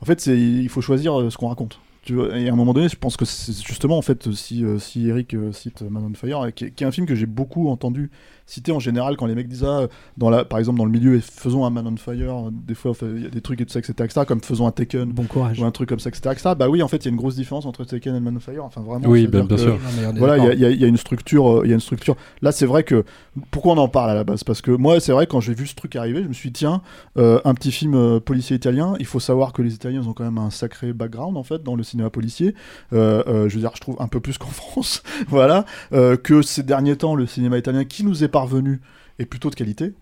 en fait c'est il faut choisir ce qu'on raconte. Tu vois, et à un moment donné, je pense que c'est justement en fait si euh, si Eric euh, cite Man on Fire, qui est un film que j'ai beaucoup entendu citer en général quand les mecs disent ah, dans la par exemple dans le milieu faisons un Man on Fire, euh, des fois il y a des trucs et tout ça etc, etc comme faisons un Taken Bon courage. ou un truc comme ça etc, etc. Bah oui en fait il y a une grosse différence entre Taken et Man on Fire. Enfin vraiment. Oui, bah, bien que- sûr. Non, Voilà il y a- y, y une structure euh, il y a une structure. Là c'est vrai que pourquoi on en parle à la base? Parce que moi, c'est vrai, quand j'ai vu ce truc arriver, je me suis dit, tiens, euh, un petit film euh, policier italien, il faut savoir que les Italiens ils ont quand même un sacré background, en fait, dans le cinéma policier. Euh, euh, je veux dire, je trouve un peu plus qu'en France. voilà. Euh, que ces derniers temps, le cinéma italien qui nous est parvenu est plutôt de qualité.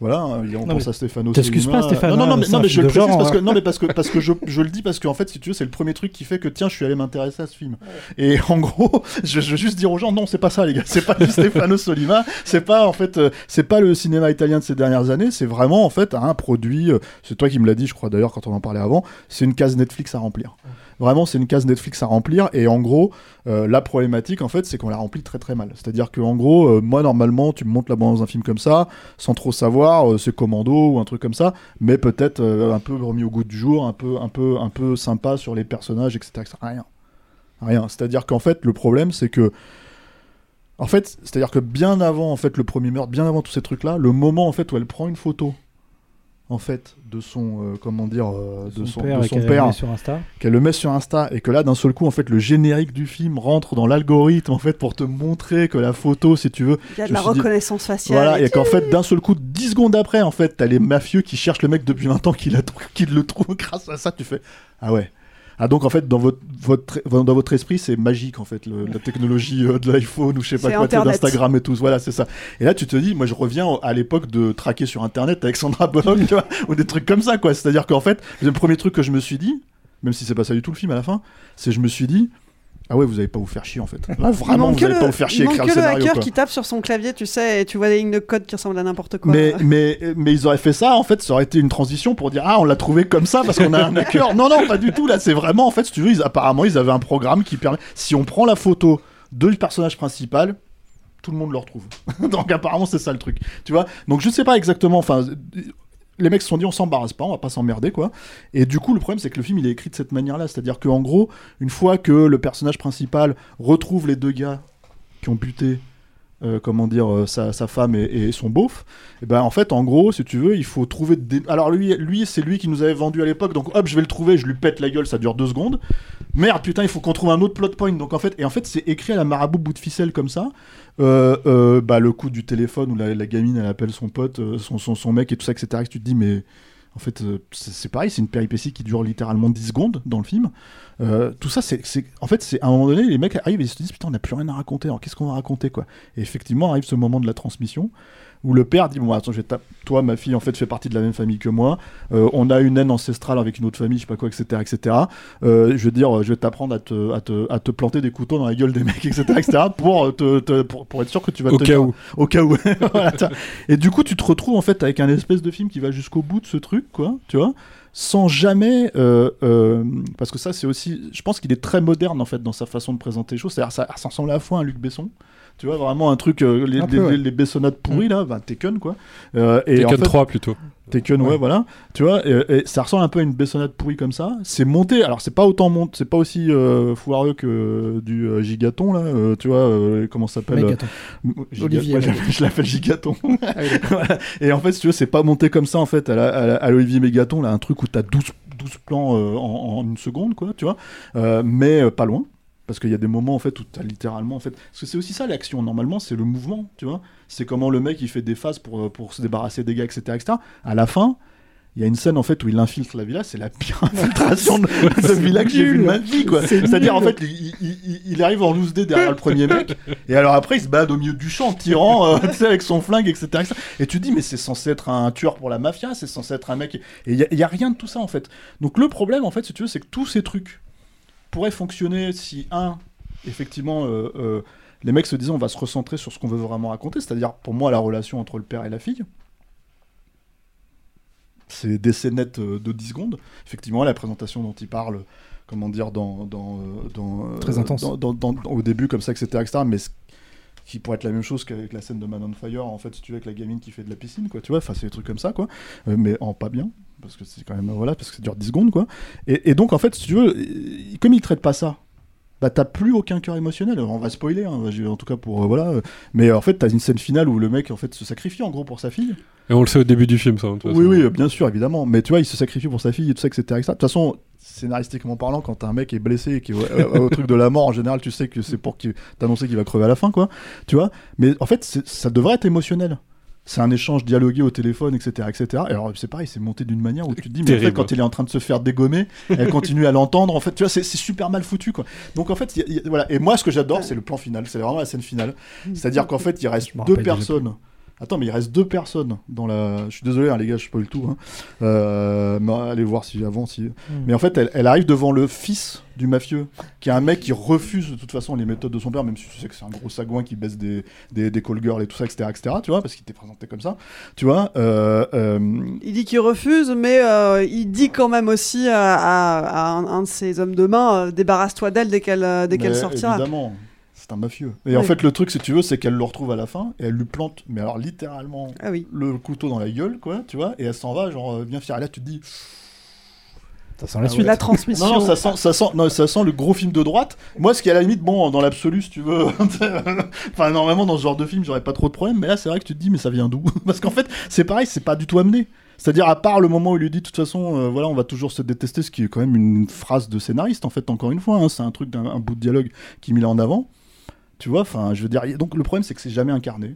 Voilà, on pense à Stefano t'excuses pas, Stéphane, Non, non, non, hein, mais, non, mais je le précise parce que, hein. non, mais parce que, parce que je, je le dis parce qu'en fait, si tu veux, c'est le premier truc qui fait que tiens, je suis allé m'intéresser à ce film. Et en gros, je, je veux juste dire aux gens, non, c'est pas ça, les gars. C'est pas du Stefano Solima. C'est pas, en fait, euh, c'est pas le cinéma italien de ces dernières années. C'est vraiment, en fait, un produit. euh, C'est toi qui me l'as dit, je crois d'ailleurs, quand on en parlait avant. C'est une case Netflix à remplir. Vraiment, c'est une case Netflix à remplir. Et en gros, euh, la problématique, en fait, c'est qu'on la remplit très très mal. C'est-à-dire qu'en gros, euh, moi, normalement, tu me montres la bande dans un film comme ça, sans trop savoir, euh, c'est Commando ou un truc comme ça, mais peut-être un peu remis au goût du jour, un peu, un peu, un peu sympa sur les personnages, etc. etc. Rien. Rien. C'est-à-dire qu'en fait, le problème, c'est que. En fait, c'est-à-dire que bien avant en fait le premier meurtre, bien avant tous ces trucs-là, le moment en fait où elle prend une photo en fait de son euh, comment dire euh, de son son, père de et son qu'elle père le met sur Insta. qu'elle le met sur Insta et que là d'un seul coup en fait le générique du film rentre dans l'algorithme en fait pour te montrer que la photo si tu veux Il y a de la dit- reconnaissance faciale. voilà et et qu'en fait d'un seul coup 10 secondes après en fait t'as les mafieux qui cherchent le mec depuis 20 ans qui, la qui le trouvent grâce à ça tu fais ah ouais ah donc en fait dans votre, votre dans votre esprit c'est magique en fait le- la technologie euh, de l'iPhone ou je sais pas quoi d'Instagram et tout. Voilà c'est ça. Et là tu te dis moi je reviens à l'époque de traquer sur internet avec Sandra Bullock ou des trucs comme ça quoi. C'est à dire qu'en fait le premier truc que je me suis dit même si c'est pas ça du tout le film à la fin c'est je me suis dit ah ouais vous allez pas vous faire chier en fait là Il vraiment vous que allez le- pas vous faire chier il écrire que le scénario hacker quoi. qui tape sur son clavier, tu sais, et tu vois des lignes de code qui ressemblent à n'importe quoi. Mais, mais, mais ils auraient fait ça, en fait, ça aurait été une transition pour dire Ah, on l'a trouvé comme ça parce qu'on a un hacker. non, non, pas du tout. Là, c'est vraiment, en fait, si tu veux, ils, apparemment, ils avaient un programme qui permet. Si on prend la photo de le personnage principal, tout le monde le retrouve. Donc, apparemment, c'est ça le truc. Tu vois? Donc, je sais pas exactement. Enfin. Les mecs se sont dit on s'embarrasse pas, on va pas s'emmerder quoi. Et du coup le problème c'est que le film il est écrit de cette manière-là, c'est-à-dire qu'en gros une fois que le personnage principal retrouve les deux gars qui ont buté euh, comment dire, euh, sa, femme et, son beauf, et ben en fait, en gros, si tu veux, il faut trouver des... Alors lui, lui c'est lui qui nous avait vendu à l'époque, donc hop, je vais le trouver, je lui pète la gueule, ça dure deux secondes. Merde, putain, il faut qu'on trouve un autre plot point. Donc en fait, et en fait, c'est écrit à la marabout bout de ficelle comme ça. Euh, bah, le coup du téléphone où la, gamine, elle appelle son pote, son, son, son mec et tout ça, etc. Et tu te dis, mais En fait, euh, c'est pareil, c'est une péripétie qui dure littéralement 10 secondes dans le film. Euh, tout ça, c'est- en fait, c'est à un moment donné, les mecs arrivent et ils se disent putain, on n'a plus rien à raconter. Alors qu'est-ce qu'on va raconter quoi? Et effectivement, arrive ce moment de la transmission où le père dit bon attends, je vais toi, ma fille, en fait, fait partie de la même famille que moi. Euh, on a une haine ancestrale avec une autre famille, je sais pas quoi, etc., etc. Euh, je veux dire, je vais t'apprendre à te, à te, à te planter des couteaux dans la gueule des mecs, etc., etc. pour, euh, te, te- pour, pour être sûr que tu vas Au cas où. au cas où. Voilà, et du coup, tu te retrouves en fait avec un espèce de film qui va jusqu'au bout de ce truc, quoi, tu vois, sans jamais, euh, euh, parce que ça, c'est aussi, je pense qu'il est très moderne en fait dans sa façon de présenter les choses. C'est-à-dire, ça, ça ressemble à la fois à un Luc Besson. Tu vois, vraiment un truc, euh, les, Un peu, les- ouais. les Bessonnades pourries, là, bah, Taken, quoi. Euh, et Taken en fait- 3 plutôt. Taken, ouais, Ouais. voilà. Tu vois, et, et ça ressemble un peu à une Bessonnade pourrie comme ça. C'est monté, alors c'est pas autant monté, c'est pas aussi euh, foireux que euh, du euh, Gigaton, là. euh, tu vois, euh, comment ça s'appelle Mégaton. euh, Giga- Olivier ouais, je- l'appelle Gigaton. Ah oui, d'accord. Voilà. Et en fait, si tu veux, c'est pas monté comme ça, en fait, à, la- à la- à l'Olivier Mégaton, là, un truc où t'as 12, 12 plans euh, en, en une seconde, quoi, tu vois, Euh, mais euh, pas loin. Parce qu'il y a des moments en fait où t'as littéralement en fait parce que c'est aussi ça l'action normalement c'est le mouvement tu vois c'est comment le mec il fait des phases pour, euh, pour se débarrasser des gars etc etc à la fin il y a une scène en fait où il infiltre la villa, c'est la pire infiltration de, de villa que j'ai vue de ma vie quoi. C'est C'est-à-dire en fait il, il- il- il arrive en loose day derrière le premier mec et alors après il se balade au milieu du champ en tirant euh, avec son flingue etc., etc. Et tu te dis mais c'est censé être un tueur pour la mafia, c'est censé être un mec et il y, y a rien de tout ça en fait. Donc le problème en fait si tu veux c'est que tous ces trucs pourraient fonctionner si un effectivement euh, euh, les mecs se disaient on va se recentrer sur ce qu'on veut vraiment raconter, c'est-à-dire pour moi la relation entre le père et la fille c'est des scénettes euh, de 10 secondes. Effectivement, la présentation dont il parle, comment dire, dans, dans, dans, Très intense. dans- dans- dans- au début, comme ça, etc., etc., mais ce qui pourrait être la même chose qu'avec la scène de Man on Fire, en fait, si tu veux, avec la gamine qui fait de la piscine, quoi, tu vois, enfin, c'est des trucs comme ça, quoi, Euh, mais en pas bien, parce que c'est quand même, voilà, parce que ça dure 10 secondes, quoi. Et, et donc, en fait, si tu veux, comme il traite pas ça, bah t'as plus aucun cœur émotionnel. Alors, on va spoiler, hein, en tout cas pour euh, voilà. Mais euh, en fait, t'as une scène finale où le mec en fait se sacrifie en gros pour sa fille. Et on le sait au début du film, ça. de toute Oui, façon. oui, bien sûr, évidemment. Mais tu vois, il se sacrifie pour sa fille et tout ça, etc. etc. De toute façon, scénaristiquement parlant, quand un mec est blessé et qui est au, truc de la mort, en général, tu sais que c'est pour qu'il- t'annoncer qu'il va crever à la fin, quoi. Tu vois? Mais en fait, ça devrait être émotionnel. C'est un échange dialogué au téléphone, etc. etc. Et alors, c'est pareil, c'est monté d'une manière où tu te dis, mais en fait, quand il est en train de se faire dégommer, elle continue à l'entendre. En fait, tu vois, c'est super mal foutu, quoi. Donc, en fait, il y a- il y a- voilà. Et moi, ce que j'adore, c'est le plan final. C'est vraiment la scène finale. C'est-à-dire qu'en fait, il reste deux déjà personnes. Attends, mais il reste deux personnes dans la. Je suis désolé, hein, les gars, je spoil tout. Hein. Euh, mais allez voir si avant. Si... Mais en fait, elle, elle arrive devant le fils du mafieux, qui est un mec qui refuse de toute façon les méthodes de son père, même si tu sais que c'est un gros sagouin qui baisse des, des, des call girls et tout ça, etc., etc. Tu vois, parce qu'il était présenté comme ça. Tu vois. euh, euh, Il dit qu'il refuse, mais euh, il dit quand même aussi à, à- à un, un de ses hommes de main débarrasse-toi d'elle dès qu'elle dès qu'elle sortira. Évidemment. C'est un mafieux. Et Oui. en fait, le truc, si tu veux, c'est qu'elle le retrouve à la fin et elle lui plante, mais alors littéralement, Ah oui. le couteau dans la gueule, quoi, tu vois, et elle s'en va, genre, euh, bien fière. Et là, tu te dis. Ça sent la Ah suite. ouais. La transmission. Non, non, ça sent, ça, sent, non, ça sent le gros film de droite. Moi, ce qui est à la limite, bon, dans l'absolu, si tu veux. enfin, normalement, dans ce genre de film, j'aurais pas trop de problème. Mais là, c'est vrai que tu te dis, mais ça vient d'où? Parce qu'en fait, c'est pareil, c'est pas du tout amené. C'est-à-dire, à part le moment où il lui dit, de toute façon, euh, voilà, on va toujours se détester, ce qui est quand même une phrase de scénariste, en fait, encore une fois. hein, c'est un truc d'un un bout de dialogue qui met en avant. Tu vois, enfin, je veux dire. Donc, le problème, c'est que c'est jamais incarné.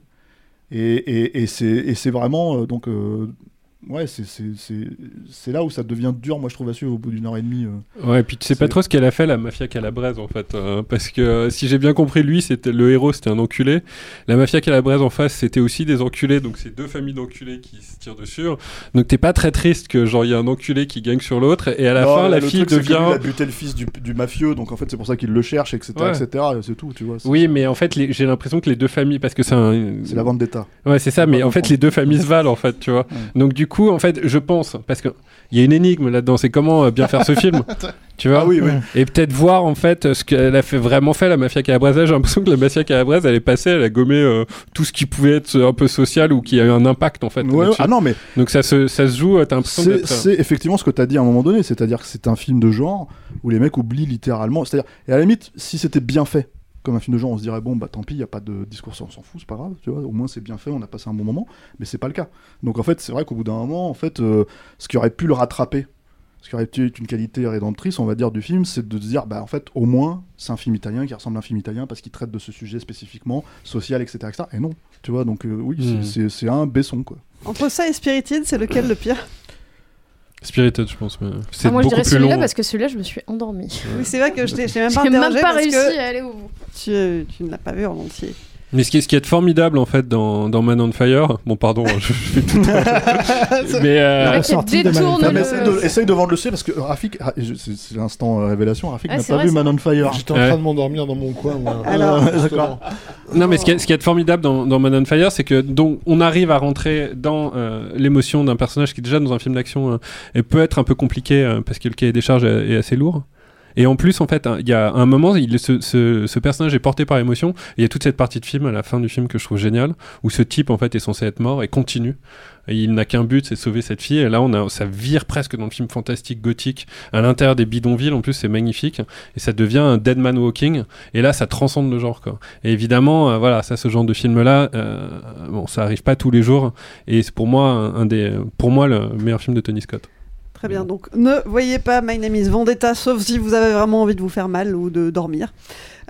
Et, c'est vraiment. euh, donc. Ouais, c'est- là où ça devient dur, moi je trouve, à suivre au bout d'une heure et demie. euh. Ouais, et puis tu sais pas trop ce qu'elle a fait, la mafia calabraise, en fait. euh, parce que euh, si j'ai bien compris, lui, c'était le héros, c'était un enculé. La mafia calabraise en face, c'était aussi des enculés. Donc c'est deux familles d'enculés qui se tirent dessus. Donc t'es pas très triste que, genre, il y a un enculé qui gagne sur l'autre. Et à la Non, fin, la le fille truc, c'est que lui, devient. Il a buté le fils du, du mafieux, donc en fait c'est pour ça qu'il le cherche, etc. Ouais. etc. C'est tout, tu vois. Oui, mais en fait, les- j'ai l'impression que les deux familles, parce que c'est un... C'est la vendetta. Ouais, c'est ça, mais en fait, les deux familles se valent, en fait, tu vois. Donc, du coup, en fait, je pense, parce qu'il y a une énigme là-dedans, c'est comment euh, bien faire ce film, tu vois. Ah oui, oui. Et peut-être voir, en fait, ce qu'elle a fait, vraiment fait, la mafia calabraise. J'ai l'impression que la mafia calabraise, elle est passée, elle a gommé euh, tout ce qui pouvait être un peu social ou qui a eu un impact, en fait. Ouais, ah non, mais Donc, ça se, ça se joue, euh, t'as l'impression c'est c'est effectivement ce que tu as dit à un moment donné, c'est-à-dire que c'est un film de genre où les mecs oublient littéralement. C'est-à-dire, et à la limite, si c'était bien fait, comme un film de genre, on se dirait bon bah tant pis, il y a pas de discours, on s'en fout, c'est pas grave, tu vois. Au moins c'est bien fait, on a passé un bon moment, mais c'est pas le cas. Donc en fait, c'est vrai qu'au bout d'un moment, en fait, euh, ce qui aurait pu le rattraper, ce qui aurait pu être une qualité rédemptrice, on va dire, du film, c'est de se dire bah en fait, au moins c'est un film italien qui ressemble à un film italien parce qu'il traite de ce sujet spécifiquement social, etc., etc. Et non, tu vois. Donc euh, oui, c'est- Mhm. c'est un Besson quoi. Entre ça et Spiritide, c'est lequel le pire? Spirited, je pense. mais C'est Ah, moi, je dirais celui-là parce que celui-là, je me suis endormie. Oui, c'est vrai que je t'ai t'ai même pas même pas parce réussi que à aller au bout. Tu, tu ne l'as pas vu en entier. Mais ce qui, est, ce qui est formidable en fait dans, dans Man on Fire, bon pardon, je, je fais tout. mais euh, La ressortie de Man on Non, Fire. mais essaye, de, essaye de vendre le C parce que Rafik, ah, c'est l'instant euh, révélation, Rafik Ah, n'a pas vrai, vu Man on Fire. J'étais en Ouais. train de m'endormir dans mon coin, moi. Alors- Euh, D'accord. Non, mais ce qui est, ce qui est formidable dans, dans Man on Fire, c'est que donc, on arrive à rentrer dans euh, l'émotion d'un personnage qui, déjà, dans un film d'action, euh, peut être un peu compliqué euh, parce que le cahier des charges est, est assez lourd. Et en plus, en fait, hein, il y a un moment, ce, personnage est porté par l'émotion. et Il y a toute cette partie de film à la fin du film que je trouve géniale, où ce type, en fait, est censé être mort et continue. Il n'a qu'un but, c'est sauver cette fille. Et là, on a, ça vire presque dans le film fantastique gothique, à l'intérieur des bidonvilles. En plus, c'est magnifique. Et ça devient un Dead Man Walking. Et là, ça transcende le genre, quoi. Et évidemment, euh, voilà, ça, ce genre de film-là, euh, bon, ça arrive pas tous les jours. Et c'est pour moi, un des, pour moi, le meilleur film de Tony Scott. Très bien, donc ne voyez pas My Name is Vendetta, sauf si vous avez vraiment envie de vous faire mal ou de dormir.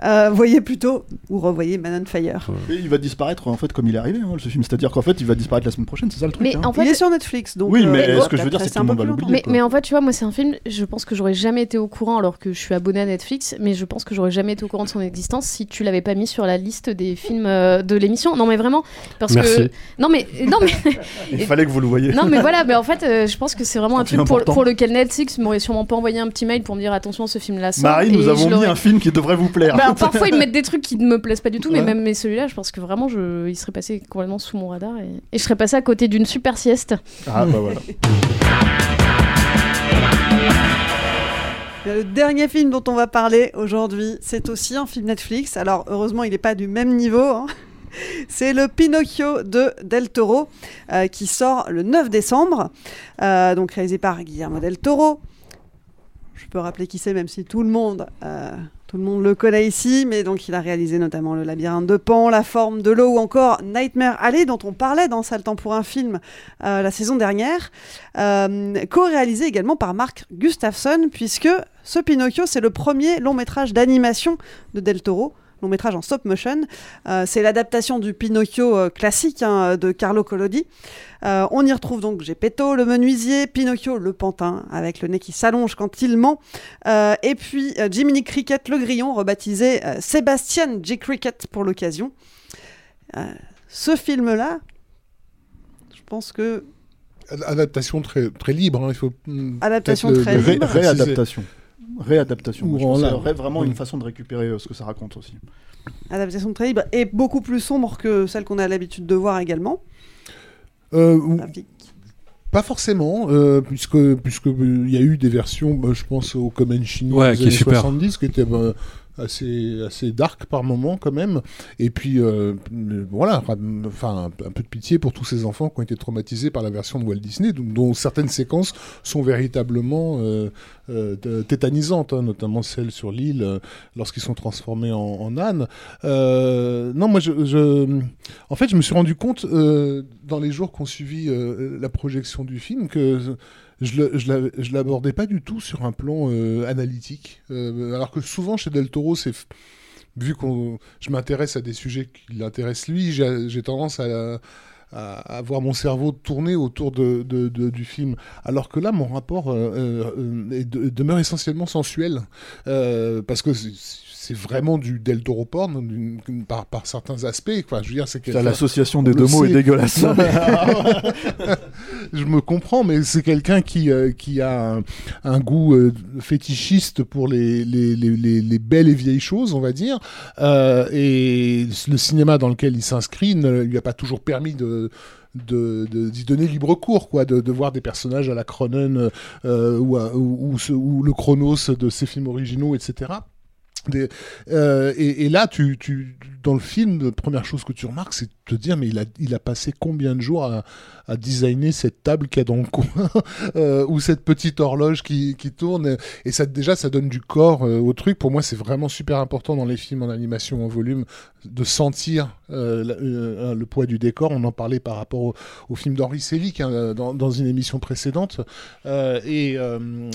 Euh, voyez plutôt, ou revoyez Man on Fire. Et il va disparaître en fait comme il est arrivé, hein, ce film. C'est-à-dire qu'en fait, il va disparaître la semaine prochaine, c'est ça le truc. Mais hein. en fait, Il est sur Netflix, donc... Oui, euh, mais ce que je veux dire, c'est que tout le monde va l'oublier. Mais, en fait, tu vois, moi, c'est un film, je pense que j'aurais jamais été au courant alors que je suis abonné à Netflix, mais je pense que j'aurais jamais été au courant de son existence si tu l'avais pas mis sur la liste des films euh, de l'émission. Non, mais vraiment, parce Merci. que. Non, mais. Non, mais. Il fallait que vous le voyiez. Non mais voilà, mais en fait, euh, je pense que c'est vraiment un truc pour, lequel Netflix m'aurait sûrement pas envoyé un petit mail pour me dire attention, ce film-là sort. Marie, nous avons mis un film qui devrait vous plaire. Bah, parfois ils me mettent des trucs qui ne me plaisent pas du tout, mais même mais celui-là, je pense que vraiment, je... il serait passé complètement sous mon radar et, et je serais passé à côté d'une super sieste. Ah bah voilà. Le dernier film dont on va parler aujourd'hui, c'est aussi un film Netflix. Alors heureusement, il n'est pas du même niveau. hein. C'est le Pinocchio de Del Toro euh, qui sort le 9 décembre, euh, donc réalisé par Guillermo Del Toro. Je peux rappeler qui c'est, même si tout le monde, euh, tout le monde le connaît ici, mais donc il a réalisé notamment Le Labyrinthe de Pan, La Forme de l'eau ou encore Nightmare Alley, dont on parlait dans Sale temps pour un film euh, la saison dernière, euh, co-réalisé également par Mark Gustafsson, puisque ce Pinocchio, c'est le premier long métrage d'animation de Del Toro. Long métrage en stop motion. Euh, c'est l'adaptation du Pinocchio euh, classique hein, de Carlo Collodi. Euh, on y retrouve donc Geppetto, le menuisier, Pinocchio, le pantin, avec le nez qui s'allonge quand il ment, euh, et puis euh, Jiminy Cricket, le grillon, rebaptisé euh, Sébastien J. Cricket pour l'occasion. Euh, ce film-là, je pense que Adaptation très, très libre, hein, il faut. hmm, Adaptation très le- libre. Réadaptation. Réadaptation. Ou en vrai- vraiment Oui. une façon de récupérer euh, ce que ça raconte aussi. adaptation très libre et beaucoup plus sombre que celle qu'on a l'habitude de voir également. Euh, pas forcément, euh, puisque puisque euh, il y a eu des versions, bah, je pense au Comenchini Ouais, des qui est années super. 70, qui étaient bah, assez assez dark par moment quand même. Et puis euh, euh, voilà, enfin un, peu de pitié pour tous ces enfants qui ont été traumatisés par la version de Walt Disney, dont, certaines séquences sont véritablement euh, tétanisantes, hein, notamment celle sur l'île lorsqu'ils sont transformés en, ânes. Non, moi, je, en fait, je me suis rendu compte dans les jours qui ont suivi euh, la projection du film que je l'abordais pas du tout sur un plan euh, analytique, Euh, alors que souvent chez Del Toro, vu que je m'intéresse à des sujets qui l'intéressent lui, j'ai tendance à à, voir mon cerveau tourner autour de, du film. Alors que là, mon rapport euh, demeure essentiellement sensuel. Parce que c'est- vraiment du Del Toro porn par, par certains aspects. Enfin, je veux dire, c'est l'association des deux mots est dégueulasse. Non, mais- je me comprends, mais c'est quelqu'un qui, euh, qui a un, un goût euh, fétichiste pour les, les, les, les- les belles et vieilles choses, on va dire. Euh, et le cinéma dans lequel il s'inscrit ne lui a pas toujours permis de de- de- d'y donner libre cours, quoi, de, de voir des personnages à la Cronen euh, ou, à- ou, ou ce- ou le Chronos de ses films originaux, etc. Euh, et, et là, tu, tu, dans le film, la première chose que tu remarques, c'est de te dire, mais il a, il a passé combien de jours à, à designer cette table qu'il y a dans le coin, euh, ou cette petite horloge qui, qui tourne. Et ça, déjà, ça donne du corps euh, au truc. Pour moi, c'est vraiment super important dans les films en animation en volume de sentir euh, le poids du décor. On en parlait par rapport au, film d'Henri Selick hein, dans, une émission précédente. Et,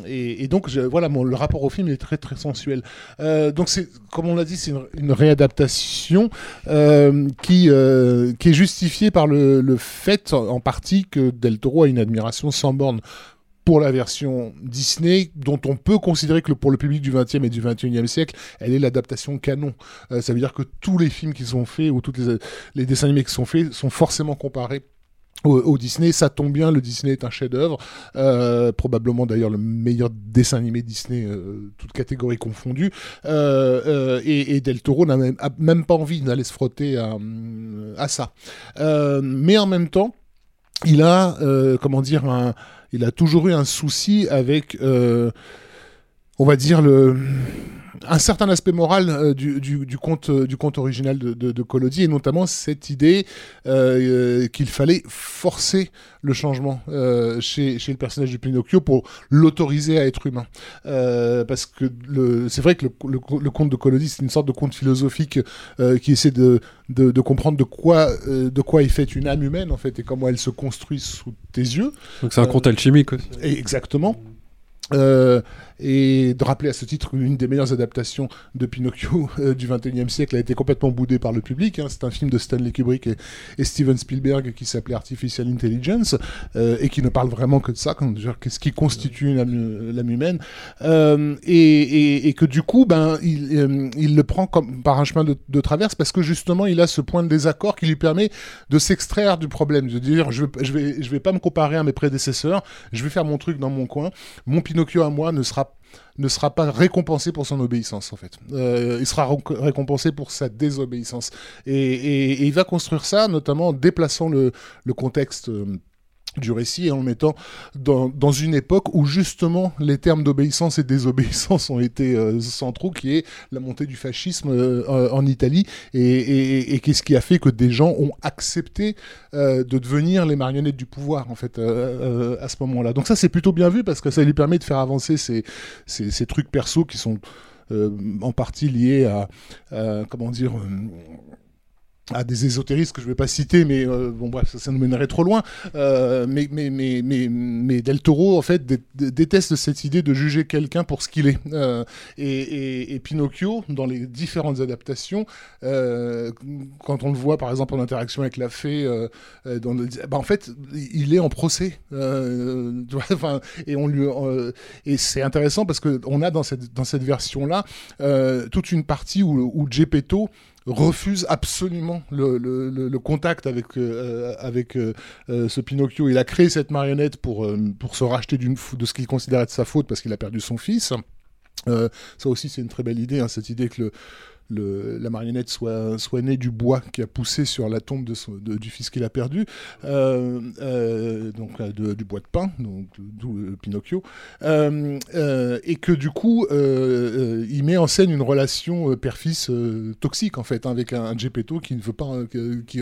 et, donc, voilà, le rapport au film est très très sensuel. Donc, comme on l'a dit, c'est une, une réadaptation euh, qui, euh, qui est justifiée par le, fait en partie que Del Toro a une admiration sans borne pour la version Disney, dont on peut considérer que pour le public du 20e et du 21e siècle, elle est l'adaptation canon. Euh, ça veut dire que tous les films qui sont faits ou tous les dessins animés qui sont faits sont forcément comparés au, Disney, ça tombe bien, le Disney est un chef-d'œuvre, euh, probablement d'ailleurs le meilleur dessin animé Disney, euh, toutes catégories confondues. Euh, euh, et, Del Toro n'a même, pas envie d'aller se frotter à, ça. Mais en même temps, il a, comment dire, il a toujours eu un souci avec, on va dire, le, un certain aspect moral euh, du, du, du conte, euh, du conte original de, de, de Collodi, et notamment cette idée euh, qu'il fallait forcer le changement chez, chez le personnage de Pinocchio pour l'autoriser à être humain. Parce que c'est vrai que le, le, le conte de Collodi, c'est une sorte de conte philosophique qui essaie de, de, comprendre de quoi, de quoi est faite une âme humaine, en fait, et comment elle se construit sous tes yeux. Donc c'est un conte alchimique aussi. Exactement. Euh, et de rappeler à ce titre une des meilleures adaptations de Pinocchio euh, du 21e siècle a été complètement boudée par le public. hein. C'est un film de Stanley Kubrick et, Steven Spielberg qui s'appelait Artificial Intelligence euh, et qui ne parle vraiment que de ça, qu'est-ce qui constitue l'âme humaine. Euh, et, que du coup, ben, il, le prend comme par un chemin de, de traverse parce que justement, il a ce point de désaccord qui lui permet de s'extraire du problème, de dire je, je vais, je vais pas me comparer à mes prédécesseurs, je vais faire mon truc dans mon coin. Mon Pinocchio à moi ne sera ne sera pas récompensé pour son obéissance en fait. Euh, il sera récompensé pour sa désobéissance. Et, et- et il va construire ça notamment en déplaçant le, le contexte. euh, du récit et en le mettant dans, dans une époque où justement les termes d'obéissance et désobéissance ont été euh, centraux, qui est la montée du fascisme euh, en Italie et, et, et qu'est-ce qui a fait que des gens ont accepté euh, de devenir les marionnettes du pouvoir en fait euh, euh, à ce moment-là. Donc ça c'est plutôt bien vu parce que ça lui permet de faire avancer ces, ces, ces trucs perso qui sont euh, en partie liés à, à, comment dire à des ésotéristes que je vais pas citer, mais euh, bon bref, ça, nous mènerait trop loin. Euh, mais, mais, mais, mais, mais Del Toro, en fait, dé- dé- déteste cette idée de juger quelqu'un pour ce qu'il est. Euh, et, et, Pinocchio, dans les différentes adaptations, euh, quand on le voit, par exemple, en interaction avec la fée, euh, euh, dans bah, en fait, il est en procès. Euh, et euh, et c'est intéressant parce que on a dans cette, dans cette version-là euh, toute une partie où, où Geppetto refuse absolument le, contact avec, euh, avec euh, euh, ce Pinocchio. Il a créé cette marionnette pour, euh, pour se racheter de ce qu'il considère être sa faute parce qu'il a perdu son fils. Euh, ça aussi, c'est une très belle idée, hein, cette idée que le, la marionnette soit, soit née du bois qui a poussé sur la tombe de son- du fils qu'il a perdu, euh, euh, donc euh, du bois de pin, donc d'où Pinocchio, et que du coup, il met en scène une relation père-fils toxique en fait, hein, avec un, un Geppetto qui ne veut pas, qui,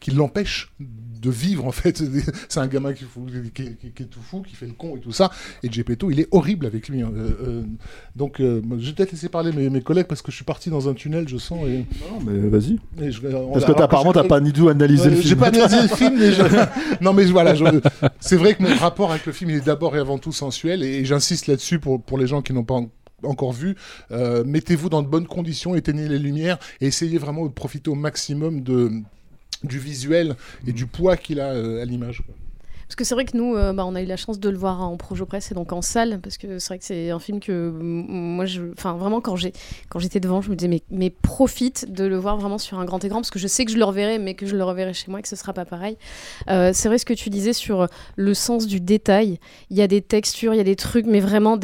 qui l'empêche de vivre en fait. C'est un gamin qui, est tout fou, qui fait le con et tout ça, et Geppetto, il est horrible avec lui. hein. Donc, je vais peut-être laisser parler mes, mes collègues parce que je suis parti dans un tunnel, je sens. Et... Non, mais vas-y. Parce que t'as- apparemment, t'as pas du tout analysé le film. J'ai pas analysé le film, mais je- non, mais voilà, je- c'est vrai que mon rapport avec le film il est d'abord et avant tout sensuel, et, j'insiste là-dessus pour, pour les gens qui n'ont pas en- encore vu. Euh, Mettez-vous dans de bonnes conditions, éteignez les lumières, et essayez vraiment de profiter au maximum de du visuel et du poids qu'il a euh, à l'image. Parce que c'est vrai que nous, euh, bah, on a eu la chance de le voir en Projo Press et donc en salle, parce que c'est vrai que c'est un film que mm, moi, je, enfin vraiment quand j'étais devant, je me disais mais, profite de le voir vraiment sur un grand écran, parce que je sais que je le reverrai, mais que je le reverrai chez moi et que ce sera pas pareil. Euh, c'est vrai ce que tu disais sur le sens du détail. Il y a des textures, il y a des trucs, mais vraiment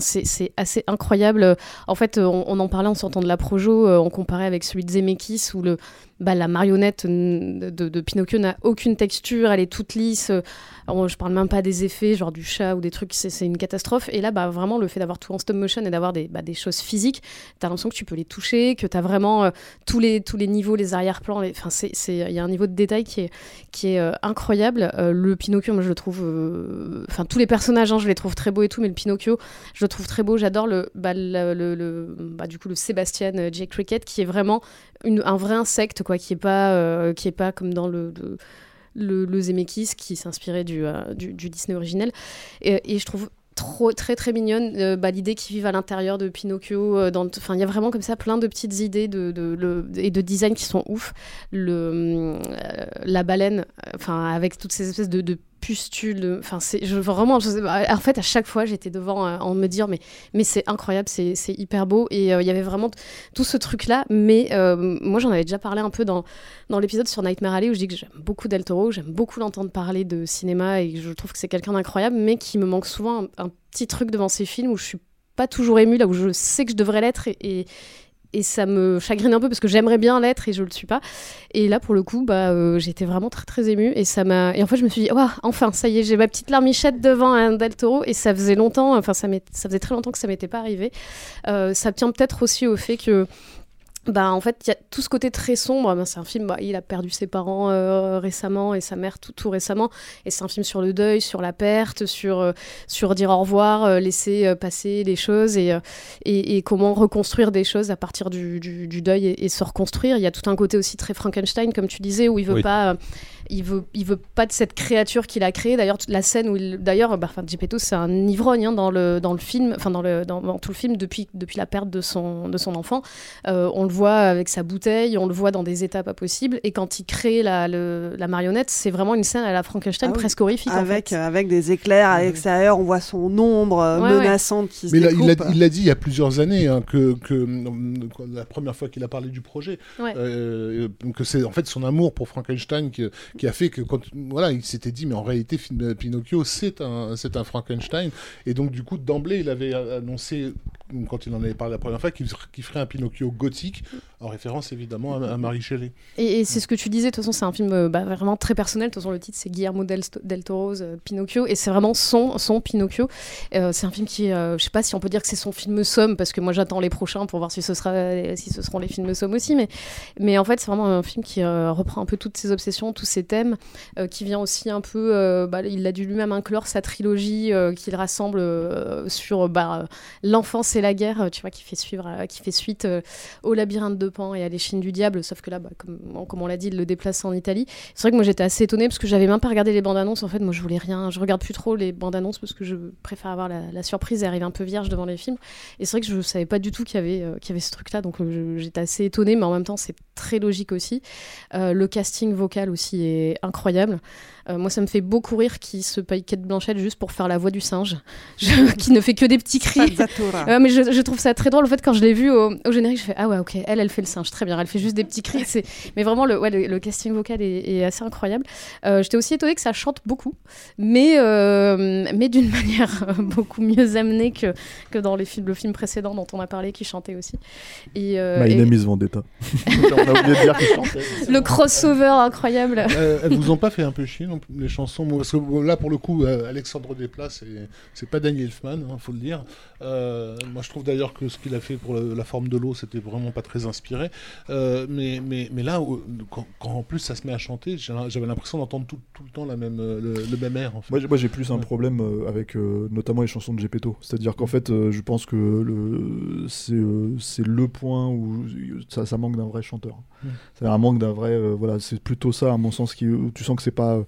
c'est, assez incroyable. En fait, on, en parlait en sortant de la Projo, euh, on comparait avec celui de Zemeckis où le bah, la marionnette de, Pinocchio n'a aucune texture, elle est toute lisse. euh, alors, je parle même pas des effets, genre du chat ou des trucs, c'est une catastrophe. Et là, bah, vraiment, le fait d'avoir tout en stop motion et d'avoir des, bah, des choses physiques, t'as l'impression que tu peux les toucher, que t'as vraiment euh, tous, les, tous les niveaux, les arrière-plans. Enfin, il y a un niveau de détail qui est, qui est euh, incroyable. Euh, le Pinocchio, moi, je le trouve. euh, Enfin, tous les personnages, hein, je les trouve très beaux et tout, mais le Pinocchio, je le trouve très beau. J'adore le, bah, le, bah, du coup, le Sébastien euh, J. Cricket, qui est vraiment un vrai insecte, quoi, qui est pas, euh, qui est pas comme dans le, le, Zemeckis, qui s'inspirait du, euh, du, Disney originel. Et, je trouve trop très très mignonne euh, bah, l'idée qu'ils vivent à l'intérieur de Pinocchio dans il y a vraiment comme ça plein de petites idées de, de, le- et de design qui sont ouf le la baleine enfin avec toutes ces espèces de, de pustule. Enfin, c'est je, vraiment. en fait, à chaque fois, j'étais devant euh, en me dire mais mais c'est incroyable, c'est c'est hyper beau. Et euh, il y avait vraiment tout ce truc là. Mais euh, moi, j'en avais déjà parlé un peu dans dans l'épisode sur Nightmare Alley où je dis que j'aime beaucoup Del Toro, j'aime beaucoup l'entendre parler de cinéma et je trouve que c'est quelqu'un d'incroyable, mais qui me manque souvent un, petit truc devant ses films où je suis pas toujours émue là où je sais que je devrais l'être et et ça me chagrine un peu parce que j'aimerais bien l'être et je le suis pas. Et là, pour le coup, bah, euh, j'étais vraiment très très émue et ça m'a. Et en fait, je me suis dit, enfin, ça y est, j'ai ma petite larmichette devant un Del Toro et ça faisait longtemps, enfin, ça, ça faisait très longtemps que ça m'était pas arrivé. Euh, ça tient peut-être aussi au fait que. Bah, en fait, il y a tout ce côté très sombre. Ben, c'est un film, bah, il a perdu ses parents euh, récemment et sa mère tout, tout récemment. Et c'est un film sur le deuil, sur la perte, sur, euh, sur dire au revoir, euh, laisser passer les choses et, et, et comment reconstruire des choses à partir du, du, du deuil et, et se reconstruire. Il y a tout un côté aussi très Frankenstein, comme tu disais, où il veut Oui. pas. il veut, il veut pas de cette créature qu'il a créée. D'ailleurs, la scène où il, d'ailleurs, bah, enfin, Geppetto, c'est un ivrogne hein, dans le dans le film, enfin dans le dans, dans tout le film depuis depuis la perte de son de son enfant. Euh, on le voit avec sa bouteille, on le voit dans des états pas possibles. Et quand il crée la le- la marionnette, c'est vraiment une scène à la Frankenstein Ah oui. presque horrifique. en Avec, fait. euh, avec des éclairs à l'extérieur, on voit son ombre euh, ouais. menaçante qui se Mais là, il l'a découpe. il l'a dit il y a plusieurs années hein, que, que quoi, la première fois qu'il a parlé du projet, Ouais. euh, que c'est en fait son amour pour Frankenstein qui, qui a fait que quand voilà il s'était dit mais en réalité Pinocchio c'est un c'est un Frankenstein et donc du coup d'emblée il avait annoncé quand il en avait parlé la première fois qu'il ferait un Pinocchio gothique en référence évidemment à, à Marie Shelley. Et, c'est ce que tu disais, de toute façon, c'est un film euh, bah, vraiment très personnel. De toute façon, le titre, c'est Guillermo del, del Toro's euh, Pinocchio. Et c'est vraiment son, son Pinocchio. Euh, c'est un film qui, euh, je sais pas si on peut dire que c'est son film somme, parce que moi, j'attends les prochains pour voir si ce, sera, si ce seront les films somme aussi. Mais, mais en fait, c'est vraiment un film qui reprend un peu toutes ses obsessions, tous ses thèmes, qui vient aussi un peu. bah, il a dû lui-même inclure sa trilogie qu'il rassemble sur bah, l'enfance et la guerre, tu vois, qui fait, suivre, qui fait suite au labyrinthe de Et à l'échine du diable, sauf que là, bah, comme, on l'a dit, il le déplace en Italie. C'est vrai que moi j'étais assez étonnée parce que j'avais même pas regardé les bandes annonces. En fait, moi je voulais rien, je regarde plus trop les bandes annonces parce que je préfère avoir la, surprise et arriver un peu vierge devant les films. Et c'est vrai que je savais pas du tout qu'il y avait, euh, qu'il y avait ce truc-là, donc euh, j'étais assez étonnée, mais en même temps c'est très logique aussi. Euh, le casting vocal aussi est incroyable. Euh, moi, ça me fait beaucoup rire qu'il se paye Kate Blanchett juste pour faire la voix du singe, Je- qui ne fait que des petits cris. Ouais, mais je, je trouve ça très drôle. En fait, quand je l'ai vu au, au générique, je fais ah ouais, ok, elle, elle fait le singe, très bien. Elle fait juste des petits cris. C'est, mais vraiment, le, ouais, le, le casting vocal est, est assez incroyable. Euh, J'étais aussi étonnée que ça chante beaucoup, mais mais, mais d'une manière euh, beaucoup mieux amenée que, que dans les films, le film précédent dont on a parlé, qui chantait aussi. Et, euh, My et- name is Vendetta. on a oublié de dire qu'il chantait. le crossover incroyable. Euh, elles vous ont pas fait un peu chier non plus, les chansons Parce que là, pour le coup, euh, Alexandre Desplat, c'est pas Danny Elfman, il faut le dire. Euh, moi, je trouve d'ailleurs que ce qu'il a fait pour la, la forme de l'eau, c'était vraiment pas très inspiré. Euh, mais, mais, mais là, quand, quand en plus ça se met à chanter, j'avais l'impression d'entendre tout, tout le temps la même, le, le même air. En fait. Moi, j'ai- plus un problème avec euh, notamment les chansons de Gepetto. C'est-à-dire qu'en fait, je pense que le, c'est, le point où ça, ça manque d'un vrai chanteur. Mm. C'est un manque d'un vrai. voilà, c'est plutôt ça, à mon sens, qui, où tu sens que c'est pas.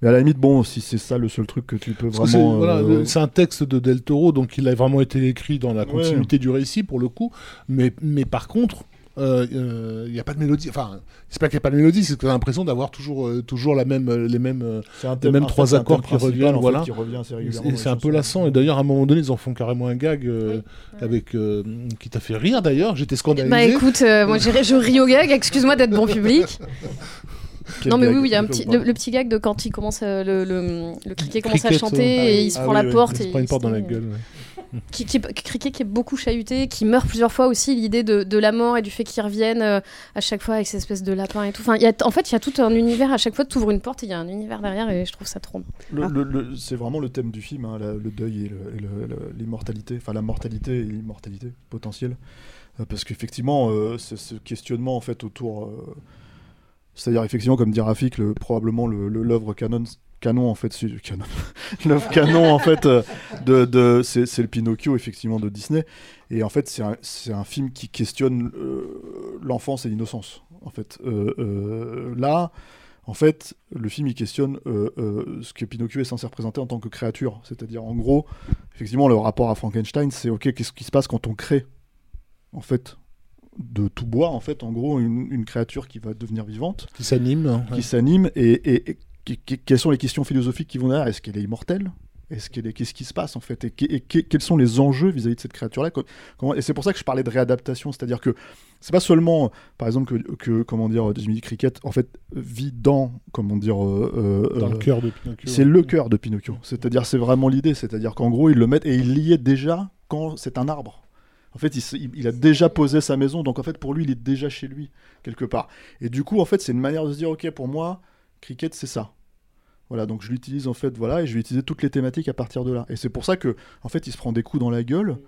Euh, mais à la limite, bon, si c'est ça le seul truc que tu peux c'est vraiment. voilà, euh, c'est un texte de Del Toro, donc il a vraiment été écrit dans la Ouais. continuité du récit pour le coup. Mais, mais par contre, euh, euh, il n'y a pas de mélodie. Enfin, c'est pas qu'il n'y a pas de mélodie, c'est que tu as l'impression d'avoir toujours, euh, toujours la même, euh, les mêmes, euh, les mêmes fait, trois accords qui reviennent. en fait, voilà. qui revient c'est- un peu lassant. Et d'ailleurs, à un moment donné, ils en font carrément un gag euh, avec euh, qui t'a fait rire d'ailleurs. J'étais scandalisé. Bah écoute, euh, moi j'ai- je ris au gag, excuse-moi d'être bon public. Non mais oui, oui, il y a un petit, le, le petit gag de quand il commence, euh, le, le, le criquet commence à chanter euh, et il se ah prend oui, la oui, porte. il se prend une porte dans la gueule. ouais. Qui, qui, criquet qui est beaucoup chahuté, qui meurt plusieurs fois aussi, l'idée de, de la mort et du fait qu'il revienne euh, à chaque fois avec cette espèce de lapin et tout. Enfin, il y a, en fait, il y a tout un univers, à chaque fois tu ouvres une porte, et il y a un univers derrière et je trouve ça trop le- le- c'est vraiment le thème du film, hein, la- le deuil et l'immortalité, enfin la mortalité et l'immortalité potentielle. Euh, parce qu'effectivement, euh, c'est ce questionnement en fait autour. C'est-à-dire, effectivement, comme dit Rafik, le- probablement le- le- l'œuvre canon, en fait, canon, en fait, de, c'est le Pinocchio effectivement de Disney. Et en fait, c'est un, un film qui questionne euh, l'enfance et l'innocence. En fait, Euh, euh, là, en fait, le film il questionne ce que Pinocchio est censé représenter en tant que créature. C'est-à-dire, en gros, effectivement, le rapport à Frankenstein, c'est ok, qu'est-ce qui se passe quand on crée, en fait, de tout bois, en fait, en gros, une, une créature qui va devenir vivante, Qui s'anime. hein, qui ouais. s'anime, et, et- et que- que- quelles sont les questions philosophiques qui vont derrière? Est-ce qu'elle est immortelle? Est-ce qu'elle est- Qu'est-ce qui se passe en fait? Et, et que- quels sont les enjeux vis-à-vis de cette créature-là? Et c'est pour ça que je parlais de réadaptation, c'est-à-dire que c'est pas seulement, par exemple, que, que, comment dire, Jiminy Cricket en fait vit dans, comment dire, euh, euh, Dans le euh, cœur de Pinocchio. C'est le cœur de Pinocchio. C'est-à-dire, c'est vraiment l'idée. C'est-à-dire qu'en gros, ils le mettent et il y est déjà quand c'est un arbre. En fait, il, a déjà posé sa maison, donc en fait, pour lui, il est déjà chez lui, quelque part. Et du coup, en fait, c'est une manière de se dire, ok, pour moi, cricket, c'est ça. Voilà, donc je l'utilise en fait, voilà, et je vais utiliser toutes les thématiques à partir de là. Et c'est pour ça que, en fait, il se prend des coups dans la gueule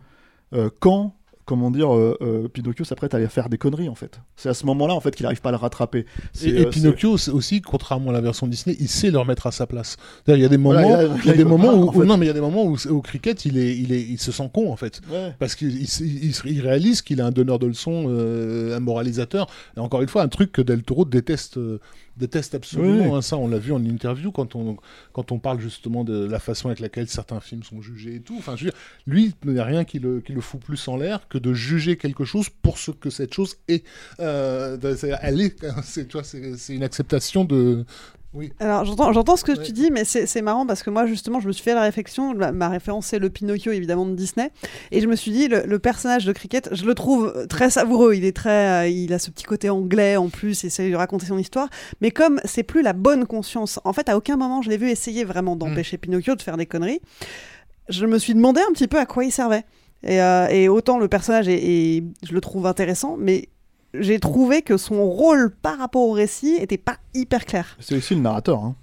euh, quand, comment dire, euh, euh, Pinocchio s'apprête à aller faire des conneries, en fait. C'est à ce moment-là, en fait, qu'il n'arrive pas à le rattraper. Et, et euh, Pinocchio aussi, contrairement à la version Disney, il sait le remettre à sa place. Il y a des moments, Voilà, il y a des moments où, en fait. non, mais il y a des moments où au cricket, il est, il est, il se sent con en fait, Ouais. parce qu'il il, se- il se- il réalise qu'il est un donneur de leçons, un moralisateur. Et encore une fois, un truc que Del Toro déteste, déteste absolument. Oui, hein. ça, on l'a vu en interview quand on, quand on parle justement de la façon avec laquelle certains films sont jugés et tout. Enfin, je veux dire, lui, il n'y a rien qui le, qui le fout plus en l'air que de juger quelque chose pour ce que cette chose est. Euh, c'est- elle est, c'est, c'est une acceptation de. Oui. Alors j'entends, ce que tu dis, mais c'est marrant parce que moi justement je me suis fait la réflexion, ma référence c'est le Pinocchio évidemment de Disney, et je me suis dit le, le personnage de Cricket, je le trouve très savoureux, il est très, euh, il a ce petit côté anglais en plus, il essaie de raconter son histoire, mais comme c'est plus la bonne conscience, en fait à aucun moment je l'ai vu essayer vraiment d'empêcher Pinocchio de faire des conneries, je me suis demandé un petit peu à quoi il servait. Et, euh, et autant le personnage est, est- je le trouve intéressant, mais j'ai trouvé que son rôle par rapport au récit était pas hyper clair. C'est aussi le narrateur. Hein.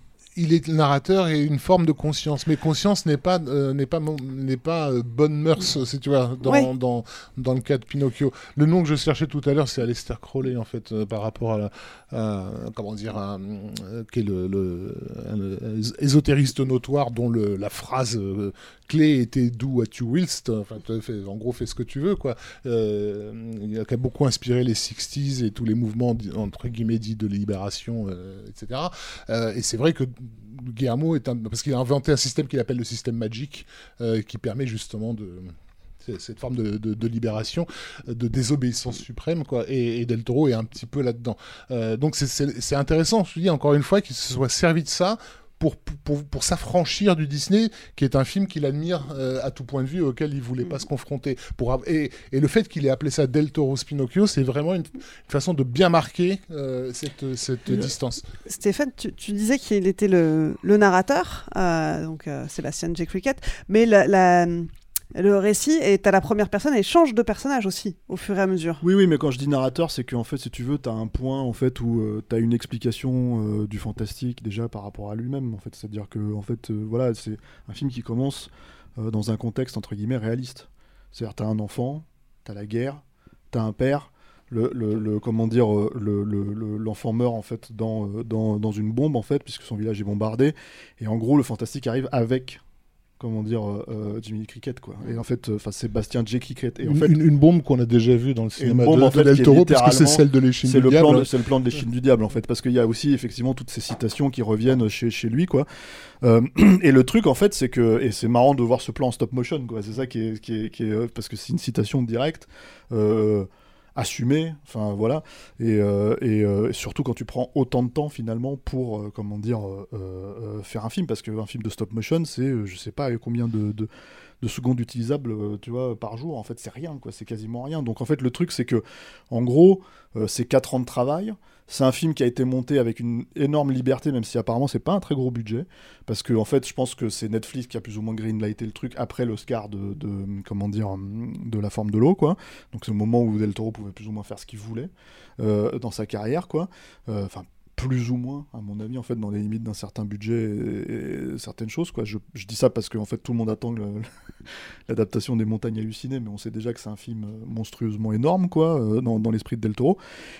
il est le narrateur et une forme de conscience. Mais conscience n'est pas euh, n'est pas mon- n'est pas euh, bonne mœurs, si tu vois, dans, Ouais. dans dans le cas de Pinocchio. Le nom que je cherchais tout à l'heure, c'est Aleister Crowley en fait, euh, par rapport à, la- à- comment dire, à, euh, qui est le, le- un, euh, ésotériste notoire dont le, la phrase euh, clé était Do what you willst. Enfin, en gros, fais ce que tu veux, quoi. Euh, il a beaucoup inspiré les 60s et tous les mouvements entre guillemets dits de libération, euh, etc. Euh, et c'est vrai que Guillermo est un... parce qu'il a inventé un système qu'il appelle le système magique, euh, qui permet justement de cette forme de, libération, de désobéissance suprême, quoi. Et, et Del Toro est un petit peu là-dedans. Donc c'est intéressant, je te dis encore une fois, qu'il se soit servi de ça. Pour, pour, pour s'affranchir du Disney, qui est un film qu'il admire euh, à tout point de vue, auquel il voulait pas se confronter. Pour, et, et le fait qu'il ait appelé ça Del Toro's Pinocchio, c'est vraiment une, une façon de bien marquer euh, cette, cette distance. Stéphane, tu, tu disais qu'il était le, le narrateur, euh, donc Sébastien J. Cricket, mais la- la- le récit est à la première personne et change de personnage aussi au fur et à mesure. Oui, oui, mais quand je dis narrateur, c'est qu'en fait, si tu veux, tu as un point en fait où tu as une explication euh, du fantastique déjà par rapport à lui-même. En fait, c'est-à-dire que en fait, euh, voilà, c'est un film qui commence euh, dans un contexte entre guillemets réaliste. C'est-à-dire, t'as un enfant, t'as la guerre, t'as un père. Le, comment dire euh, le- le- le- l'enfant meurt en fait dans, euh, dans, dans une bombe en fait puisque son village est bombardé et en gros le fantastique arrive avec comment dire euh, euh, Jimmy Cricket quoi et en fait euh, enfin Sébastien J Cricket et en une, fait une- une bombe qu'on a déjà vue dans le cinéma bombe, de, en fait, Del Toro, parce que c'est celle de l'échine c'est du le diable. C'est le plan de l'échine du diable, en fait, parce qu'il y a aussi effectivement toutes ces citations qui reviennent chez, chez lui, quoi. Euh, et le truc, en fait, c'est que, et c'est marrant de voir ce plan en stop motion, quoi. C'est ça qui est, qui est, qui est, euh, parce que c'est une citation directe. Euh, assumée, enfin voilà, et, euh, euh, surtout quand tu prends autant de temps finalement pour, euh, comment dire, faire un film, parce qu'un film de stop motion, c'est, je sais pas combien de, de secondes utilisables, euh, tu vois, par jour, en fait, c'est rien, quoi, c'est quasiment rien. Donc en fait, le truc, c'est que, en gros, euh, c'est 4 ans de travail. C'est un film qui a été monté avec une énorme liberté, même si apparemment c'est pas un très gros budget, parce que en fait, je pense que c'est Netflix qui a plus ou moins greenlighté le truc après l'Oscar de, de comment dire de la forme de l'eau, quoi. Donc c'est le moment où Del Toro pouvait plus ou moins faire ce qu'il voulait euh, dans sa carrière, quoi. Enfin plus ou moins, à mon avis, en fait, dans les limites d'un certain budget et, certaines choses. Quoi. Je, dis ça parce que en fait, tout le monde attend l'adaptation des Montagnes hallucinées, mais on sait déjà que c'est un film euh, monstrueusement énorme, quoi, euh, dans, l'esprit de Del Toro.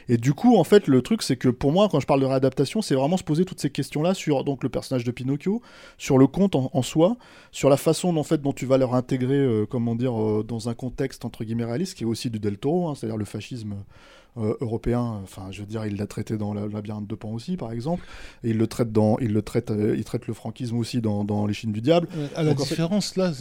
Et du coup, en fait, le truc, c'est que pour moi, quand je parle de réadaptation, c'est vraiment se poser toutes ces questions-là sur donc le personnage de Pinocchio, sur le conte en, soi, sur la façon en fait dont tu vas leur intégrer, euh, comment dire, dans un contexte entre guillemets réaliste, qui est aussi du Del Toro, hein, c'est-à-dire le fascisme européen. Enfin, je veux dire, il l'a traité dans la labyrinthe de Pan aussi, par exemple, et il le traite dans, il le traite, euh, il traite le franquisme aussi dans, dans Les Chines du diable. Euh, À la Donc, en fait- différence, là,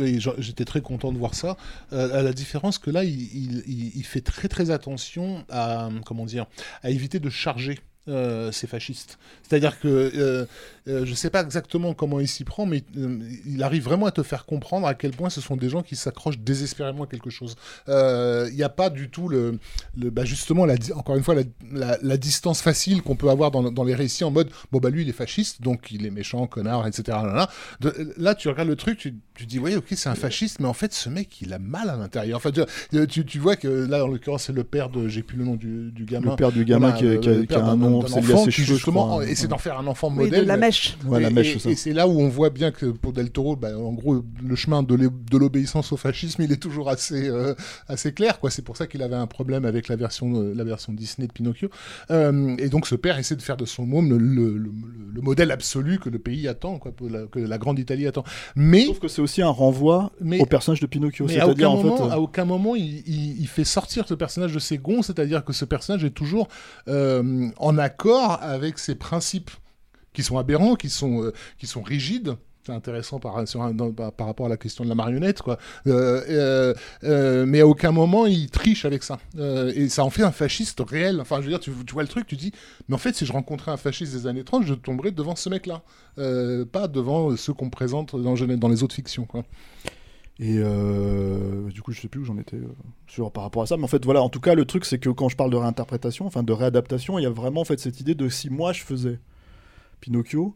euh, j'étais très content de voir ça, euh, à la différence que là, il- il fait très très attention à, comment dire, à éviter de charger euh, c'est fasciste. C'est-à-dire que euh, euh, je ne sais pas exactement comment il s'y prend, mais euh, il arrive vraiment à te faire comprendre à quel point ce sont des gens qui s'accrochent désespérément à quelque chose. Euh, Il n'y a pas du tout le, le- bah, justement, la, encore une fois, la, la- la distance facile qu'on peut avoir dans, dans les récits en mode bon bah lui il est fasciste, donc il est méchant, connard, etc. Là, là. De- là, tu regardes le truc, tu, tu dis oui, ok, c'est un fasciste, mais en fait ce mec il a mal à l'intérieur. Enfin, tu, tu, vois que là en l'occurrence c'est le père de, j'ai plus le nom du, du gamin. Le père du gamin qui a- qui a- qui a un nom, d'un c'est lié à enfant ses qui, cheveux, je justement crois. essaie d'en faire un enfant Oui, de modèle. la mèche. Ouais, la Et- mèche, et- c'est ça. Et c'est là où on voit bien que pour Del Toro, bah, en gros, le chemin de de l'obéissance au fascisme, il est toujours assez, euh, assez clair. quoi. C'est pour ça qu'il avait un problème avec la version, euh, la version Disney de Pinocchio. Euh, et donc ce père essaie de faire de son môme le, le- le- le modèle absolu que le pays attend, quoi, que la, que la grande Italie attend. Mais Sauf que c'est aussi un renvoi Mais- au personnage de Pinocchio. mais à C'est-à-dire, aucun, en fait. euh, à aucun moment, il, il- il fait sortir ce personnage de ses gonds, c'est-à-dire que ce personnage est toujours euh, en accord avec ses principes qui sont aberrants, qui sont, euh, qui sont rigides. C'est intéressant par, rapport à la question de la marionnette, quoi. Euh, euh, mais à aucun moment il triche avec ça. Et ça en fait un fasciste réel. Enfin, je veux dire, tu, vois le truc, tu dis, mais en fait, si je rencontrais un fasciste des années 30, je tomberais devant ce mec-là. Pas devant ceux qu'on présente dans, dans les autres fictions, quoi. Et euh, du coup, je sais plus où j'en étais euh, sur par rapport à ça, mais en fait, voilà. En tout cas, le truc, c'est que quand je parle de réinterprétation, enfin de réadaptation, il y a vraiment en fait cette idée de si moi je faisais Pinocchio,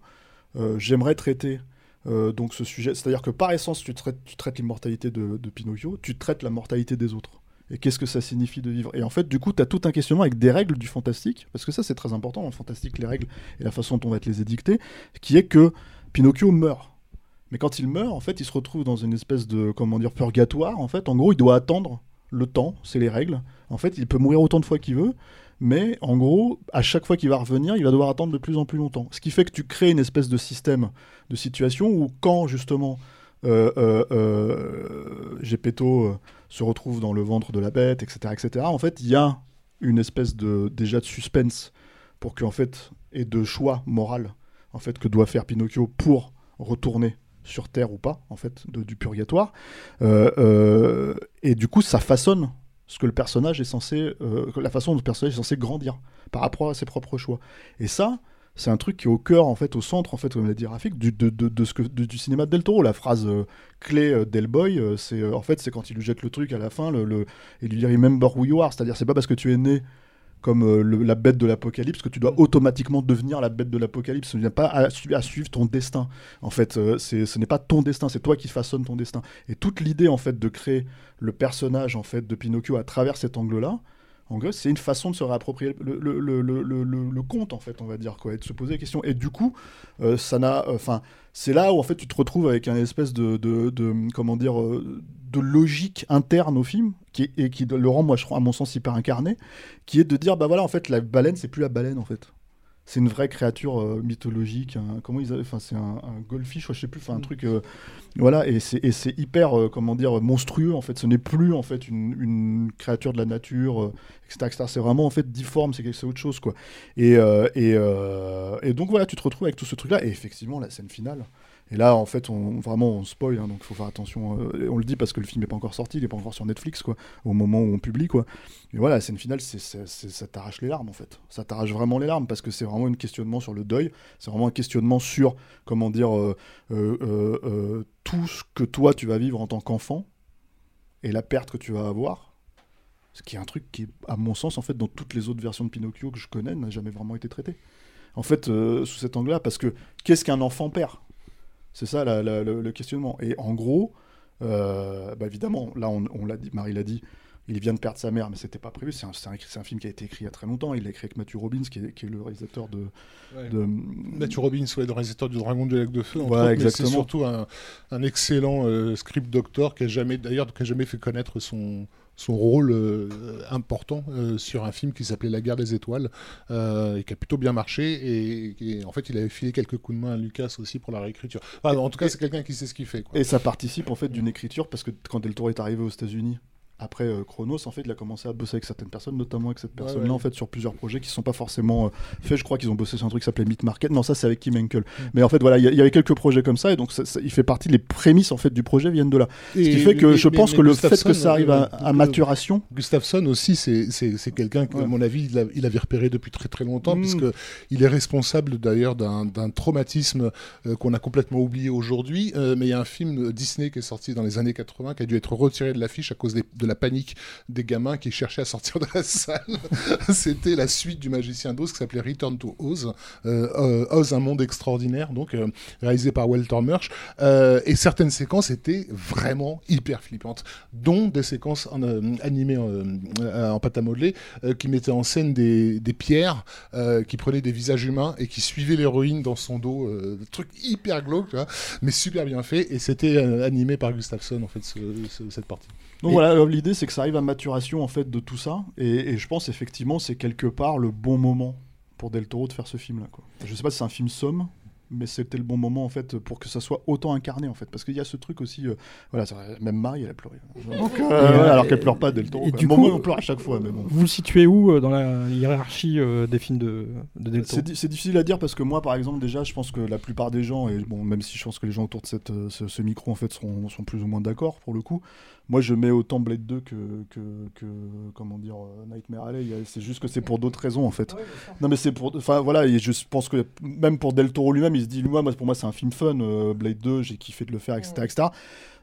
euh, j'aimerais traiter donc ce sujet. C'est-à-dire que par essence, tu traites, l'immortalité de, Pinocchio, tu traites la mortalité des autres. Et qu'est-ce que ça signifie de vivre? Et en fait, du coup, tu as tout un questionnement avec des règles du fantastique, parce que ça, c'est très important le fantastique, les règles et la façon dont on va te les édicter, qui est que Pinocchio meurt. Mais quand il meurt, en fait, il se retrouve dans une espèce de, comment dire, purgatoire. En fait, en gros, il doit attendre le temps, c'est les règles. En fait, il peut mourir autant de fois qu'il veut, mais en gros, à chaque fois qu'il va revenir, il va devoir attendre de plus en plus longtemps. Ce qui fait que tu crées une espèce de système, de situation où quand justement euh, euh, euh, Gepetto euh, se retrouve dans le ventre de la bête, etc., etc., en fait, il y a une espèce de déjà de suspense pour fait et de choix moral en fait que doit faire Pinocchio pour retourner sur Terre ou pas, en fait, de- du purgatoire. Euh, euh, et du coup, ça façonne ce que le personnage est censé, euh, la façon dont le personnage est censé grandir par rapport à ses propres choix. Et ça, c'est un truc qui est au cœur, en fait, au centre, en fait, comme l'a dit Rafik, du, de, de- de ce que, du cinéma de Del Toro. La phrase clé euh, c'est en fait, c'est quand il lui jette le truc à la fin, le, le- et lui dit Remember who you are, c'est-à-dire c'est pas parce que tu es né comme euh, la bête de l'apocalypse que tu dois automatiquement devenir la bête de l'apocalypse. Tu n'as pas à, su- à suivre ton destin. En fait, euh, ce n'est pas ton destin, c'est toi qui façonnes ton destin. Et toute l'idée en fait de créer le personnage en fait de Pinocchio à travers cet angle-là, en gros, c'est une façon de se réapproprier le, le, conte, en fait, on va dire, quoi, et de se poser des questions. Et du coup, euh, ça n'a, enfin, c'est là où en fait tu te retrouves avec un espèce de, comment dire, euh, de logique interne au film, qui et qui le rend, moi, je crois, à mon sens, hyper incarné, qui est de dire, bah voilà, en fait, la baleine, c'est plus la baleine, en fait. C'est une vraie créature euh, mythologique. un- comment ils avaient, enfin, c'est un, un goldfish, je sais plus, enfin, un truc, euh, voilà, et c'est, et c'est hyper, euh, comment dire, monstrueux, en fait. Ce n'est plus, en fait, une, une créature de la nature, etc.. C'est vraiment, en fait, difforme, c'est, autre chose, quoi. Et, et, et donc, voilà, tu te retrouves avec tout ce truc-là, et effectivement, la scène finale. Et là, en fait, on, vraiment, on spoil, hein, donc il faut faire attention. euh, on le dit parce que le film n'est pas encore sorti, il n'est pas encore sur Netflix, quoi, au moment où on publie, quoi. Et voilà, la scène finale, c'est, ça t'arrache les larmes, en fait. Ça t'arrache vraiment les larmes parce que c'est vraiment un questionnement sur le deuil, c'est vraiment un questionnement sur, comment dire, euh, euh, tout ce que toi, tu vas vivre en tant qu'enfant et la perte que tu vas avoir. Ce qui est un truc qui, à mon sens, en fait, dans toutes les autres versions de Pinocchio que je connais, n'a jamais vraiment été traité. En fait, sous cet angle-là, parce que qu'est-ce qu'un enfant perd? C'est ça la- la- le, le questionnement. Et en gros, euh, bah, évidemment, là, on, on l'a dit, Marie l'a dit, il vient de perdre sa mère, mais c'était pas prévu. C'est un, film qui a été écrit il y a très longtemps. Il l'a écrit avec Matthew Robbins, qui est, qui est le réalisateur de. Ouais. de- Matthew Robbins, ouais, le réalisateur du Dragon du lac de feu. Ouais. C'est surtout un, un excellent euh, script doctor qui a jamais, d'ailleurs, qui a jamais fait connaître son son rôle euh, important euh, sur un film qui s'appelait La guerre des étoiles euh, et qui a plutôt bien marché et, et en fait il avait filé quelques coups de main à Lucas aussi pour la réécriture. Enfin, en tout cas c'est quelqu'un qui sait ce qu'il fait. Quoi. Et ça participe en fait d'une écriture parce que quand Del Toro est arrivé aux États-Unis après euh, Chronos, en fait, il a commencé à bosser avec certaines personnes, notamment avec cette personne-là, ouais. en fait, sur plusieurs projets qui sont pas forcément euh, faits. Je crois qu'ils ont bossé sur un truc qui s'appelait Meat Market. Non, ça, c'est avec Kim Henkel. Mais en fait, voilà, il y, avait quelques projets comme ça, et donc ça- ça- il fait partie, les prémices, en fait, du projet viennent de là. Ce qui fait que mais- je mais- pense mais que le fait que ça arrive à, à maturation. Gustafsson aussi, c'est- quelqu'un que, à mon avis, il, a- il avait repéré depuis très très longtemps, Mm. puisque il est responsable d'ailleurs d'un traumatisme euh, qu'on a complètement oublié aujourd'hui. Euh, mais il y a un film Disney qui est sorti dans les années 80 qui a dû être retiré de l'affiche à cause des- de la panique des gamins qui cherchaient à sortir de la salle. C'était la suite du Magicien d'Oz qui s'appelait Return to Oz. Euh, euh, Oz, un monde extraordinaire, donc euh, réalisé par Walter Murch. Et certaines séquences étaient vraiment hyper flippantes, dont des séquences en, animées en, pâte à modeler qui mettaient en scène des, pierres qui prenaient des visages humains et qui suivaient l'héroïne dans son dos. Trucs hyper vois, mais super bien fait. Et c'était animé par Gustafsson, en fait, ce- ce- cette partie. Donc Et- voilà, l'idée c'est que ça arrive à maturation en fait de tout ça, et, et je pense effectivement c'est quelque part le bon moment pour Del Toro de faire ce film-là. Je sais pas si c'est un film somme, mais c'était le bon moment en fait pour que ça soit autant incarné en fait, parce qu'il y a ce truc aussi, euh, voilà, même Marie elle a pleuré. Donc, euh, euh, alors qu'elle pleure pas Del Toro. et du Bon, coup, moi, on pleure à chaque fois, mais bon. Vous le situez où euh, dans la hiérarchie des films de, de Del Toro? C'est di- c'est difficile à dire parce que moi, par exemple, déjà, je pense que la plupart des gens, et bon, même si je pense que les gens autour de cette, ce, ce micro en fait seront, sont plus ou moins d'accord pour le coup, moi je mets autant Blade 2 que, que, que comment dire, euh, Nightmare Alley. Y C'est juste que c'est pour d'autres raisons en fait. non, mais c'est pour. Enfin voilà, et je pense que même pour Del Toro lui-même, il se dit, moi, moi, pour moi, c'est un film fun, euh, Blade 2, j'ai kiffé de le faire, etc. etc.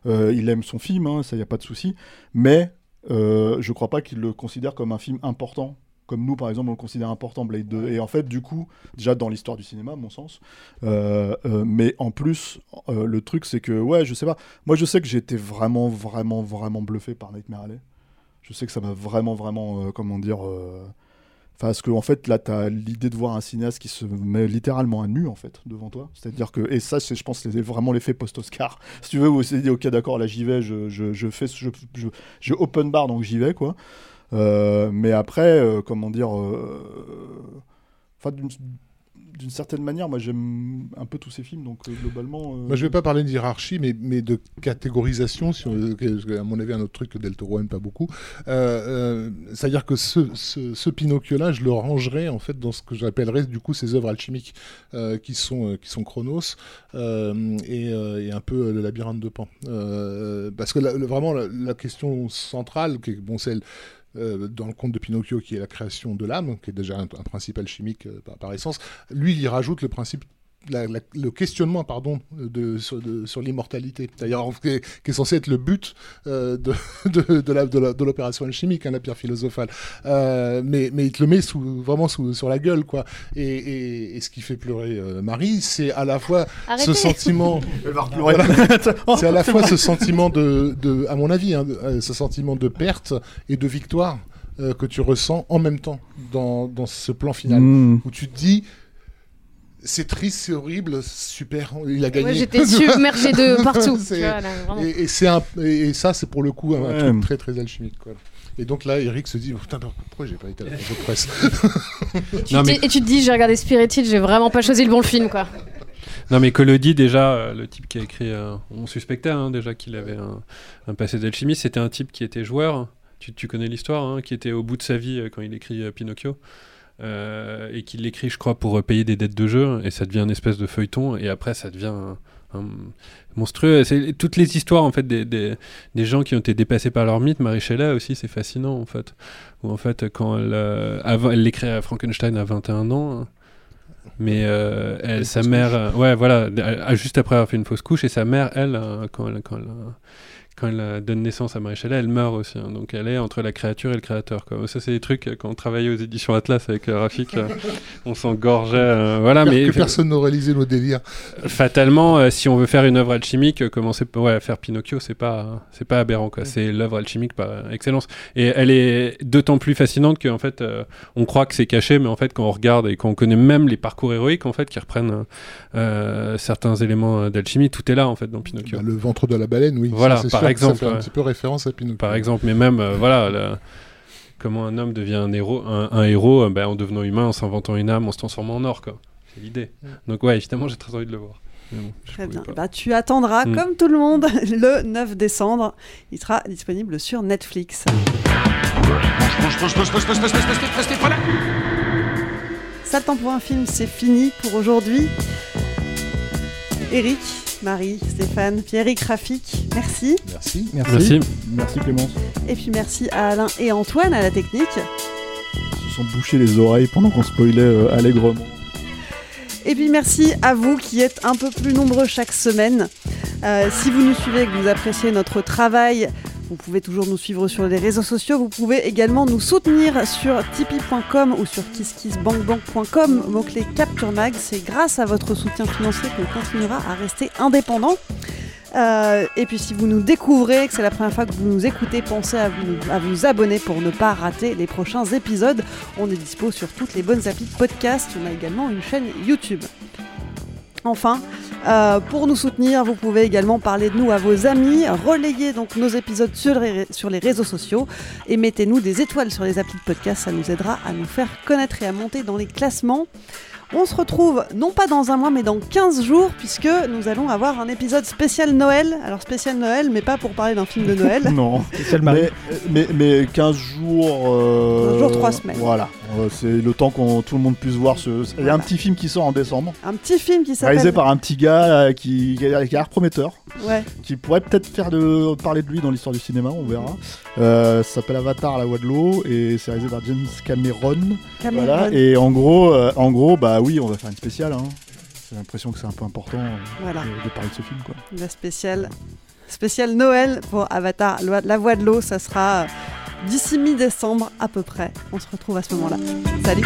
Euh, il aime son film, hein, ça, il n'y a pas de souci. Mais euh, je crois pas qu'il le considère comme un film important comme nous par exemple on le considère important Blade 2 et en fait du coup déjà dans l'histoire du cinéma à mon sens euh, euh, mais en plus euh, le truc c'est que ouais je sais pas moi je sais que j'ai été vraiment vraiment vraiment bluffé par Nightmare Alley je sais que ça m'a vraiment vraiment comment dire Enfin, parce que en fait, là, tu as l'idée de voir un cinéaste qui se met littéralement à nu, en fait, devant toi. C'est-à-dire que, et ça, c'est, je pense, c'est vraiment l'effet post-Oscar. Si tu veux, vous vous dit, ok, d'accord, là, j'y vais, je, je, je fais, je, je, je open bar, donc j'y vais, quoi. Euh, mais après, euh, comment dire, euh, enfin, d'une, d'une certaine manière, moi, j'aime un peu tous ces films, donc globalement. euh, Moi, je vais pas parler de hiérarchie, mais, mais de catégorisation, si on- à mon avis, un autre truc que Del Toro aime pas beaucoup. C'est-à-dire que ce, ce, Pinocchio-là, je le rangerais en fait dans ce que j'appellerais du coup ces œuvres alchimiques qui sont qui sont Chronos et, un peu le labyrinthe de Pan. Parce que vraiment la, question centrale, qui bon, celle euh, dans le conte de Pinocchio, qui est la création de l'âme, qui est déjà un, un principe alchimique euh, par, par essence, lui, il y rajoute le principe la- la- le questionnement pardon de, sur, de- sur l'immortalité d'ailleurs qui, est- qui est censé être le but euh, de, de, de la- de la- de l'opération alchimique hein, la pierre philosophale Euh, mais, mais il te le met sous, vraiment sous, sur la gueule quoi et, et- et ce qui fait pleurer euh, Marie c'est à la fois Arrêtez. ce sentiment Elle va pleurer. c'est à la fois ce sentiment de, de à mon avis hein, de- ce sentiment de perte et de victoire euh, que tu ressens en même temps dans, dans ce plan final Mm. où tu te dis c'est triste, c'est horrible, super, il a gagné. Ouais, j'étais submergée de partout, vois, là, et, et c'est un, et, et ça, c'est pour le coup un, Ouais. truc très très alchimique. Quoi. Et donc là, Eric se dit Putain, pourquoi j'ai pas été à la de presse Tu Et tu te dis, j'ai regardé Spirited, j'ai vraiment pas choisi le bon film, quoi. Non mais Collodi déjà, euh, le type qui a écrit, euh, on suspectait hein, déjà qu'il avait un, un passé d'alchimiste, c'était un type qui était joueur, tu, tu connais l'histoire, hein, qui était au bout de sa vie euh, quand il écrit euh, Pinocchio, euh, et qu'il l'écrit je crois pour euh, payer des dettes de jeu, et ça devient une espèce de feuilleton, et après ça devient un, un monstrueux. C'est toutes les histoires en fait des, des, des gens qui ont été dépassés par leur mythe, Marie Shelley aussi c'est fascinant en fait, où en fait quand elle, euh, avant, elle l'écrit à Frankenstein à 21 ans, hein, mais euh, elle, sa mère, ouais, voilà, elle- juste après avoir fait une fausse couche, et sa mère, elle, quand elle, quand elle, quand elle euh, donne naissance à Shelley, elle meurt aussi. hein. donc elle est entre la créature et le créateur. Quoi. Ça, c'est des trucs, euh, quand on travaillait aux éditions Atlas avec euh, Rafik, euh, on s'engorgeait. euh, voilà, Pire mais que personne n'aurait lisé nos délires. Fatalement, euh, si on veut faire une œuvre alchimique, commencer ouais, à faire Pinocchio, c'est pas, c'est pas aberrant. Quoi. C'est l'œuvre alchimique par excellence. Et elle est d'autant plus fascinante qu'en fait, euh, on croit que c'est caché, mais en fait, quand on regarde et quand on connaît même les parcours héroïques, en fait, qui reprennent euh, certains éléments d'alchimie, tout est là en fait dans Pinocchio. Bah, le ventre de la baleine, oui. Voilà, ça, exemple. Ça fait un petit peu référence à Pinocchio. Par exemple, mais même, euh, voilà, comment un homme devient un héros, un, un héros euh, ben, en devenant humain, en s'inventant une âme, en se transformant en or, quoi. C'est l'idée. Donc, ouais, évidemment, j'ai très envie de le voir. Bon, Très bien. Bah, tu attendras, Mm. comme tout le monde, le 9 décembre. Il sera disponible sur Netflix. Ça, le temps pour un film, c'est fini pour aujourd'hui. Eric, Marie, Stéphane, Pierrick, Rafik, merci. Merci. Merci. Merci. Merci Clémence. Et puis merci à Alain et Antoine à la technique. Ils se sont bouchés les oreilles pendant qu'on spoilait euh, allègrement. Et puis merci à vous qui êtes un peu plus nombreux chaque semaine. Euh, si vous nous suivez et que vous appréciez notre travail, vous pouvez toujours nous suivre sur les réseaux sociaux. Vous pouvez également nous soutenir sur tipeee.com ou sur kisskissbankbank.com, mot-clé Capture Mag. C'est grâce à votre soutien financier qu'on continuera à rester indépendant. Euh, et puis si vous nous découvrez, que c'est la première fois que vous nous écoutez, pensez à vous, abonner pour ne pas rater les prochains épisodes. On est dispo sur toutes les bonnes applis de podcast. On a également une chaîne YouTube. Enfin, euh, pour nous soutenir, vous pouvez également parler de nous à vos amis, relayer donc nos épisodes sur les, sur les réseaux sociaux et mettez-nous des étoiles sur les applis de podcast, ça nous aidera à nous faire connaître et à monter dans les classements. On se retrouve non pas dans un mois mais dans 15 jours puisque nous allons avoir un épisode spécial Noël. Alors spécial Noël mais pas pour parler d'un film de Noël. non. Spécial Marie. Mais, mais, mais 15 jours. euh, 15 jours, trois semaines. Voilà. Euh, c'est le temps qu'on tout le monde puisse voir ce. Il y a un petit film qui sort en décembre. Un petit film qui Réalisé s'appelle... par un petit gars là, qui, qui a qui a l'air prometteur. Ouais. Qui pourrait peut-être faire de parler de lui dans l'histoire du cinéma, on verra. Euh, ça s'appelle Avatar, la voix de l'eau, et c'est réalisé par James Cameron. Cameron. Voilà. Et en gros, euh, en gros, bah oui, on va faire une spéciale. Hein. J'ai l'impression que c'est un peu important euh, Voilà. de, de parler de ce film, quoi. La spéciale, spéciale Noël pour Avatar, la voix de l'eau, ça sera euh, d'ici mi-décembre à peu près. On se retrouve à ce moment-là. Salut